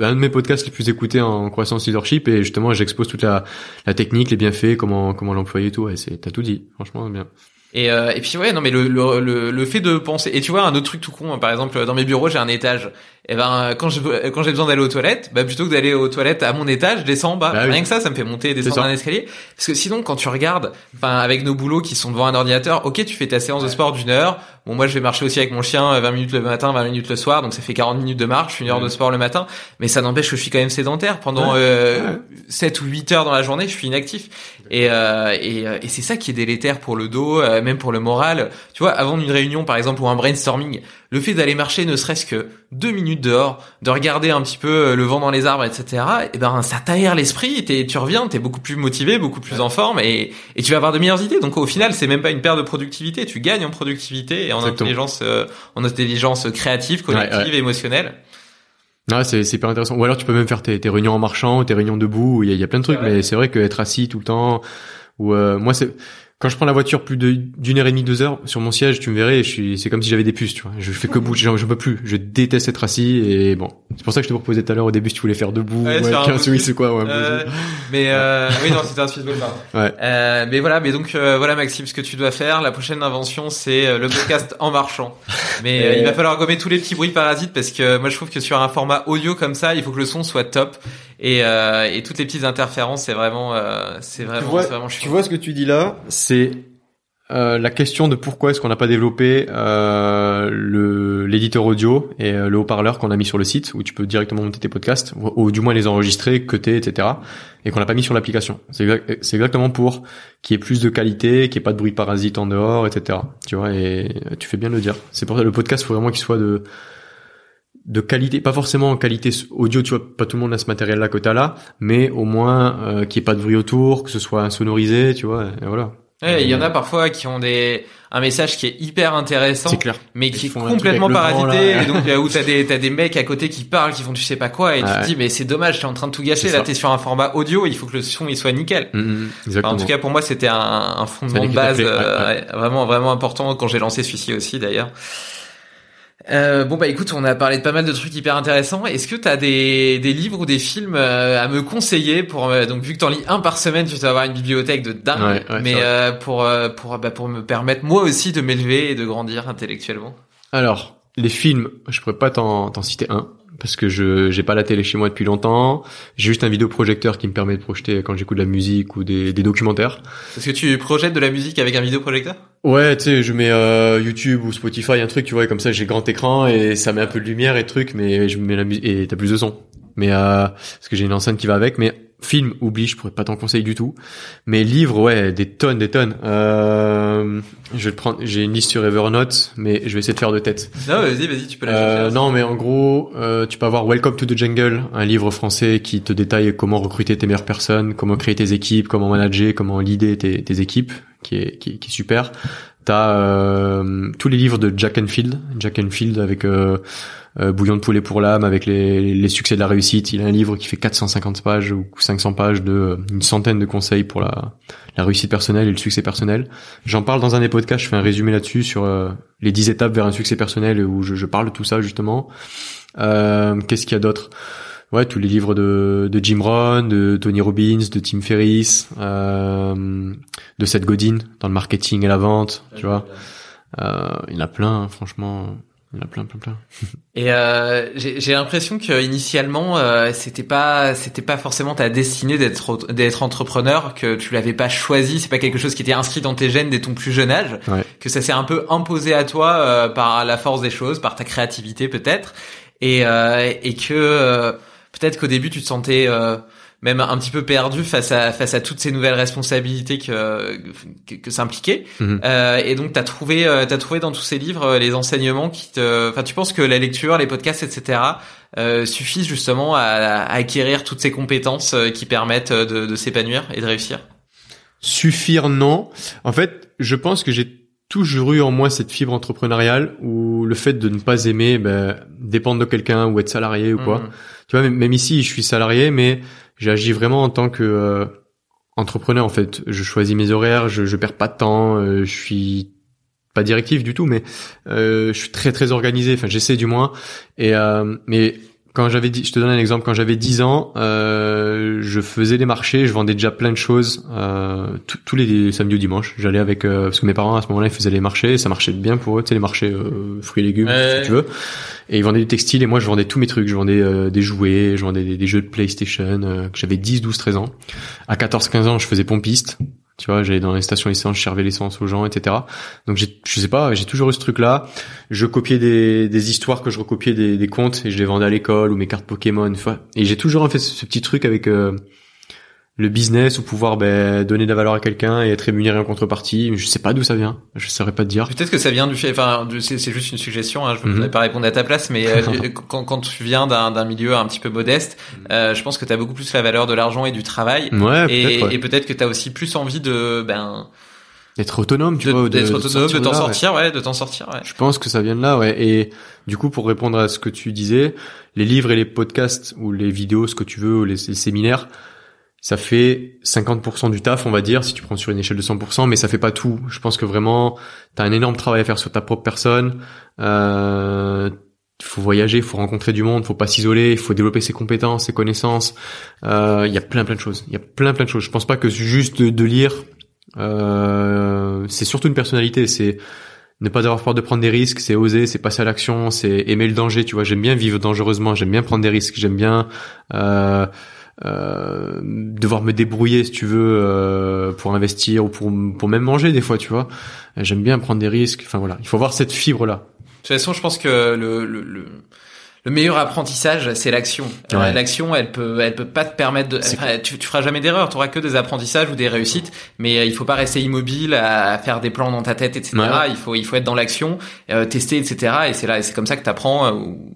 Speaker 2: un de mes podcasts les plus écoutés en croissance leadership et justement, j'expose toute la, la technique, les bienfaits, comment, comment l'employer et tout. Et c'est, t'as tout dit. Franchement, bien.
Speaker 3: Et, euh, et puis ouais, non mais le, le, le, le fait de penser. Et tu vois un autre truc tout con, hein, par exemple dans mes bureaux j'ai un étage. Et ben quand je quand j'ai besoin d'aller aux toilettes, bah plutôt que d'aller aux toilettes à mon étage, je descends en bas.
Speaker 2: Bah oui.
Speaker 3: Rien que ça, ça me fait monter et descendre un escalier. Parce que sinon quand tu regardes, enfin avec nos boulots qui sont devant un ordinateur, ok tu fais ta séance de sport d'une heure. Bon moi je vais marcher aussi avec mon chien euh, 20 minutes le matin, 20 minutes le soir, donc ça fait 40 minutes de marche, une heure de sport le matin. Mais ça n'empêche que je suis quand même sédentaire pendant
Speaker 2: Ouais.
Speaker 3: euh,
Speaker 2: Ouais.
Speaker 3: 7 ou 8 heures dans la journée, je suis inactif. Et, euh, et, euh, et c'est ça qui est délétère pour le dos, euh, même pour le moral. Tu vois, avant une réunion, par exemple, ou un brainstorming, le fait d'aller marcher ne serait-ce que deux minutes dehors, de regarder un petit peu euh, le vent dans les arbres, etc., et ben ça t'aère l'esprit, tu reviens, t'es beaucoup plus motivé, beaucoup plus en forme, et, et tu vas avoir de meilleures idées. Donc au final, c'est même pas une perte de productivité, tu gagnes en productivité et en
Speaker 2: Exactement.
Speaker 3: intelligence, euh, en intelligence créative, collective,
Speaker 2: Ouais, ouais.
Speaker 3: émotionnelle.
Speaker 2: Ah, c'est, c'est hyper intéressant. Ou alors, tu peux même faire tes, tes réunions en marchant, tes réunions debout. Il y y a plein de trucs, mais c'est vrai qu'être assis tout le temps, ou, euh, moi, c'est, quand je prends la voiture plus d'une heure et demie, deux heures, sur mon siège, tu me verrais, je suis, c'est comme si j'avais des puces, tu vois. Je fais que bouger, j'en- je peux plus. Je déteste être assis et bon. C'est pour ça que je te proposais tout à l'heure au début si tu voulais faire debout,
Speaker 3: Ouais,
Speaker 2: ouais,
Speaker 3: un
Speaker 2: 15
Speaker 3: bout
Speaker 2: oui, c'est quoi, ouais,
Speaker 3: Euh,
Speaker 2: bout
Speaker 3: mais euh, oui, non, c'était un.
Speaker 2: Ouais.
Speaker 3: Euh, mais voilà, mais donc euh, voilà Maxime, ce que tu dois faire, la prochaine invention, c'est euh, le podcast en marchant. Mais euh,
Speaker 2: Et-
Speaker 3: il va falloir gommer tous les petits bruits parasites parce que moi je trouve que sur un format audio comme ça, il faut que le son soit top et, euh, et toutes les petites interférences, c'est vraiment, euh, c'est
Speaker 2: Tu
Speaker 3: vraiment,
Speaker 2: vois,
Speaker 3: c'est vraiment
Speaker 2: tu
Speaker 3: chiant.
Speaker 2: vois ce que tu dis là, c'est euh, la question de pourquoi est-ce qu'on n'a pas développé euh, le l'éditeur audio et euh, le haut-parleur qu'on a mis sur le site où tu peux directement monter tes podcasts ou, ou du moins les enregistrer, cuter, etc. et qu'on n'a pas mis sur l'application. C'est exact- c'est exactement pour qu'il y ait plus de qualité, qu'il n'y ait pas de bruit parasite en dehors, etc. Tu vois et tu fais bien de le dire. C'est pour ça le podcast, faut vraiment qu'il soit de de qualité, pas forcément en qualité audio, tu vois, pas tout le monde a ce matériel-là que t'as là, mais au moins euh, qu'il n'y ait pas de bruit autour, que ce soit sonorisé, tu vois, et voilà.
Speaker 3: Ouais, il y en a parfois qui ont des un message qui est hyper intéressant,
Speaker 2: C'est clair.
Speaker 3: mais qui est complètement
Speaker 2: vent,
Speaker 3: parasité. et donc euh, où t'as des t'as des mecs à côté qui parlent, qui font tu sais pas quoi, et tu
Speaker 2: Ouais.
Speaker 3: te dis mais c'est dommage, t'es en train de tout gâcher. Là t'es sur un format audio, il faut que le son il soit nickel.
Speaker 2: Mm, mm,
Speaker 3: Enfin, en tout cas, pour moi, c'était un, un fondement de base euh,
Speaker 2: ouais,
Speaker 3: ouais, vraiment, vraiment important quand j'ai lancé celui-ci aussi, d'ailleurs. Euh, bon bah écoute, on a parlé de pas mal de trucs hyper intéressants. Est-ce que t'as des, des livres ou des films euh, à me conseiller pour euh, donc vu que t'en lis un par semaine, tu dois avoir une bibliothèque de dingue.
Speaker 2: Ouais, ouais,
Speaker 3: mais euh, pour pour bah, pour me permettre moi aussi de m'élever et de grandir intellectuellement.
Speaker 2: Alors, les films, je pourrais pas t'en t'en citer un parce que je j'ai pas la télé chez moi depuis longtemps. J'ai juste un vidéoprojecteur qui me permet de projeter quand j'écoute de la musique ou des, des documentaires.
Speaker 3: Est-ce que tu projettes de la musique avec un vidéoprojecteur?
Speaker 2: Ouais, tu sais, je mets euh, YouTube ou Spotify, un truc, tu vois, et comme ça j'ai grand écran et ça met un peu de lumière et truc, mais je mets la musique et t'as plus de son. Mais euh, parce que j'ai une enceinte qui va avec, mais film, oublie, je pourrais pas t'en conseiller du tout. Mais livres, ouais, des tonnes, des tonnes. Euh, je vais te prendre, j'ai une liste sur Evernote, mais je vais essayer de faire de tête.
Speaker 3: Non, vas-y, vas-y, tu peux la
Speaker 2: Euh,
Speaker 3: chercher.
Speaker 2: non, mais en gros, euh, tu peux avoir Welcome to the Jungle, un livre français qui te détaille comment recruter tes meilleures personnes, comment créer tes équipes, comment manager, comment leader tes, tes équipes, qui est, qui, est- qui est super. T'as euh, tous les livres de Jack Enfield, Jack Enfield avec euh, euh, Bouillon de poulet pour l'âme, avec les, succès de la réussite. Il a un livre qui fait 450 pages ou 500 pages de une centaine de conseils pour la, réussite personnelle et le succès personnel. J'en parle dans un des podcasts, je fais un résumé là-dessus sur les 10 étapes vers un succès personnel où je, je parle de tout ça justement. Qu'est-ce qu'il y a d'autre? Ouais, tous les livres de, de Jim Rohn, de Tony Robbins, de Tim Ferriss, euh, de Seth Godin dans le marketing et la vente, tu vois. Euh, il y en a plein, hein, franchement. Il y en a plein, plein, plein.
Speaker 3: Et euh, j'ai j'ai l'impression que initialement euh, c'était pas c'était pas forcément ta destinée d'être d'être entrepreneur, que tu l'avais pas choisi, c'est pas quelque chose qui était inscrit dans tes gènes dès ton plus jeune âge,
Speaker 2: Ouais.
Speaker 3: que ça s'est un peu imposé à toi euh, par la force des choses, par ta créativité peut-être, et euh, et que euh, peut-être qu'au début tu te sentais euh, même un petit peu perdu face à face à toutes ces nouvelles responsabilités que que, que ça impliquait.
Speaker 2: Mhm.
Speaker 3: Euh, et donc t'as trouvé euh, t'as trouvé dans tous ces livres euh, les enseignements qui te, enfin tu penses que la lecture, les podcasts, etc. Euh, suffisent justement à, à acquérir toutes ces compétences euh, qui permettent de, de s'épanouir et de réussir?
Speaker 2: Suffire, non. En fait, je pense que j'ai toujours eu en moi cette fibre entrepreneuriale où le fait de ne pas aimer ben, dépendre de quelqu'un ou être salarié ou quoi.
Speaker 3: Mhm.
Speaker 2: Tu vois, même, même ici, je suis salarié, mais j'agis vraiment en tant que euh, entrepreneur. En fait, je choisis mes horaires, je, je perds pas de temps, euh, je suis pas directif du tout, mais euh, je suis très très organisé. Enfin, j'essaie du moins. Et euh, mais quand j'avais je te donne un exemple, quand j'avais 10 ans, euh, je faisais des marchés, je vendais déjà plein de choses euh, tous- les samedis ou dimanches. J'allais avec euh, parce que mes parents à ce moment-là ils faisaient les marchés, et ça marchait bien pour eux, tu sais les marchés euh, fruits et légumes,
Speaker 3: Ouais.
Speaker 2: si tu veux. Et ils vendaient du textile et moi je vendais tous mes trucs, je vendais euh, des jouets, je vendais des, des jeux de PlayStation. euh, que j'avais 10, 12, 13 ans. À 14, 15 ans, je faisais pompiste. Tu vois, j'allais dans les stations essence, je servais l'essence aux gens, etc. Donc je sais pas, j'ai toujours eu ce truc-là. Je copiais des, des histoires que je recopiais des, des contes et je les vendais à l'école ou mes cartes Pokémon. Et j'ai toujours fait ce, ce petit truc avec euh, le business ou pouvoir ben, donner de la valeur à quelqu'un et être rémunéré en contrepartie. Je sais pas d'où ça vient. Je saurais pas te dire.
Speaker 3: Peut-être que ça vient du fait, enfin, c'est juste une suggestion. Hein, je ne
Speaker 2: Mhm.
Speaker 3: vais pas répondre à ta place, mais euh, quand, quand tu viens d'un d'un milieu un petit peu modeste, euh, je pense que tu as beaucoup plus la valeur de l'argent et du travail.
Speaker 2: Ouais,
Speaker 3: Et,
Speaker 2: peut-être. ouais.
Speaker 3: et peut-être que tu as aussi plus envie de ben
Speaker 2: D'être autonome, tu
Speaker 3: de-
Speaker 2: vois.
Speaker 3: d'être autonome, de t'en sortir, ouais, de t'en sortir, ouais.
Speaker 2: Je pense que ça vient de là, ouais. Et du coup, pour répondre à ce que tu disais, les livres et les podcasts ou les vidéos, ce que tu veux, ou les, les séminaires, ça fait 50% du taf, on va dire, si tu prends sur une échelle de 100%, mais ça fait pas tout. Je pense que vraiment, t'as un énorme travail à faire sur ta propre personne. Euh, faut voyager, faut rencontrer du monde, faut pas s'isoler, il faut développer ses compétences, ses connaissances. Euh, Il y a plein plein de choses. Il y a plein plein de choses. Je pense pas que juste de, de lire, euh, c'est surtout une personnalité. C'est ne pas avoir peur de prendre des risques, c'est oser, c'est passer à l'action, c'est aimer le danger. Tu vois, j'aime bien vivre dangereusement, j'aime bien prendre des risques, j'aime bien euh, euh, devoir me débrouiller si tu veux euh, pour investir ou pour pour même manger des fois. Tu vois, j'aime bien prendre des risques. Enfin voilà, il faut avoir cette fibre là.
Speaker 3: De toute façon, je pense que le, le, le, le meilleur apprentissage, c'est l'action. Euh,
Speaker 2: Ouais.
Speaker 3: l'action, elle peut, elle peut pas te permettre de. Enfin, tu, tu feras jamais d'erreur. Tu auras que des apprentissages ou des réussites, mais euh, il faut pas rester immobile à, faire des plans dans ta tête, etc.
Speaker 2: Ouais.
Speaker 3: Il faut, il faut être dans l'action, euh, tester, etc. Et c'est là, et c'est comme ça que t'apprends. Euh, où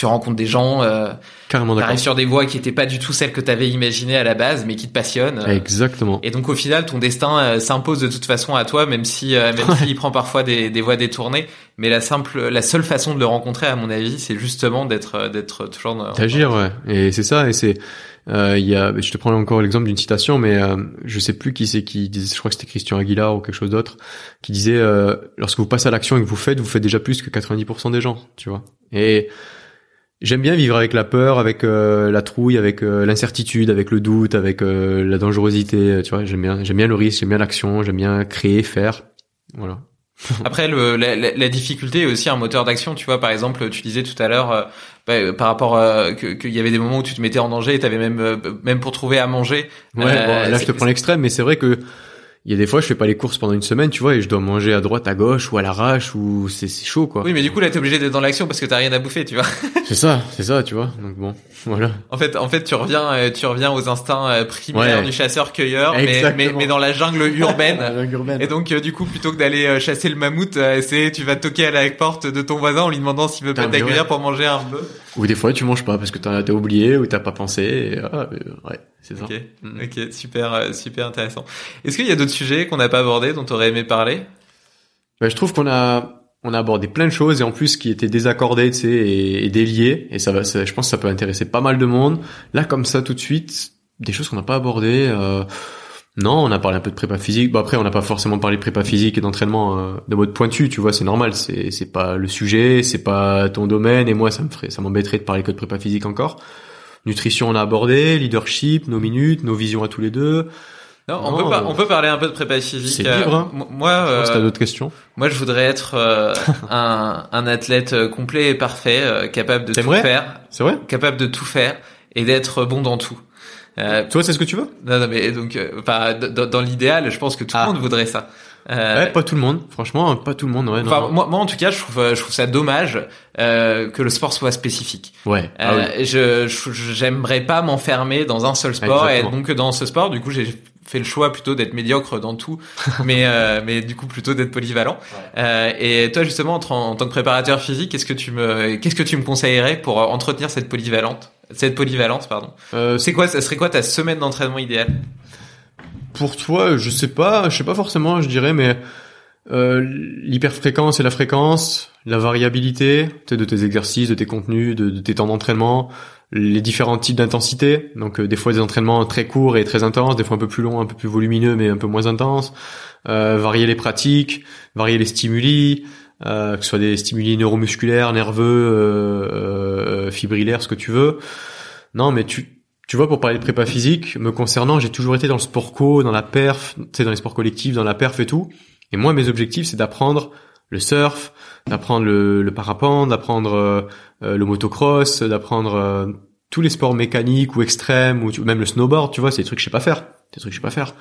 Speaker 3: tu rencontres des gens, euh,
Speaker 2: Carrément d'accord.
Speaker 3: sur des voies qui étaient pas du tout celles que t'avais imaginées à la base, mais qui te passionnent. Euh,
Speaker 2: Exactement.
Speaker 3: et donc au final, ton destin euh, s'impose de toute façon à toi, même si euh, même s'il prend parfois des, des voies détournées. Mais la simple, la seule façon de le rencontrer, à mon avis, c'est justement d'être euh, d'être toujours dans,
Speaker 2: D'agir, ouais. Et c'est ça, et c'est, euh, il y a, je te prends encore l'exemple d'une citation, mais euh, je sais plus qui c'est qui disait, je crois que c'était Christian Aguilar ou quelque chose d'autre, qui disait, euh, lorsque vous passez à l'action et que vous faites, vous faites déjà plus que 90% des gens, tu vois. Et j'aime bien vivre avec la peur, avec euh, la trouille, avec euh, l'incertitude, avec le doute, avec euh, la dangerosité, tu vois. J'aime bien, j'aime bien le risque, j'aime bien l'action, j'aime bien créer, faire, voilà.
Speaker 3: Après, le, la, la- la difficulté est aussi un moteur d'action. Tu vois, par exemple, tu disais tout à l'heure, euh, bah, euh, par rapport euh, que- qu'il y avait des moments où tu te mettais en danger, et t'avais même euh, même pour trouver à manger.
Speaker 2: Ouais,
Speaker 3: euh,
Speaker 2: bon, là je te prends l'extrême, mais c'est vrai que il y a des fois je fais pas les courses pendant une semaine, tu vois, et je dois manger à droite, à gauche ou à l'arrache ou c'est chaud quoi.
Speaker 3: Oui, mais du coup là, t'es obligé d'être dans l'action parce que t'as rien à bouffer, tu vois.
Speaker 2: C'est ça, c'est ça, tu vois. Donc bon, voilà.
Speaker 3: En fait, en fait, tu reviens, euh, tu reviens aux instincts euh, primaires
Speaker 2: Ouais.
Speaker 3: du chasseur-cueilleur, mais,
Speaker 2: Exactement.
Speaker 3: mais mais dans la jungle urbaine.
Speaker 2: urbaine.
Speaker 3: Et donc, euh, du coup, plutôt que d'aller chasser le mammouth, c'est tu vas toquer à la porte de ton voisin en lui demandant s'il veut pas t'accueillir pour manger un bœuf.
Speaker 2: Ou des fois tu manges pas parce que t'as oublié ou t'as pas pensé. Et, ah, ouais, c'est ça.
Speaker 3: Ok,
Speaker 2: Mm.
Speaker 3: ok, super, euh, super intéressant. Est-ce qu'il y a d'autres sujets qu'on n'a pas abordés dont tu aurais aimé parler?
Speaker 2: Bah, je trouve qu'on a on a abordé plein de choses et en plus qui étaient désaccordées, tu sais, et, et déliées. Et ça va, ça- je pense que ça peut intéresser pas mal de monde. Là, comme ça, tout de suite, des choses qu'on n'a pas abordées. Euh, non, on a parlé un peu de prépa physique. Bon après, on n'a pas forcément parlé de prépa physique et d'entraînement euh, de mode pointu. Tu vois, c'est normal. C'est c'est pas le sujet, c'est pas ton domaine. Et moi, ça me ferait, ça m'embêterait de parler que de prépa physique encore. Nutrition, on a abordé. Leadership, nos minutes, nos visions à tous les deux.
Speaker 3: Non, on
Speaker 2: Non,
Speaker 3: peut pas,
Speaker 2: euh,
Speaker 3: on peut parler un peu de prépa physique.
Speaker 2: c'est libre, hein.
Speaker 3: Euh, Moi,
Speaker 2: Je pense
Speaker 3: euh,
Speaker 2: t'as d'autres questions.
Speaker 3: moi, je voudrais être euh, un, un athlète euh, complet et parfait, euh, capable de tout faire,
Speaker 2: C'est vrai?
Speaker 3: Capable de tout faire et d'être bon dans tout. Euh,
Speaker 2: Toi, c'est ce que tu veux?
Speaker 3: Non, non, mais donc, euh, enfin, d- d- dans l'idéal, je pense que tout le
Speaker 2: Ah.
Speaker 3: monde voudrait ça. Euh,
Speaker 2: Ouais, pas tout le monde. Franchement, pas tout le monde. Ouais, non,
Speaker 3: Enfin,
Speaker 2: non.
Speaker 3: moi, moi, en tout cas, je trouve, euh, je trouve ça dommage euh, que le sport soit spécifique.
Speaker 2: Ouais. Ah
Speaker 3: Euh,
Speaker 2: oui.
Speaker 3: je, j'aimerais pas m'enfermer dans un seul sport et
Speaker 2: Exactement.
Speaker 3: donc dans ce sport, du coup, j'ai fait le choix plutôt d'être médiocre dans tout, mais euh, mais du coup plutôt d'être polyvalent. Euh, et toi, justement, en, en tant que préparateur physique, qu'est-ce que tu me qu'est-ce que tu me conseillerais pour euh, entretenir cette polyvalente, cette polyvalence, pardon?
Speaker 2: Euh,
Speaker 3: C'est quoi, ça serait quoi ta semaine d'entraînement idéale?
Speaker 2: Pour toi, je sais pas, je sais pas forcément, je dirais, mais euh, l'hyperfréquence et la fréquence, la variabilité de tes exercices, de tes contenus, de, de tes temps d'entraînement, les différents types d'intensité. Donc euh, des fois des entraînements très courts et très intenses, des fois un peu plus longs, un peu plus volumineux, mais un peu moins intenses. Euh, varier les pratiques, varier les stimuli, euh, que ce soit des stimuli neuromusculaires, nerveux, euh, euh, fibrillaires, ce que tu veux. Non, mais tu tu vois, pour parler de prépa physique, me concernant, j'ai toujours été dans le sport co, dans la perf, tu sais, dans les sports collectifs, dans la perf et tout. Et moi, mes objectifs, c'est d'apprendre le surf, d'apprendre le, le parapente, d'apprendre euh, euh, le motocross, d'apprendre euh, tous les sports mécaniques ou extrêmes, ou tu- même le snowboard, tu vois, c'est des trucs que je sais pas faire. Des trucs que je sais pas faire.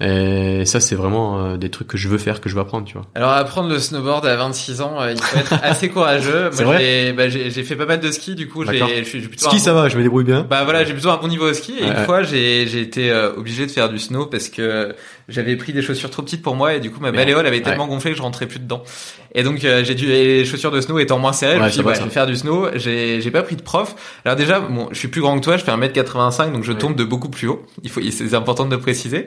Speaker 2: Et ça, c'est vraiment euh, des trucs que je veux faire, que je veux apprendre, tu vois.
Speaker 3: Alors apprendre le snowboard à 26 ans, euh, il faut être assez courageux. Moi, j'ai, bah, j'ai, fait pas mal de ski, du coup, j'ai, je suis plutôt
Speaker 2: Ski, ça va, je me débrouille bien.
Speaker 3: Bah voilà, j'ai plutôt un bon niveau au ski et
Speaker 2: Ouais,
Speaker 3: une
Speaker 2: ouais.
Speaker 3: fois j'ai j'ai été euh, obligé de faire du snow parce que j'avais pris des chaussures trop petites pour moi et du coup ma malléole avait
Speaker 2: Ouais.
Speaker 3: tellement gonflé que je rentrais plus dedans. Et donc euh, j'ai dû les chaussures de snow étant moins serrées, je me suis dit bah, je vais faire du snow, j'ai j'ai pas pris de prof. Alors déjà bon, je suis plus grand que toi, je fais 1m85 donc je tombe de beaucoup plus haut. Il faut c'est important de préciser.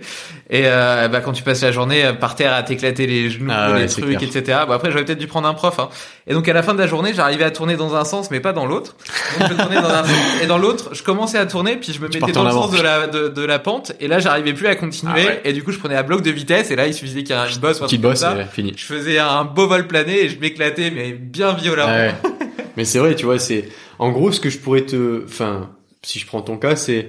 Speaker 3: Et euh, bah quand tu passes la journée euh, par terre à t'éclater les genoux,
Speaker 2: Ah
Speaker 3: les trucs etc. Bon après j'aurais peut-être dû prendre un prof hein. Et donc à la fin de la journée, j'arrivais à tourner dans un sens mais pas dans l'autre. Donc je tournais dans un sens et dans l'autre, je commençais à tourner puis je me mettais dans le sens de la de, de la pente et là j'arrivais plus à continuer
Speaker 2: Ah ouais.
Speaker 3: et du coup je prenais un bloc de vitesse et là il suffisait qu'il y ait une bosse ou un
Speaker 2: Petit
Speaker 3: truc comme
Speaker 2: boss,
Speaker 3: ça.
Speaker 2: et fini.
Speaker 3: Je faisais un beau vol plané et je m'éclatais mais bien violemment.
Speaker 2: Ouais. Mais c'est vrai, tu vois, c'est en gros ce que je pourrais te, enfin, si je prends ton cas, c'est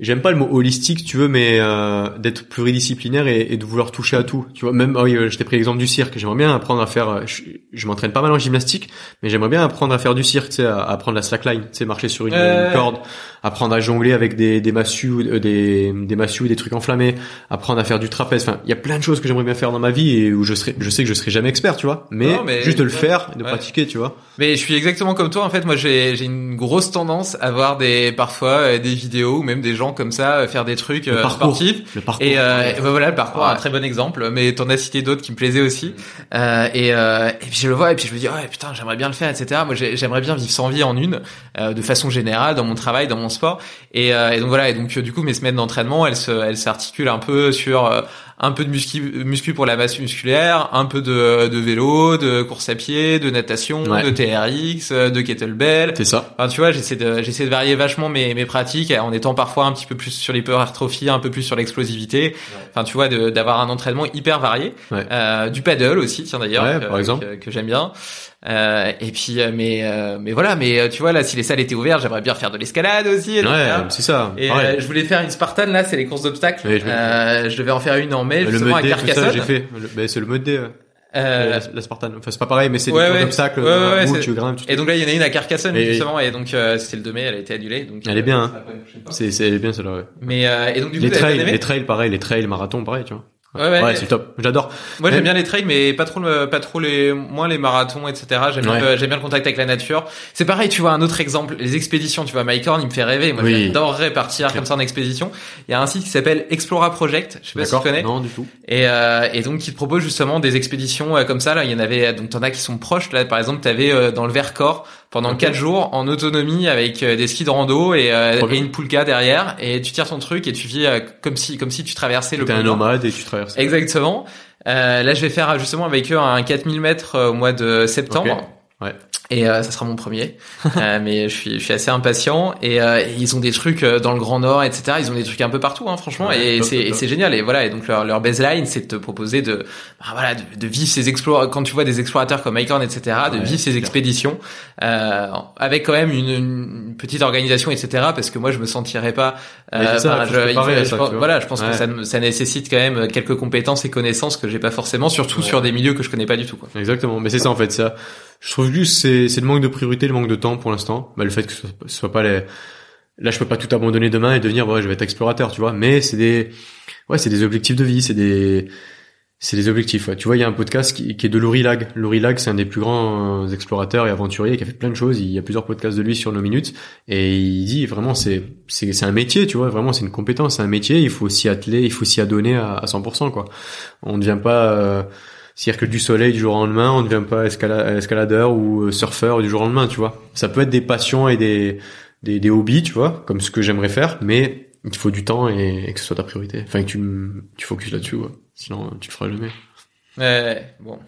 Speaker 2: j'aime pas le mot holistique, tu veux, mais euh, d'être pluridisciplinaire et, et de vouloir toucher à tout. Tu vois, même ah oui, euh, je t'ai pris l'exemple du cirque. J'aimerais bien apprendre à faire. euh, Je, je m'entraîne pas mal en gymnastique, mais j'aimerais bien apprendre à faire du cirque, tu sais, à, apprendre la slackline, tu sais, marcher sur une, corde, apprendre à jongler avec des des massues, euh, des des massues, des trucs enflammés, apprendre à faire du trapèze. Enfin, il y a plein de choses que j'aimerais bien faire dans ma vie et où je serais, je sais que je serai jamais expert, tu vois, mais,
Speaker 3: Non, mais-
Speaker 2: juste de le faire, et de
Speaker 3: Ouais.
Speaker 2: pratiquer, tu vois.
Speaker 3: Mais je suis exactement comme toi en fait. Moi j'ai j'ai une grosse tendance à voir des parfois euh, des vidéos ou même des gens comme ça euh, faire des trucs
Speaker 2: Le
Speaker 3: euh,
Speaker 2: parcours.
Speaker 3: sportifs.
Speaker 2: Le parcours.
Speaker 3: Et, euh, et ben voilà le parcours,
Speaker 2: Ouais.
Speaker 3: un très bon exemple. Mais t'en as cité d'autres qui me plaisaient aussi. Euh, et, euh, et puis je le vois et puis je me dis ouais putain j'aimerais bien le faire etc. Moi j'ai- j'aimerais bien vivre sans vie en une euh, de façon générale dans mon travail, dans mon sport. Et, euh, et donc voilà et donc euh, du coup mes semaines d'entraînement elles se elles s'articulent un peu sur euh, un peu de muscu, muscu pour la masse musculaire, un peu de, de vélo, de course à pied, de natation,
Speaker 2: Ouais.
Speaker 3: de TRX, de kettlebell.
Speaker 2: C'est ça.
Speaker 3: Enfin, tu vois, j'essaie de j'essaie de varier vachement mes mes pratiques en étant parfois un petit peu plus sur l'hypertrophie, un peu plus sur l'explosivité. Enfin, tu vois, d'avoir un entraînement hyper varié.
Speaker 2: Ouais.
Speaker 3: Euh, du paddle aussi, tiens d'ailleurs, que,
Speaker 2: par exemple.
Speaker 3: que, que j'aime bien. Euh, et puis, euh, mais euh, mais voilà, mais euh, tu vois là, si les salles étaient ouvertes, j'aimerais bien faire de l'escalade aussi.
Speaker 2: Ouais, c'est ça.
Speaker 3: Et euh, je voulais faire une Spartan là, c'est les courses d'obstacles.
Speaker 2: Oui, je
Speaker 3: euh, je devais en faire une en mai
Speaker 2: le
Speaker 3: justement à
Speaker 2: tout ça,
Speaker 3: Carcassonne.
Speaker 2: j'ai fait. Le- ben, c'est le mode D. euh, la, la Spartan. Enfin, c'est pas pareil, mais c'est
Speaker 3: ouais,
Speaker 2: des
Speaker 3: ouais.
Speaker 2: courses d'obstacles
Speaker 3: Ouais, ouais, ouais,
Speaker 2: où tu grimpes. tu-
Speaker 3: Et donc là, il y en a une à Carcassonne
Speaker 2: Et-
Speaker 3: justement, et donc euh, c'était le 2 mai, elle a été annulée. Donc
Speaker 2: Elle est bien, hein. C'est, c'est elle est bien celle-là, ouais.
Speaker 3: Mais euh, et donc du coup,
Speaker 2: Les
Speaker 3: bien
Speaker 2: trails, les trails, pareil, les trails, marathons, pareil, tu vois.
Speaker 3: Ouais, ouais.
Speaker 2: Ouais, c'est top. J'adore.
Speaker 3: Moi
Speaker 2: Mais-
Speaker 3: j'aime bien les trails, mais pas trop, le, pas trop les, moins les marathons, etc. J'aime bien,
Speaker 2: Ouais.
Speaker 3: le- j'aime bien le contact avec la nature. C'est pareil, tu vois, un autre exemple, les expéditions. Tu vois, Mike Horn, il me fait rêver. Moi,
Speaker 2: Oui.
Speaker 3: j'adorerais partir comme ça en expédition. Il y a un site qui s'appelle Explora Project. Je sais pas si tu connais.
Speaker 2: Non, du tout.
Speaker 3: Et, euh, et donc qui te propose justement des expéditions euh, comme ça. Là, il y en avait donc t'en as qui sont proches. Là, par exemple, t'avais euh, dans le Vercors pendant
Speaker 2: Ok.
Speaker 3: quatre jours en autonomie avec euh, des skis de rando et, euh, et une poulka derrière. Et tu tires ton truc et tu vis euh, comme si comme si tu traversais le
Speaker 2: T'es un nomade et tu traverses.
Speaker 3: Exactement. Euh, là, je vais faire justement avec eux un 4000 mètres euh, au mois de septembre.
Speaker 2: Ok. Ouais.
Speaker 3: Et euh, ça sera mon premier, euh, mais je suis, je suis assez impatient. Et, euh, et, ils ont des trucs euh, dans le Grand Nord, etc. Ils ont des trucs un peu partout, hein, franchement.
Speaker 2: Ouais,
Speaker 3: et c'est, génial. Et voilà. Et donc leur, leur baseline, c'est de te proposer de, bah, voilà, de, de vivre ces explorateurs. Quand tu vois des explorateurs comme Icon, etc., de
Speaker 2: Ouais,
Speaker 3: vivre ces expéditions euh, avec quand même une, une petite organisation, etc. Parce que moi, je me sentirais pas.
Speaker 2: Ça,
Speaker 3: je- je
Speaker 2: ça,
Speaker 3: pense-
Speaker 2: vois.
Speaker 3: voilà, je pense que ça, ça nécessite quand même quelques compétences et connaissances que j'ai pas forcément, surtout sur des milieux que je connais pas du tout. Quoi.
Speaker 2: Exactement, mais c'est ça en fait. Ça, je trouve juste c'est c'est le manque de priorité, le manque de temps pour l'instant. Bah, le fait que ce soit, pas les. Là, je peux pas tout abandonner demain et devenir ouais, je vais être explorateur, tu vois. Mais c'est des ouais, c'est des objectifs de vie, c'est des c'est des objectifs. Ouais. Tu vois, il y a un podcast qui, qui est de Laurie Lag. Laurie Lag, c'est un des plus grands euh, explorateurs et aventuriers qui a fait plein de choses. Il y a plusieurs podcasts de lui sur nos minutes et il dit vraiment c'est c'est c'est un métier, tu vois. Vraiment, c'est une compétence, c'est un métier. Il faut s'y atteler, il faut s'y adonner à, à 100%, quoi. On ne devient pas euh, cirque du soleil du jour au lendemain, on ne devient pas escala- escaladeur ou euh, surfeur du jour au lendemain, tu vois. Ça peut être des passions et des, des, des hobbies, tu vois, comme ce que j'aimerais faire, mais il faut du temps et, et que ce soit ta priorité. Enfin, que tu, tu focuses là-dessus, ouais. Sinon, tu le feras jamais.
Speaker 3: Ouais, bon.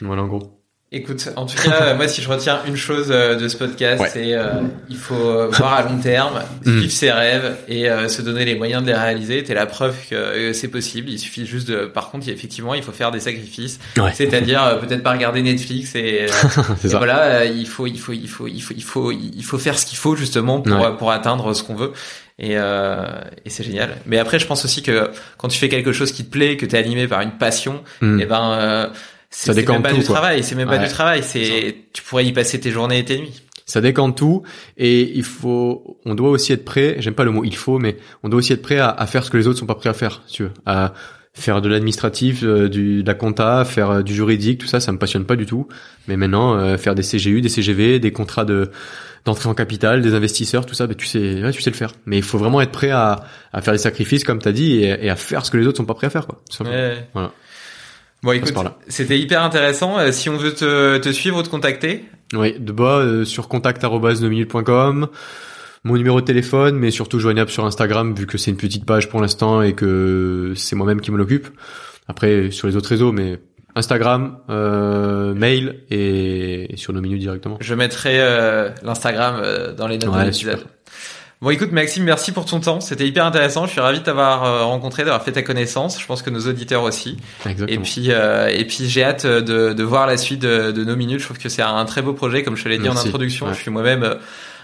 Speaker 2: Voilà, en gros.
Speaker 3: Écoute, en tout cas, moi, si je retiens une chose euh, de ce podcast,
Speaker 2: Ouais.
Speaker 3: c'est euh, il faut euh, voir à long terme, vivre ses rêves et euh, se donner les moyens de les réaliser. T'es la preuve que euh, c'est possible. Il suffit juste de. Par contre, effectivement, il faut faire des sacrifices.
Speaker 2: Ouais.
Speaker 3: C'est-à-dire euh, peut-être pas regarder Netflix et, euh, et voilà, euh, il faut, il faut, il faut, il faut, il faut, il faut faire ce qu'il faut justement pour
Speaker 2: Ouais.
Speaker 3: euh, pour atteindre ce qu'on veut. Et, euh, et c'est génial. Mais après, je pense aussi que quand tu fais quelque chose qui te plaît, que t'es animé par une passion,
Speaker 2: Mm.
Speaker 3: et ben euh,
Speaker 2: Ça
Speaker 3: même pas
Speaker 2: tout,
Speaker 3: du
Speaker 2: quoi.
Speaker 3: travail, c'est même pas du travail, c'est tu pourrais y passer tes journées et tes nuits.
Speaker 2: Ça décante tout et il faut, on doit aussi être prêt. J'aime pas le mot il faut, mais on doit aussi être prêt à, à faire ce que les autres sont pas prêts à faire. Si tu veux, à faire de l'administratif, euh, du, de la compta, faire euh, du juridique, tout ça, ça me passionne pas du tout. Mais maintenant, euh, faire des CGU, des CGV, des contrats de d'entrée en capital, des investisseurs, tout ça, ben, tu sais, ouais, tu sais le faire. Mais il faut vraiment être prêt à, à faire des sacrifices, comme t'as dit, et, et à faire ce que les autres sont pas prêts à faire, quoi. tout simplement.
Speaker 3: Ouais.
Speaker 2: Voilà.
Speaker 3: Bon, écoute, c'était hyper intéressant. Euh, si on veut te, te suivre ou te contacter,
Speaker 2: Oui, de bas euh, sur contact@nominute.com. Mon numéro de téléphone, mais surtout joignable sur Instagram vu que c'est une petite page pour l'instant et que c'est moi-même qui m'en occupe. Après sur les autres réseaux, mais Instagram, euh, mail et, et sur nos minutes directement.
Speaker 3: je mettrai euh, l'Instagram euh, dans les notes
Speaker 2: Ouais,
Speaker 3: de l'épisode. Bon, écoute, Maxime, merci pour ton temps. C'était hyper intéressant. Je suis ravi de t'avoir euh, rencontré, d'avoir fait ta connaissance. Je pense que nos auditeurs aussi.
Speaker 2: Exactement.
Speaker 3: Et puis, euh, et puis, j'ai hâte de, de voir la suite de, de nos minutes. Je trouve que c'est un très beau projet, comme je te l'ai dit en introduction.
Speaker 2: Ouais.
Speaker 3: Je suis moi-même euh,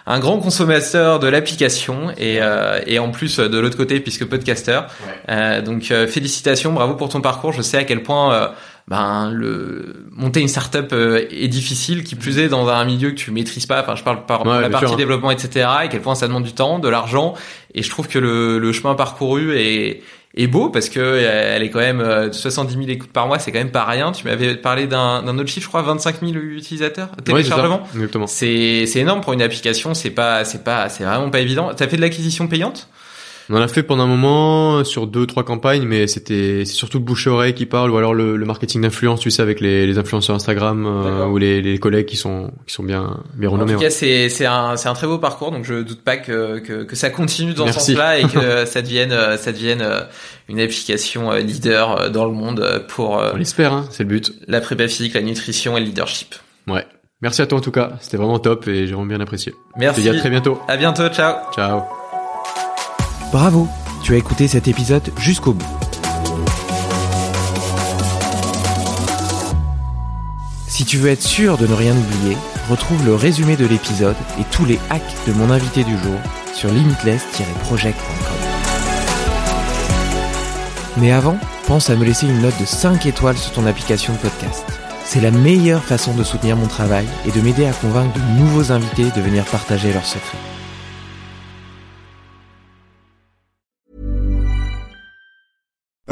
Speaker 3: un grand consommateur de l'application et, euh, et en plus de l'autre côté, puisque podcaster. Euh, donc, euh, félicitations, bravo pour ton parcours. Je sais à quel point euh, ben le monter une startup euh, est difficile, qui plus est dans un milieu que tu maîtrises pas. Enfin, je parle par
Speaker 2: Ouais,
Speaker 3: la partie
Speaker 2: sûr, hein.
Speaker 3: développement, etc. Et à quel point ça demande du temps, de l'argent. Et je trouve que le, le chemin parcouru est est beau parce que euh, elle est quand même euh, 70 000 écoutes par mois, c'est quand même pas rien. Tu m'avais parlé d'un autre chiffre, je crois, 25 000 utilisateurs
Speaker 2: Ouais,
Speaker 3: téléchargements.
Speaker 2: Exactement.
Speaker 3: c'est c'est énorme pour une application. C'est pas c'est pas c'est vraiment pas évident. T'as fait de l'acquisition payante?
Speaker 2: On en a fait pendant un moment sur deux trois campagnes, mais c'était c'est surtout le bouche à oreille qui parle ou alors le, le marketing d'influence, tu sais, avec les, les influenceurs Instagram euh, ou les, les collègues qui sont qui sont bien bien
Speaker 3: En
Speaker 2: renommés.
Speaker 3: tout
Speaker 2: ouais.
Speaker 3: cas, c'est c'est un c'est un très beau parcours, donc je doute pas que que, que ça continue dans ce
Speaker 2: Merci.
Speaker 3: sens-là et que ça devienne euh, ça devienne euh, une application euh, leader euh, dans le monde euh, pour euh,
Speaker 2: On l'espère, hein, c'est le but.
Speaker 3: la prépa physique, la nutrition et le leadership.
Speaker 2: Ouais. Merci à toi en tout cas, c'était vraiment top et j'ai vraiment bien apprécié. Je te
Speaker 3: Merci.
Speaker 2: dis à très bientôt.
Speaker 3: À bientôt. Ciao.
Speaker 2: Ciao.
Speaker 1: Bravo, tu as écouté cet épisode jusqu'au bout. Si tu veux être sûr de ne rien oublier, retrouve le résumé de l'épisode et tous les hacks de mon invité du jour sur limitless-project.com. Mais avant, pense à me laisser une note de 5 étoiles sur ton application de podcast. C'est la meilleure façon de soutenir mon travail et de m'aider à convaincre de nouveaux invités de venir partager leurs secrets.